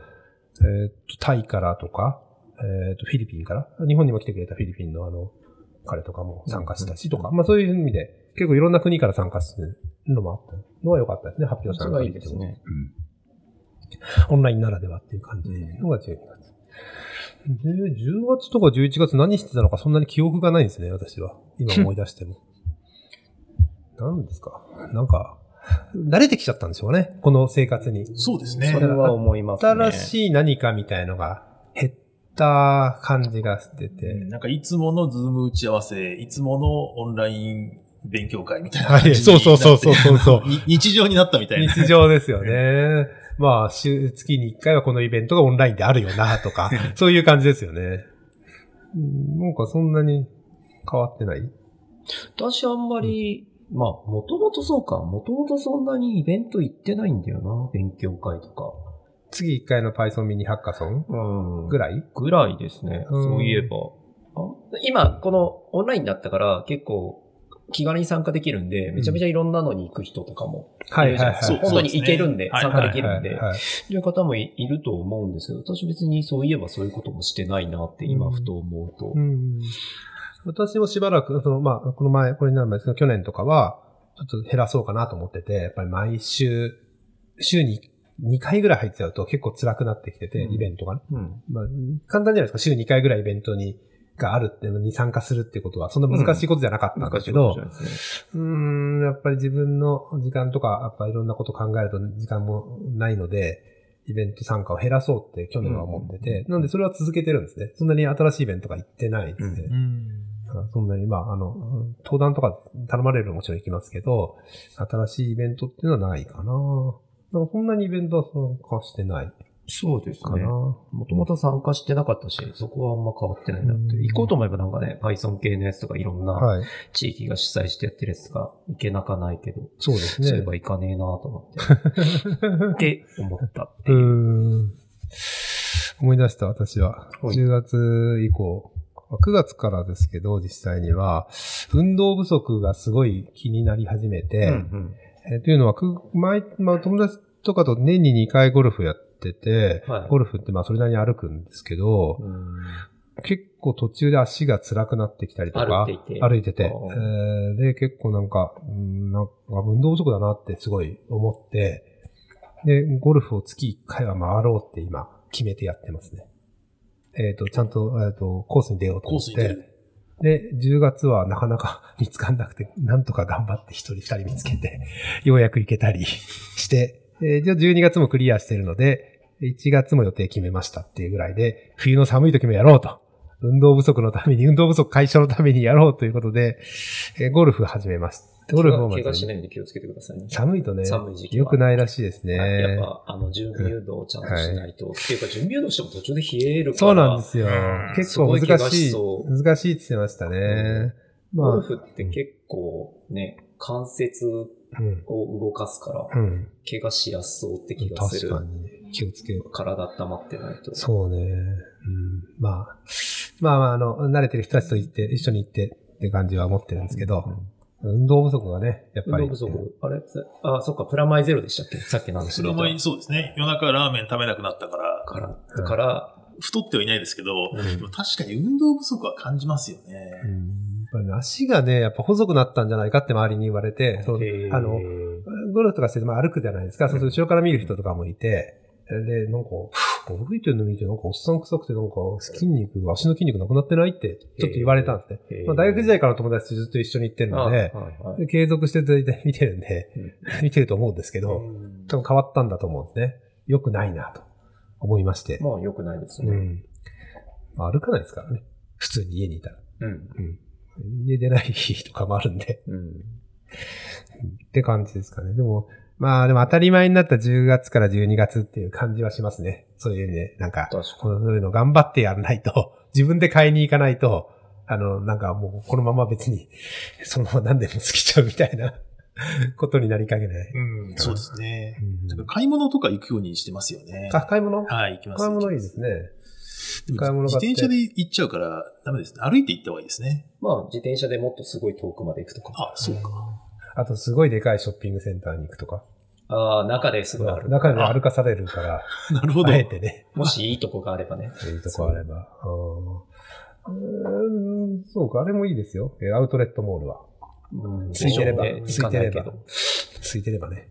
えーっと、タイからとか、えーっと、フィリピンから、日本にも来てくれたフィリピンのあの、彼とかも参加したしとか、まあそういう意味で、結構いろんな国から参加するのもあったのは良かったですね、発表さそれた時ですね。オンラインならではっていう感じのが12月。で、10月とか11月何してたのかそんなに記憶がないんですね、私は。今思い出しても。<laughs> 何ですかなんか、慣れてきちゃったんでしょうね、この生活に。そうですねそ。れは思いますね。新しい何かみたいのが減った感じがしてて。なんかいつものズーム打ち合わせ、いつものオンライン勉強会みたいなはい、感じにそうそうそうそうそうそう。<laughs> に日常になったみたいな。日常ですよね。まあ、週、月に1回はこのイベントがオンラインであるよな、とか、<laughs> そういう感じですよね。うんなんかそんなに変わってない？私あんまり、まあ、もともとそうか。もともとそんなにイベント行ってないんだよな。勉強会とか。次1回の Python ミニハッカソンうん。ぐらい？ぐらいですね。うん。そういえば。あ？今、このオンラインだったから結構気軽に参加できるんで、めちゃめちゃいろんなのに行く人とかもいるじゃない本当に行けるんで、参加できるんで、という方もいいると思うんですけど、私別にそういえばそういうこともしてないなって今ふと思うと。うん私もしばらく、その、まあ、この前、これになる前ですけど、去年とかは、ちょっと減らそうかなと思ってて、やっぱり毎週、週に2回ぐらい入っちゃうと結構辛くなってきてて、うんイベントがね。うん。まあ、簡単じゃないですか。週2回ぐらいイベントに、があるっていうのに参加するってことは、そんな難しいことじゃなかったんだ難しいけど。うーん、やっぱり自分の時間とか、やっぱいろんなこと考えると時間もないので、イベント参加を減らそうって去年は思ってて、なのでそれは続けてるんですね。そんなに新しいイベントが行ってないんですね。うんそんなに、まあ、あの、登壇とか頼まれるもちろん行きますけど、新しいイベントっていうのはないかな。だからそんなにイベントは参加してないそうですね。かな。もともと参加してなかったし、そこはあんま変わってないなって。うん行こうと思えばなんかね、Python 系のやつとかいろんなはい。地域が主催してやってるやつとか行けなかないけど、そうですね。そういえば行かねえなと思って。<laughs> って思ったってういう。思い出した、私は。はい10月以降、まあ9月からですけど、実際には、運動不足がすごい気になり始めて、うんえーというのは、く前、まあ、友達とかと年に2回ゴルフやってて、はいゴルフってまあそれなりに歩くんですけど、うん。結構途中で足が辛くなってきたりとか、歩いていて歩いててえーで、結構なんか、うんなんか運動不足だなってすごい思って、で、ゴルフを月1回は回ろうって今決めてやってますね。えっ、と、ちゃんと、えっ、と、コースに出ようと思って。コースに出る。で、10月はなかなか <laughs> 見つかんなくて、なんとか頑張って1人2人見つけて、<laughs> ようやく行けたり <laughs> して、えじゃあ12月もクリアしてるので、1月も予定決めましたっていうぐらいで、冬の寒い時もやろうと。運動不足のために、運動不足解消のためにやろうということで、えゴルフ始めます。ゴルフをまず怪我しないように気をつけてくださいね。寒いとね、寒い時期は良くないらしいですね。はいやっぱ、あの、準備運動をちゃんとしないと。っていうか、準備運動しても途中で冷えるから。そうなんですようん。結構難しいしそ。う難しいって言ってましたね。まあ、ゴルフって結構ね、関節うん。を動かすから、うん。怪我しやすそうって気がする。確かに。気をつけよう。体温まってないと。そうね。うん。まあ、まあまあ、あの、慣れてる人たちと行って、一緒に行ってって感じは思ってるんですけど、運動不足がね、やっぱり。運動不足。あれ？あ、そっか、プラマイゼロでしたっけ？<laughs> さっきの話で言ったそうですね。夜中ラーメン食べなくなったから、から、だから、太ってはいないですけど、うんでも確かに運動不足は感じますよね。うん。やっぱりね足がね、やっぱ細くなったんじゃないかって周りに言われて、あの、ゴルフとかしてて、まあ、歩くじゃないですか。そうすると後ろから見る人とかもいて、で、なんか、歩いてるの見て、なんかおっさん臭くて、なんか筋肉、足の筋肉なくなってないって、ちょっと言われたんですね。まあ、大学時代からの友達とずっと一緒に行ってるあはいので、はいで継続して大体見てるんで、見てると思うんですけど、多分変わったんだと思うんですね。良くないなと思いまして。まあ、良くないですね。うん。まあ歩かないですからね。普通に家にいたら。うん。うん。家出ない日とかもあるんで。うん。って感じですかね。でも、まあでも当たり前になった10月から12月っていう感じはしますね。そういうね、なんか、そういうの頑張ってやらないと、<laughs> 自分で買いに行かないと、あの、なんかもうこのまま別に、そのまま何でも過ぎちゃうみたいな <laughs> ことになりかけない。うん、そうですね。うん買い物とか行くようにしてますよね。あ、買い物？はい、行きます。買い物いいですね。でも買い物自転車で行っちゃうからダメですね。歩いて行った方がいいですね。まあ、自転車でもっとすごい遠くまで行くとか。あ、そうか。あと、すごいでかいショッピングセンターに行くとか。ああ、中ですごいある。中で歩かされるから、<laughs> なるほど。あえてね、もしいいとこがあればね。<laughs> いいとこあれば。うんそうか、あれもいいですよ。えアウトレットモールは。うん空いてれば、ね空いてれば行かないてればね。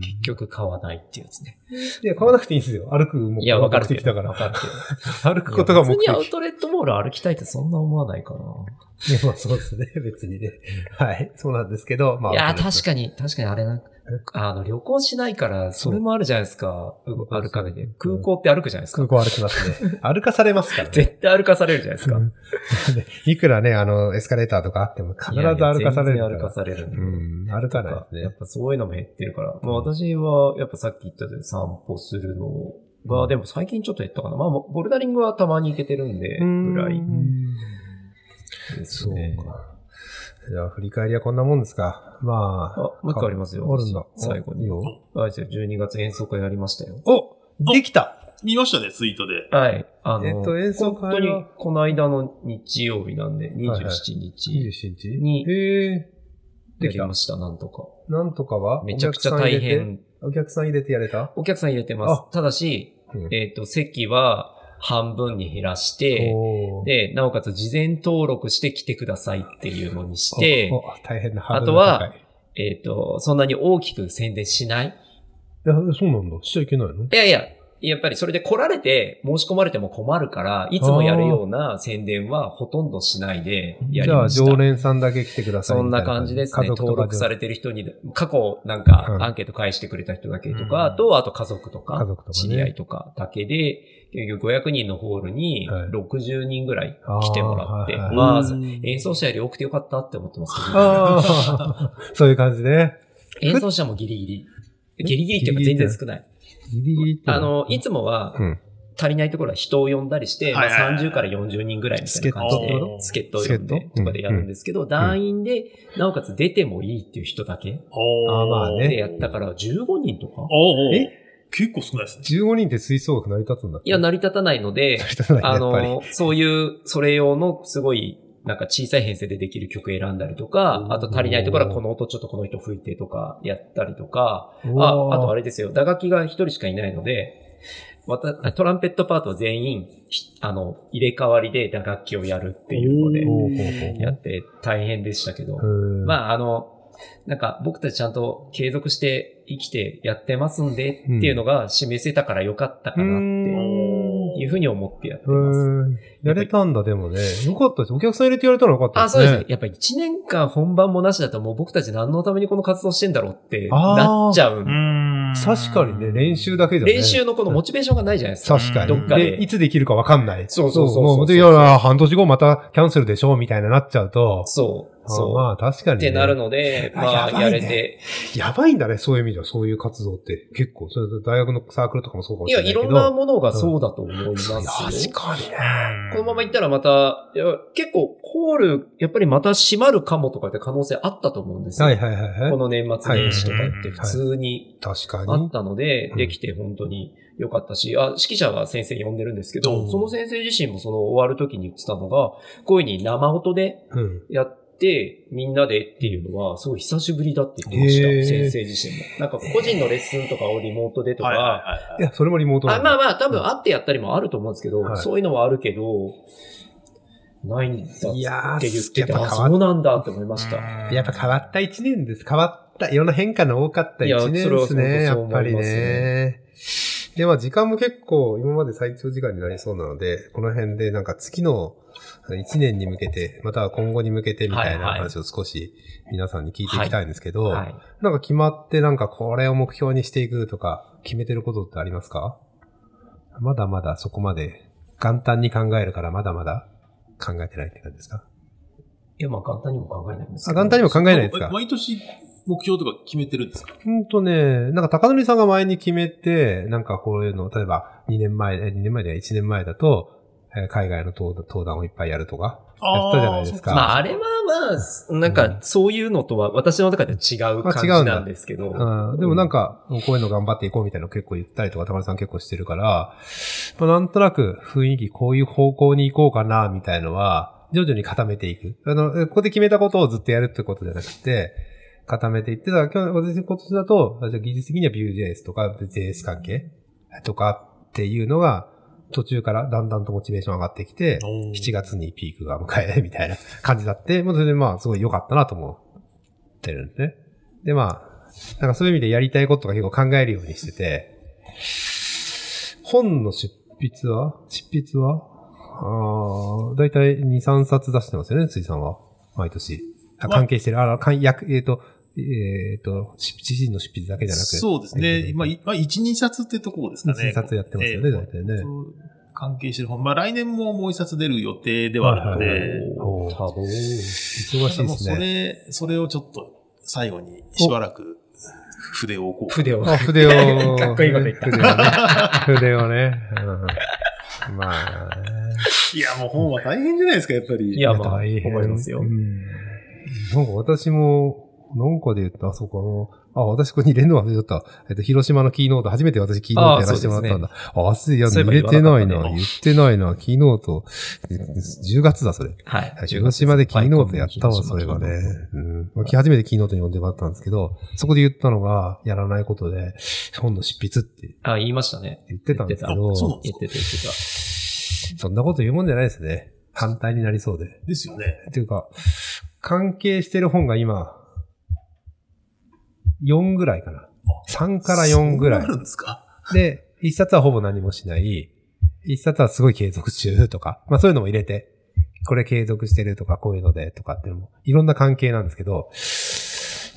結局買わないっていうやつね。いや、買わなくていいんですよ。歩くもいや、わかる。目的だからわ。かる。<laughs> 歩くことが目的。普通にアウトレットモール歩きたいってそんな思わないかな。いやまあそうですね、別にね。はい、そうなんですけど、まあ。いや、確に。かに、確かにあれな、あの、旅行しないから、それもあるじゃないですか。う歩かないで。空港って歩くじゃないですか。空港歩きますね。<laughs> 歩かされますからね。絶対歩かされるじゃないですか。<laughs> いくらね、あの、エスカレーターとかあっても必ず歩かされるから。いやいや歩かされるんで。うん、歩かないですねやっ。ぱそういうのも減ってるから。まあ私は、やっぱさっき言ったように散歩するのが、でも最近ちょっと減ったかな。まあ、ボルダリングはたまに行けてるんで、ぐらいですそうね。か。じゃあ、振り返りはこんなもんですか。まあ。あ、もう一個ありますよ。あるんだ。私最後に。いいよ。あれですよ、12月演奏会やりましたよ。おできた見ましたね、ツイートで。はい。あの、えっと演奏会は？本当にこの間の日曜日なんで、27はい日 ?27 日？にへえ。できま。した、なんとか。なんとかは？めちゃくちゃ大。変。お客さん入れてやれた？お客さん入れてます。ただし、うんえっ、と、席は半分に減らして、で、なおかつ事前登録して来てくださいっていうのにして大変なあとはえっ、と、そんなに大きく宣伝しない。いや、そうなんだ。しちゃいけないの？いやいや、やっぱりそれで来られて申し込まれても困るから、いつもやるような宣伝はほとんどしないでやじゃあ、りました。常連さんだけ来てくださいそんな感じですね。登録されてる人に、過去なんかうん。アンケート返してくれた人だけとうん。か、と、あと家族とか、家族とかね。知り合いとかだけで、結局500人のホールにはい。60人ぐらい来てもらって、はいはい。まあうん、演奏者より多くてよかったって思ってますけど、ああ、<laughs> そういう感じね。演奏者もギリギリ。ギリギリっていうか全然少ない。ギリギリあの、いつもはうん。足りないところは人を呼んだりして、まあはいはいはい。30から40人ぐらいみたいな感じで助っ人、を呼んでとかでやるんですけど、団員で、なおかつ出てもいいっていう人だけ。あまあね。でやったから15人とか？え結構少ないですね。15人って吹奏楽成り立つんだっけ？いや、成り立たないので、<laughs> 成り立たないねあ。の、そういう、それ用のすごい、なんか小さい編成でできる曲選んだりとか、あと足りないところはこの音ちょっとこの人吹いてとかやったりとか、あ、あとあれ。れですよ、打楽器が一人しかいないので、また、トランペットパートは全員、ひあの、入れ替わりで打楽器をやるっていうので、やって大変でしたけど、うん。まあ、あの、なんか僕たちちゃんと継続して生きてやってますんでっていうのが示せたからよかったかなっていうふうに思ってやってうます。やれたんだ、でもね。よかったです。お客さん入れてやれたのよかったあ、ですね。そうですね。やっぱり1年間本番もなしだともう僕たち何のためにこの活動してんだろうってなっちゃう。ん確かにね、練習だけじゃね。練習のこのモチベーションがないじゃないですか。確かに。どっかでで、いつできるかわかんない。そうそうそうそうもで、いや、半年後またキャンセルでしょみたいななっちゃうと。そう。そう。まあ、確かに、ね。ってなるので、あまあ、やねやれて。やばいんだね、そういう意味では、そういう活動って。結構、それ大学のサークルとかもそうかもいや、しれないけど。いろんなものがそうだと思いますよ。確かにね。このまま行ったらまた、いや結構、ホール、やっぱりまた閉まるかもとかって可能性あったと思うんですよ。はいはいはいはい。この年末年始とかって普通に確かに。あったのでう、んできて本当に良かったし、あ、指揮者は先生呼んでるんですけうど、んその先生自身もその終わる時に言ってたのが、こういうふうに生音でうん。やって、みんなでっていうのは、すごい久しぶりだって言ってました。先生自身も。なんか個人のレッスンとかをリモートでとはいはいか、はいいや、それもリモートあだまあまあ、多分会ってやったりもあると思うんですけど、はいそういうのはあるけど、ないんだいやーって言ってて、あ、やっぱ変わっそうなんだって思いました。やっぱ変わった一年です。変わった、いろんな変化の多かった一年ですいやそれはね、やっぱりね。で、まあ時間も結構今まで最長時間になりそうなので、この辺でなんか月の一年に向けて、または今後に向けてみたいな話を少し皆さんに聞いていきたいんですけど、はい。なんか決まってなんかこれを目標にしていくとか決めてることってありますか？まだまだそこまで元旦に考えるからまだまだ考えてないって感じですか？いや、まあ簡単にも考えないんですあ、けど。元旦にも考えないですか？毎年目標とか決めてるんですか？ほんとね、なんか高則さんが前に決めて、なんかこういうの、例えば2年前、え2年前では1年前だと、えー海外の登登壇をいっぱいやるとか、やったじゃないですか。まあ、あれはまあ、なんか、そういうのとは、私の中では違う感じなんですけど。うん、でもなんか、こういうの頑張っていこうみたいなの結構言ったりとか、たまりさん結構してるから、まあ、なんとなく雰囲気こういう方向に行こうかな、みたいのは、徐々に固めていく。あの、ここで決めたことをずっとやるってことじゃなくて、固めていって、だから今日、私今年だと、じゃあ技術的には Vue.js とか JS 関係？とかっていうのが、途中からだんだんとモチベーション上がってきて、7月にピークが迎えるみたいな感じになって、もうそれでまあ、すごい良かったなと思ってるんですね。で、まあ、なんかそういう意味でやりたいことが結構考えるようにしてて、本の出筆は？執筆は？ああ、だいたい2、3冊出してますよね、辻さんは。毎年。あ関係してる。あの、かん役、えっ、と、えっ、と、執自身の執筆だけじゃなくて。そうですね。まあ、いまあ、1、2冊ってところですかね。1 2冊やってますよねええ大体ねそう関係してる本。まあ、来年ももう一冊出る予定ではあるのはいはいで、忙。忙しいですもうそね。れ、それをちょっと最後にしばらく筆を置こう。筆を。あ、筆を。<laughs> かっこいいこと言った筆をね。筆をね。うん、まあね。いや、もう本は大変じゃないですか、やっぱり。いやまあ大変思いますようん。なんか私も、なんかで言った、あ、そうか、あの、あ、私ここに入れるの忘れちゃった。えっと、広島のキーノート、初めて私キーノートやらせてもらったんだ。あ、あすいや、入れてないな。言ってないな。キーノート、10月だ、それ。はい。広島でキーノートやったわ、それがね。うん。まあ初めてキーノートに呼んでもらったんですけど、そこで言ったのが、やらないことで、本の執筆ってあ、言いましたね。言ってたんですけあど、そう言ってた言ってた。そんなこと言うもんじゃないですね。反対になりそうで。ですよね。っていうか、関係してる本が今、4ぐらいかな。3から4ぐらいそうな。るんですか？で、1冊はほぼ何もしない。1冊はすごい継続中とか、まあそういうのも入れて、これ継続してるとか、こういうのでとかっていうのも、いろんな関係なんですけど、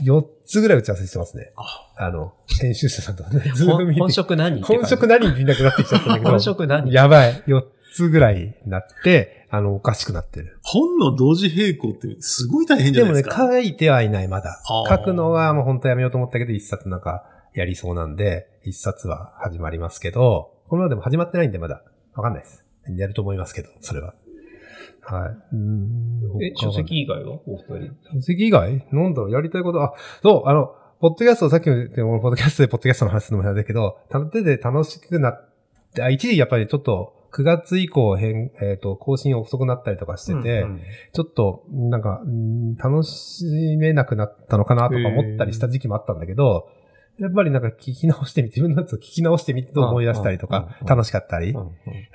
4つぐらい打ち合わせしてますね。あの、編集者さんとかね。本職何本職何に見なくなってきちゃったんだけど。本職何？やばい。4つぐらいになって、あの、おかしくなってる。本の同時並行ってすごい大変じでもね、ゃないですか。書いてはいない、まだ書くのはもう本当やめようと思ったけど、一冊なんかやりそうなんで、一冊は始まりますけど、このままでも始まってないんでまだ。わかんないです。やると思いますけど、それは。はい。うーんえ、書籍以外は？お二人。書籍以外？なんだろうやりたいこと、あ、そう、あの、ポッドキャスト、さっきも言ったようにポッドキャストでポッドキャストの話するのもなんだけど、楽手で楽しくなって、あ、一時やっぱりちょっと、9月以降変、えっ、と、更新遅くなったりとかしてて、うんうんちょっと、なんか、うん楽しめなくなったのかなとか思ったりした時期もあったんだけど、やっぱりなんか聞き直してみて、<laughs> 自分のやつを聞き直してみてと思い出したりとか楽しかったり。やっ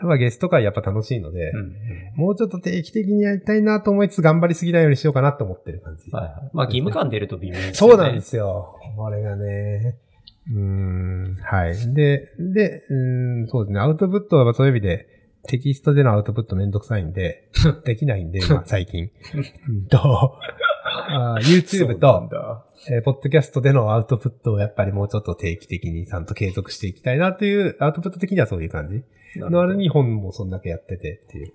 うんぱゲスト会やっぱ楽しいのでう、んもうちょっと定期的にやりたいなと思いつつ頑張りすぎないようにしようかなと思ってる感じ。はいはい。まあ義務感出ると微妙ですよね。そうなんですよ。これがね。うーん、はい。で、で、うーん、そうですね。アウトプットはそういう意味で、テキストでのアウトプットめんどくさいんで、<laughs> できないんで、まあ、最近。うんと、YouTube と、えーポッドキャストでのアウトプットをやっぱりもうちょっと定期的にちゃんと継続していきたいなっていう、アウトプット的にはそういう感じ。のあるに本もそんだけやっててっていう。うん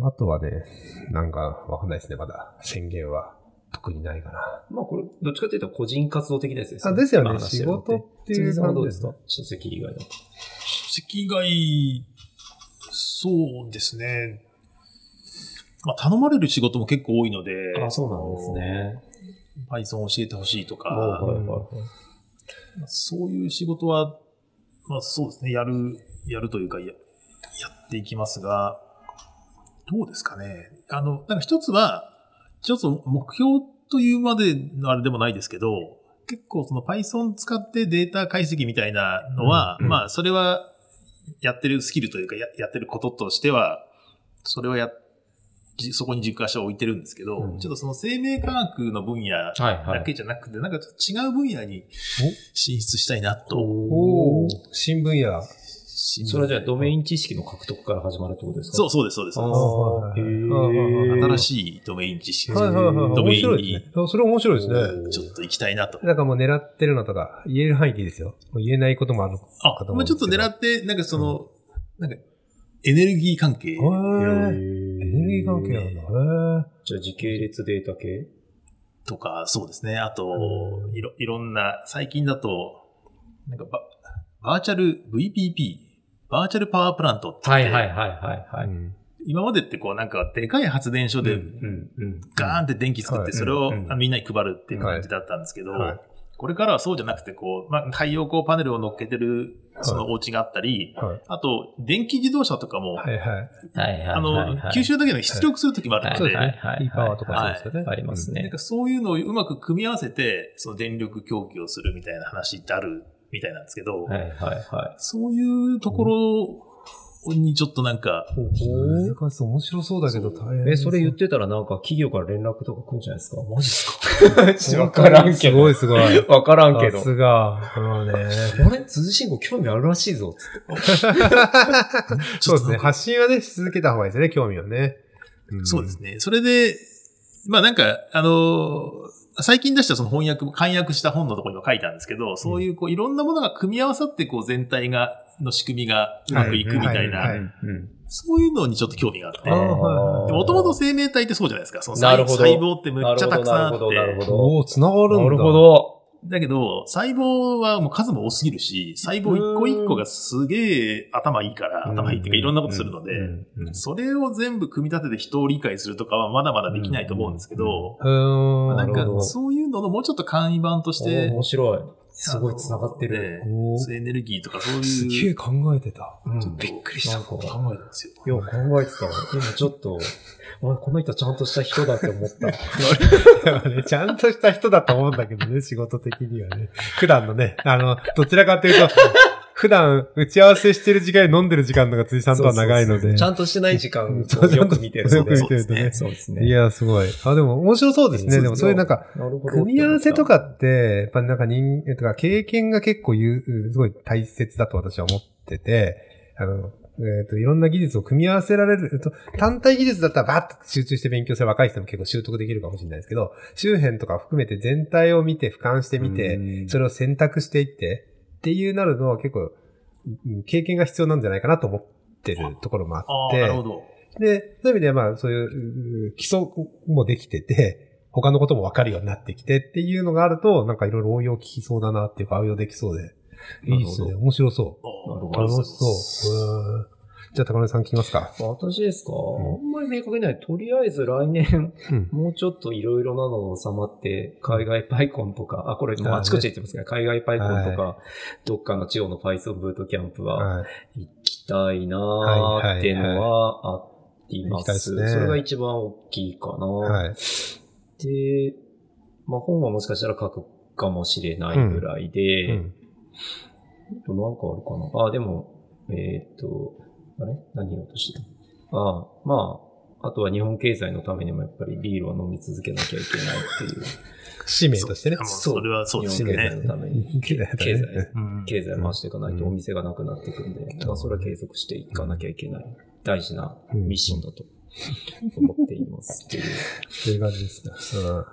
あとはね、なんかわかんないですね、まだ。宣言は特にないかな。まあこれ、どっちかというと個人活動的ですよあですよね仕事っていう辻さんはどうですか？書籍以外の。書籍以外、そうですね。まあ、頼まれる仕事も結構多いので、あ、そうなんですね。Python 教えてほしいとか、はいはいはいまあそういう仕事は、まあそうですね、やる、やるというか、ややっていきますが、どうですかね。あの、なんか一つは、ちょっと目標というまでのあれでもないですけど、結構その Python 使ってデータ解析みたいなのは、うんうんまあそれはやってるスキルというかややってることとしては、それはや、じそこに軸足を置いてるんですけど、うんちょっとその生命科学の分野はいはい。だけじゃなくて、なんかちょっと違う分野に進出したいなと。おー新分野。新それはじゃあドメイン知識の獲得から始まるってことですか？そうそうです、そうです。新しいドメイン知識はいはいはい。ドメイン面白いにそれ面白いですね。ちょっと行きたいなと。なんかもう狙ってるのとか、言える範囲でいいですよ。もう言えないこともあるかあ、と思まあちょっと狙って、なんかその、なんか、エネルギー関係。エネルギー関係なんだ。へじゃあ時系列データ系？とか、そうですね。あとう、いろ、いろんな、最近だと、なんかバ、バーチャル VPP、バーチャルパワープラントって。言ってはいはいはいはいはい。ーうん。今までってこうなんかでかい発電所でうんうん。ガーンって電気作って、はい。それをみんなに配るっていう感じだったんですけど、はい。これからはそうじゃなくて、こう、まあ、太陽光パネルを乗っけてる、そのお家があったり、はい。あと、電気自動車とかも。あの、吸収だけで出力するときもあるので。い。いパワーとかそうですよね。ありますね。なんか。そういうのをうまく組み合わせて、その電力供給をするみたいな話ってあるみたいなんですけど、はいはいはそういうところにちょっとなんか、難しそう。面白そうだけど大変。い。え、それ言ってたらなんか企業から連絡とか来るんじゃないですか？マジですか？<laughs> わからんけど。すごいすごい。<laughs> わからんけどさ。すが。まあね。あれ？辻慎吾興味あるらしいぞ、つって。<laughs> そうですね。発信はね、し続けた方がいいですね、興味をね。んそうですね。それで、まあなんか、あのー最近出したその翻訳、簡約した本のところにも書いたんですけど、そういうこういろんなものが組み合わさってこう全体が、の仕組みがうまくいくみたいな、そういうのにちょっと興味があって。もともと生命体ってそうじゃないですか。その細胞ってむっちゃたくさんあっなるほど、なるほて。ど。おお繋がるんだ。なるほ。ど。だけど、細胞はもう数も多すぎるし、細胞一個一個がすげえ頭いいから、うん。頭いいっていうかいろんなことするので、それを全部組み立てて人を理解するとかはまだまだできないと思うんですけど。なんかそういうののもうちょっと簡易版として、面白い。すごい繋がってる。そういうエネルギーとかそういう。すげえ考えてた。びっくりした考えたんですよ。いや、考えてた。今ちょっと、あこの人ちゃんとした人だって思った。<laughs> ちゃんとした人だと思うんだけどね、仕事的にはね。普段のね、あの、どちらかというと、普段打ち合わせしてる時間に飲んでる時間のが辻さんとは長いので。ちゃんとしてない時間そうをよく見てるので。よく見てるとね。そうですね。いや、すごい。あ、でも面白そうですね。でもそういうなんか、組み合わせとかって、やっぱなんか人間とか経験が結構言う、すごい大切だと私は思ってて、あの、えっ、と、いろんな技術を組み合わせられる、えっと、単体技術だったらバッと集中して勉強する若い人も結構習得できるかもしれないですけど、周辺とか含めて全体を見て、俯瞰してみて、うんそれを選択していって、っていうなるのは結構、うん経験が必要なんじゃないかなと思ってるところもあって、なるほど。で、そういう意味ではまあそういうう基礎もできてて、他のことも分かるようになってきてっていうのがあると、なんかいろいろ応用効きそうだなっていうか応用できそうで。いいですね。面白そう。楽しそう。うんじゃあ高根さん聞きますか。私ですか、んあんまり明確にない。とりあえず来年、うん。もうちょっといろいろなのが収まって、海外パイコンとか、あ、これもうあちこち言ってますが、海外パイコンとか、どっかの地方の Python ブートキャンプははい。行きたいなーっていうのはありま。行きたいですそれが一番大きいかな。はい。で、まあ本はもしかしたら書くかもしれないぐらいで、うん。あとなんかあるかなあ、でも、えーっと、あれ？何言おうとしてた？あまあ、あとは日本経済のためにもやっぱりビールは飲み続けなきゃいけないっていう。使命としてね。もう。それはそうです日本経済ね。のために。経済、うん。経済回していかないとうん。お店がなくなっていくんで、だからそれは継続していかなきゃいけない。大事なミッションだと思っていますっていう。そういう感じですか。うん。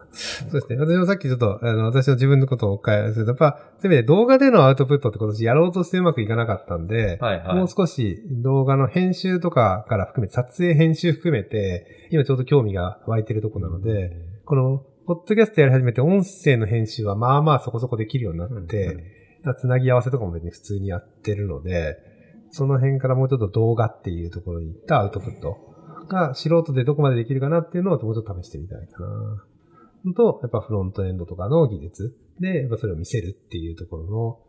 そうですね。私もさっきちょっと、あの、私の自分のことをお伺いすると、やっぱ、せめて動画でのアウトプットって今年やろうとしてうまくいかなかったんで、はいはい。もう少し動画の編集とかから含めて、撮影編集含めて、今ちょうど興味が湧いてるとこなので、この、ポッドキャストやり始めて音声の編集はまあまあそこそこできるようになって、つなぎ合わせとかも別に普通にやってるので、その辺からもうちょっと動画っていうところに行ったアウトプットが素人でどこまでできるかなっていうのをもうちょっと試してみたいかな。のと、やっぱフロントエンドとかの技術で、やっぱそれを見せるっていうところの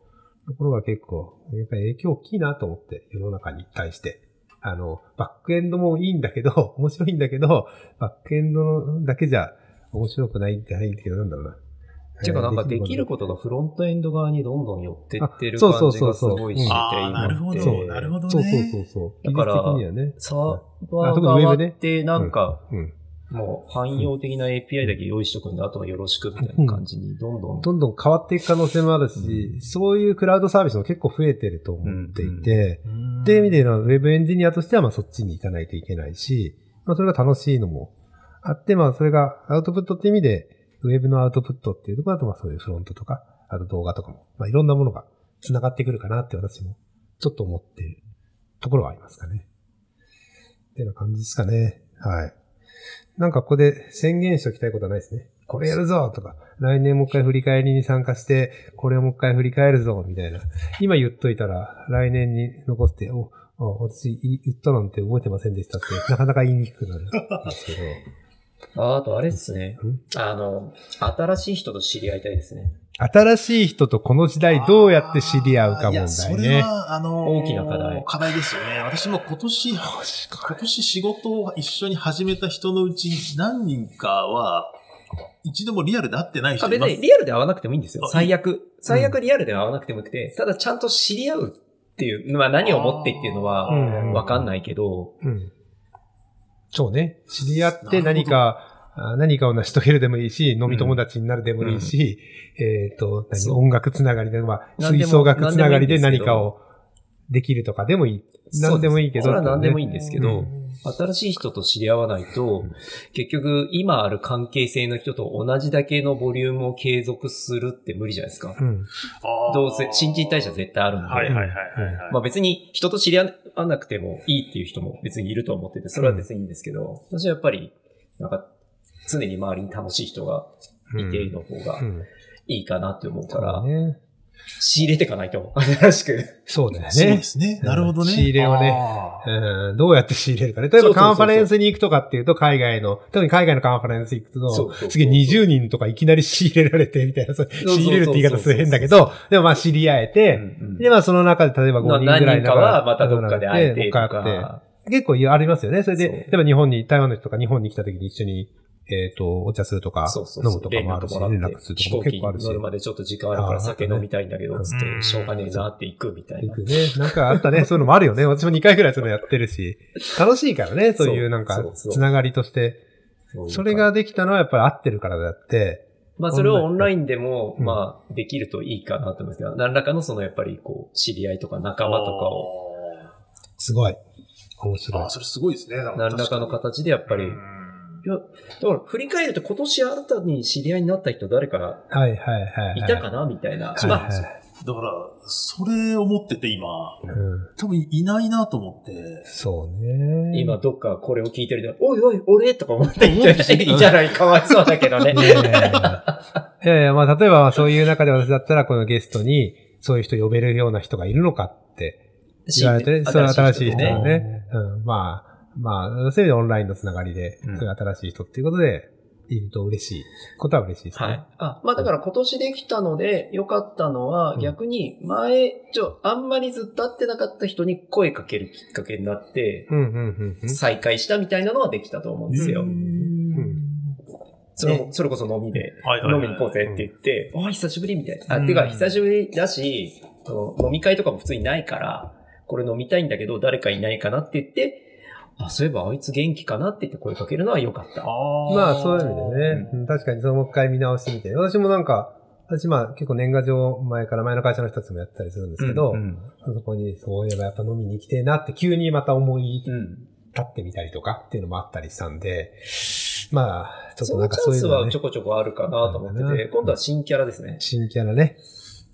ところが結構、やっぱり影響大きいなと思って、世の中に対して。あの、バックエンドもいいんだけど、面白いんだけど、バックエンドだけじゃ面白くないんじゃないんだけど、なんだろうな。ていうかなんかできるこことがフロントエンド側にどんどん寄ってってるあそう感じがすそうそうそうごいして、あー今なるほどってなるほどねそうそうそうそう。だから技術的にはね。サーバー側ブねってなんか、うん。もう汎用的な API だけ用意しとくんで、あとはよろしくみたいな感じにどんどん。どんどん変わっていく可能性もあるし、そういうクラウドサービスも結構増えてると思っていて、うんっていう意味でのウェブエンジニアとしてはまあそっちに行かないといけないし、まあそれが楽しいのもあって、まあそれがアウトプットって意味で、ウェブのアウトプットっていうところだとまあそういうフロントとか、あと動画とかも、まあいろんなものが繋がってくるかなって私もちょっと思ってるところはありますかね。ってな感じですかね。はい。なんかここで宣言しておきたいことはないですね。これやるぞとか、来年もう一回振り返りに参加して、これをもう一回振り返るぞみたいな。今言っといたら、来年に残って、お、あ私言ったなんて覚えてませんでしたって、なかなか言いにくくなるんですけど。ああとあれですねん？あの、新しい人と知り合いたいですね。新しい人とこの時代どうやって知り合うか問題ね。れは、あのー大きな課題課題ですよね。私も今年、今年仕事を一緒に始めた人のうち何人かは、一度もリアルで会ってない人あいます。別にリアルで会わなくてもいいんですよ。あ最悪。最悪リアルで会わなくてもよくて、ただちゃんと知り合うっていう、まあ何をもってっていうのはうんわかんないけど、うん。そうね。知り合って何か、あ何かを成し遂げるでもいいし、飲み友達になるでもいいし、えっ、と、何そう。音楽つながりで、まあ、吹奏楽つながりで何かをできるとかでもいい。何でもいいけど。それは何でもいいいんですけど、新しい人と知り合わないと、結局今ある関係性の人と同じだけのボリュームを継続するって無理じゃないですか。うん。どうせ、新陳代謝絶対あるんで。はいはいはいはいはい。まあ別に人と知り合わなくてもいいっていう人も別にいると思ってて、それは別にいいんですけど、私はやっぱり、なんか、常に周りに楽しい人がいての方がうん。いいかなって思うから、そうね。仕入れていかないと、新しく。そうだよね。そうですね。なるほどね。仕入れをねうんどうやって仕入れるかね。例えばカンファレンスに行くとかっていうと、海外の、特に海外のカンファレンス行くと、次20人とかいきなり仕入れられて、みたいな、仕入れるって言い方する変だけど、でもまあ知り合えて、うんうんで、まあその中で例えば5人ぐらい何人かはまたどっかで会えてとか。結構ありますよね。それで、例えば日本に、台湾の人とか日本に来た時に一緒に、えっ、と、お茶するとか、そうそうそう飲むとかもあるし、連絡するとか結構あるし。乗るまでちょっと時間あるから酒飲みたいんだけど、つっうんて、しょうがねえなって行くみたいな。行くね。なんかあったね。<laughs> そういうのもあるよね。私も2回くらいそういうのやってるし。楽しいからね。そういうなんかつながりとして。それができたのはやっぱり合ってるからであって、まあそれをオンラインでも、うんまあできるといいかなと思うんですけど、何らかのそのやっぱりこう、知り合いとか仲間とかを、すごい。面白いあー。それすごいですね。なん何らかの形でやっぱり、いうんや、だから振り返ると今年新たに知り合いになった人誰かはいはいはいはい。いたかなみたいな。はいまあ、はい。だから、それを持ってて今、うん多分いないなと思って。そうね。今どっかこれを聞いてるで、おいおい、俺とか思っていいんじゃないいいんじゃないかわいそうだけどね <laughs> い。やいやまあ例えばそういう中で私だったらこのゲストにそういう人呼べるような人がいるのかって言われて、それは新しい人。ね。うん、まあ、まあ、そういう意味でオンラインのつながりで、うん新しい人っていうことで、いると嬉しいことは嬉しいですね。はい。あ、まあだから今年できたので良かったのは、うん逆に前、ちょ、あんまりずっと会ってなかった人に声かけるきっかけになって。再会したみたいなのはできたと思うんですよ。うんそれもそれこそ飲みで、飲みに行こうぜって言って、あ、久しぶりみたいな。あ、うんてか、久しぶりだし、その飲み会とかも普通にないから、これ飲みたいんだけど、誰かいないかなって言って、あ、そういえばあいつ元気かなって言って声かけるのは良かった。あまあ、そういう意味でね、うん確かにそのもう一回見直してみて。私もなんか、私まあ結構年賀状前から前の会社の人たちもやったりするんですけど、うん。そこにそういえばやっぱ飲みに行きてえなって急にまた思いうん。立ってみたりとかっていうのもあったりしたんで、まあ、ちょっそとなんかのチャンスそういうのねはちょこちょこあるかなと思ってて、うん今度は新キャラですね。新キャラね。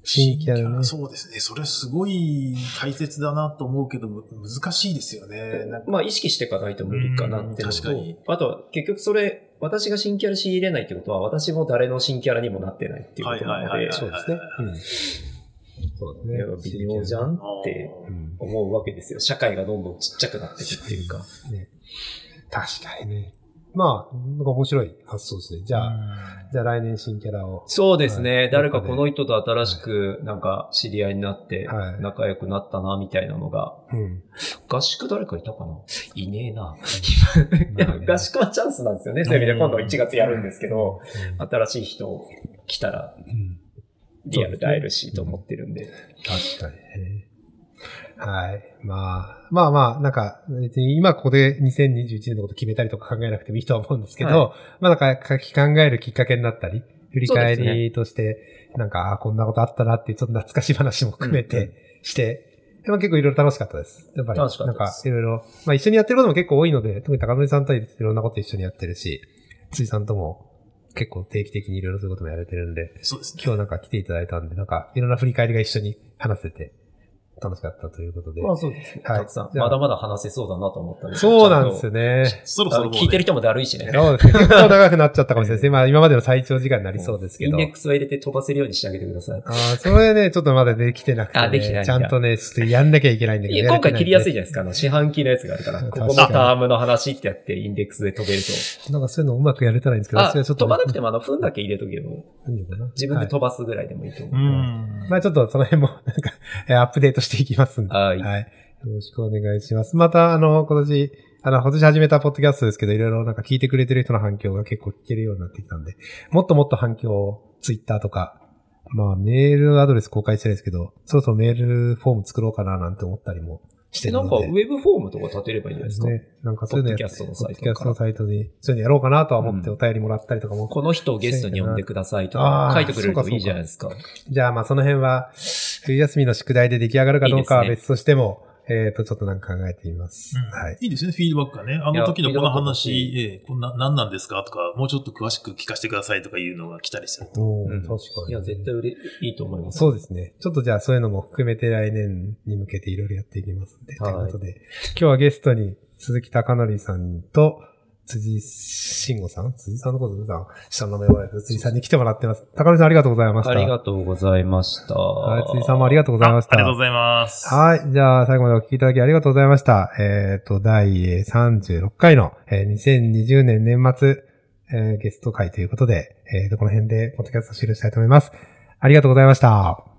新キャラね。そうですね。それすごい大切だなと思うけど、む難しいですよね。まあ意識していかないと無理かなっていうのうん確かにと、あとは結局それ、私が新キャラ仕入れないってことは、私も誰の新キャラにもなってないっていうことなのでそうですね。うん。そうですね。微妙じゃんってうん思うわけですよ。社会がどんどんちっちゃくなっていくっていうか。ね。確かにね。まあ、なんか面白い発想ですね。じゃあ、じゃあ来年新キャラを。そうですね。はい誰かこの人と新しくなんか知り合いになってはい仲良くなったなみたいなのが、うん。合宿誰かいたかな？いねえな。<laughs> 合宿はチャンスなんですよね。そういう意味で今度1月やるんですけど、うん新しい人来たらうんリアルで会えるしと思ってるんで。確かにね。はい。まあ、まあまあ、なんか、別に今ここで2021年のこと決めたりとか考えなくてもいいとは思うんですけど、はまあなんか書き考えるきっかけになったり、振り返りとして、なんか、あこんなことあったなっていうちょっと懐かしい話も含めうんうてして、まあ結構いろいろ楽しかったです。やっぱり、楽しかったなんかいろいろ、まあ一緒にやってることも結構多いので、特に高森さんといろんなこと一緒にやってるし、辻さんとも結構定期的にいろいろそういうこともやれてるんで、そうですね。今日なんか来ていただいたんで、なんかいろんな振り返りが一緒に話せて楽しかったということで。まあそうですね。はいたくさん。まだまだ話せそうだなと思ったんで。そうなんですよね。そろそろね聞いてる人もだるいしね。そうですね。結構長くなっちゃったかもしれないですね。まあ今までの最長時間になりそうですけど。インデックスを入れて飛ばせるようにしてあげてください。ああ、それね、ちょっとまだできてなくて、ね。あできてないんちだゃんとね、ちょっとやんなきゃいけないんだけど。いや今回切りやすいいじゃないですか。あの、四半期のやつがあるから。ここのタームの話ってやって、インデックスで飛べると。なんかそういうのうまくやれたらいいんですけど、ちょっと、飛ばなくてもあの、分だけ入れとけば、自分ではい飛ばすぐらいでもいいと思う。うん。まあちょっとその辺も、なんか、えーアップデートしていきますんで。はいはい。よろしくお願いします。また、あの、今年、あの、今年始めたポッドキャストですけど、いろいろなんか聞いてくれてる人の反響が結構聞けるようになってきたんで、もっともっと反響を、ツイッターとか、まあ、メールアドレス公開してないですけど、そろそろメールフォーム作ろうかななんて思ったりもしてるなんか、ので。ウェブフォームとか立てればいいんじゃないですか？ね。なんかそういうのキャストのサイトキャストのサイトに、そういうのやろうかなとは思ってうんお便りもらったりとかも。この人をゲストに呼んでくださいとか書いてくれるといいじゃないですか。じゃあまあその辺は、冬休みの宿題で出来上がるかどうかは別としても、えっ、と、ちょっとなんか考えてみます。はい。いいですね、フィードバックがね。あの時のこの話、ええ、こんな、何なんですか？とか、もうちょっと詳しく聞かせてくださいとかいうのが来たりすると。おーうん確かに。いや、絶対売れ、いいと思います。そうですね。ちょっとじゃあそういうのも含めて来年に向けていろいろやっていきますんで。はいということで、今日はゲストに鈴木貴則さんと辻慎吾さん？辻さんのこと普段下の名前覚えて辻さんに来てもらってます。貴則さんありがとうございました。ありがとうございました。はい、辻さんもありがとうございました。あありがとうございます。はい。じゃあ、最後までお聞きいただきありがとうございました。えっ、と、第えー36回の、えー2020年年末、えーゲスト会ということで、えーと、この辺で、ポッドキャストを終了したいと思います。ありがとうございました。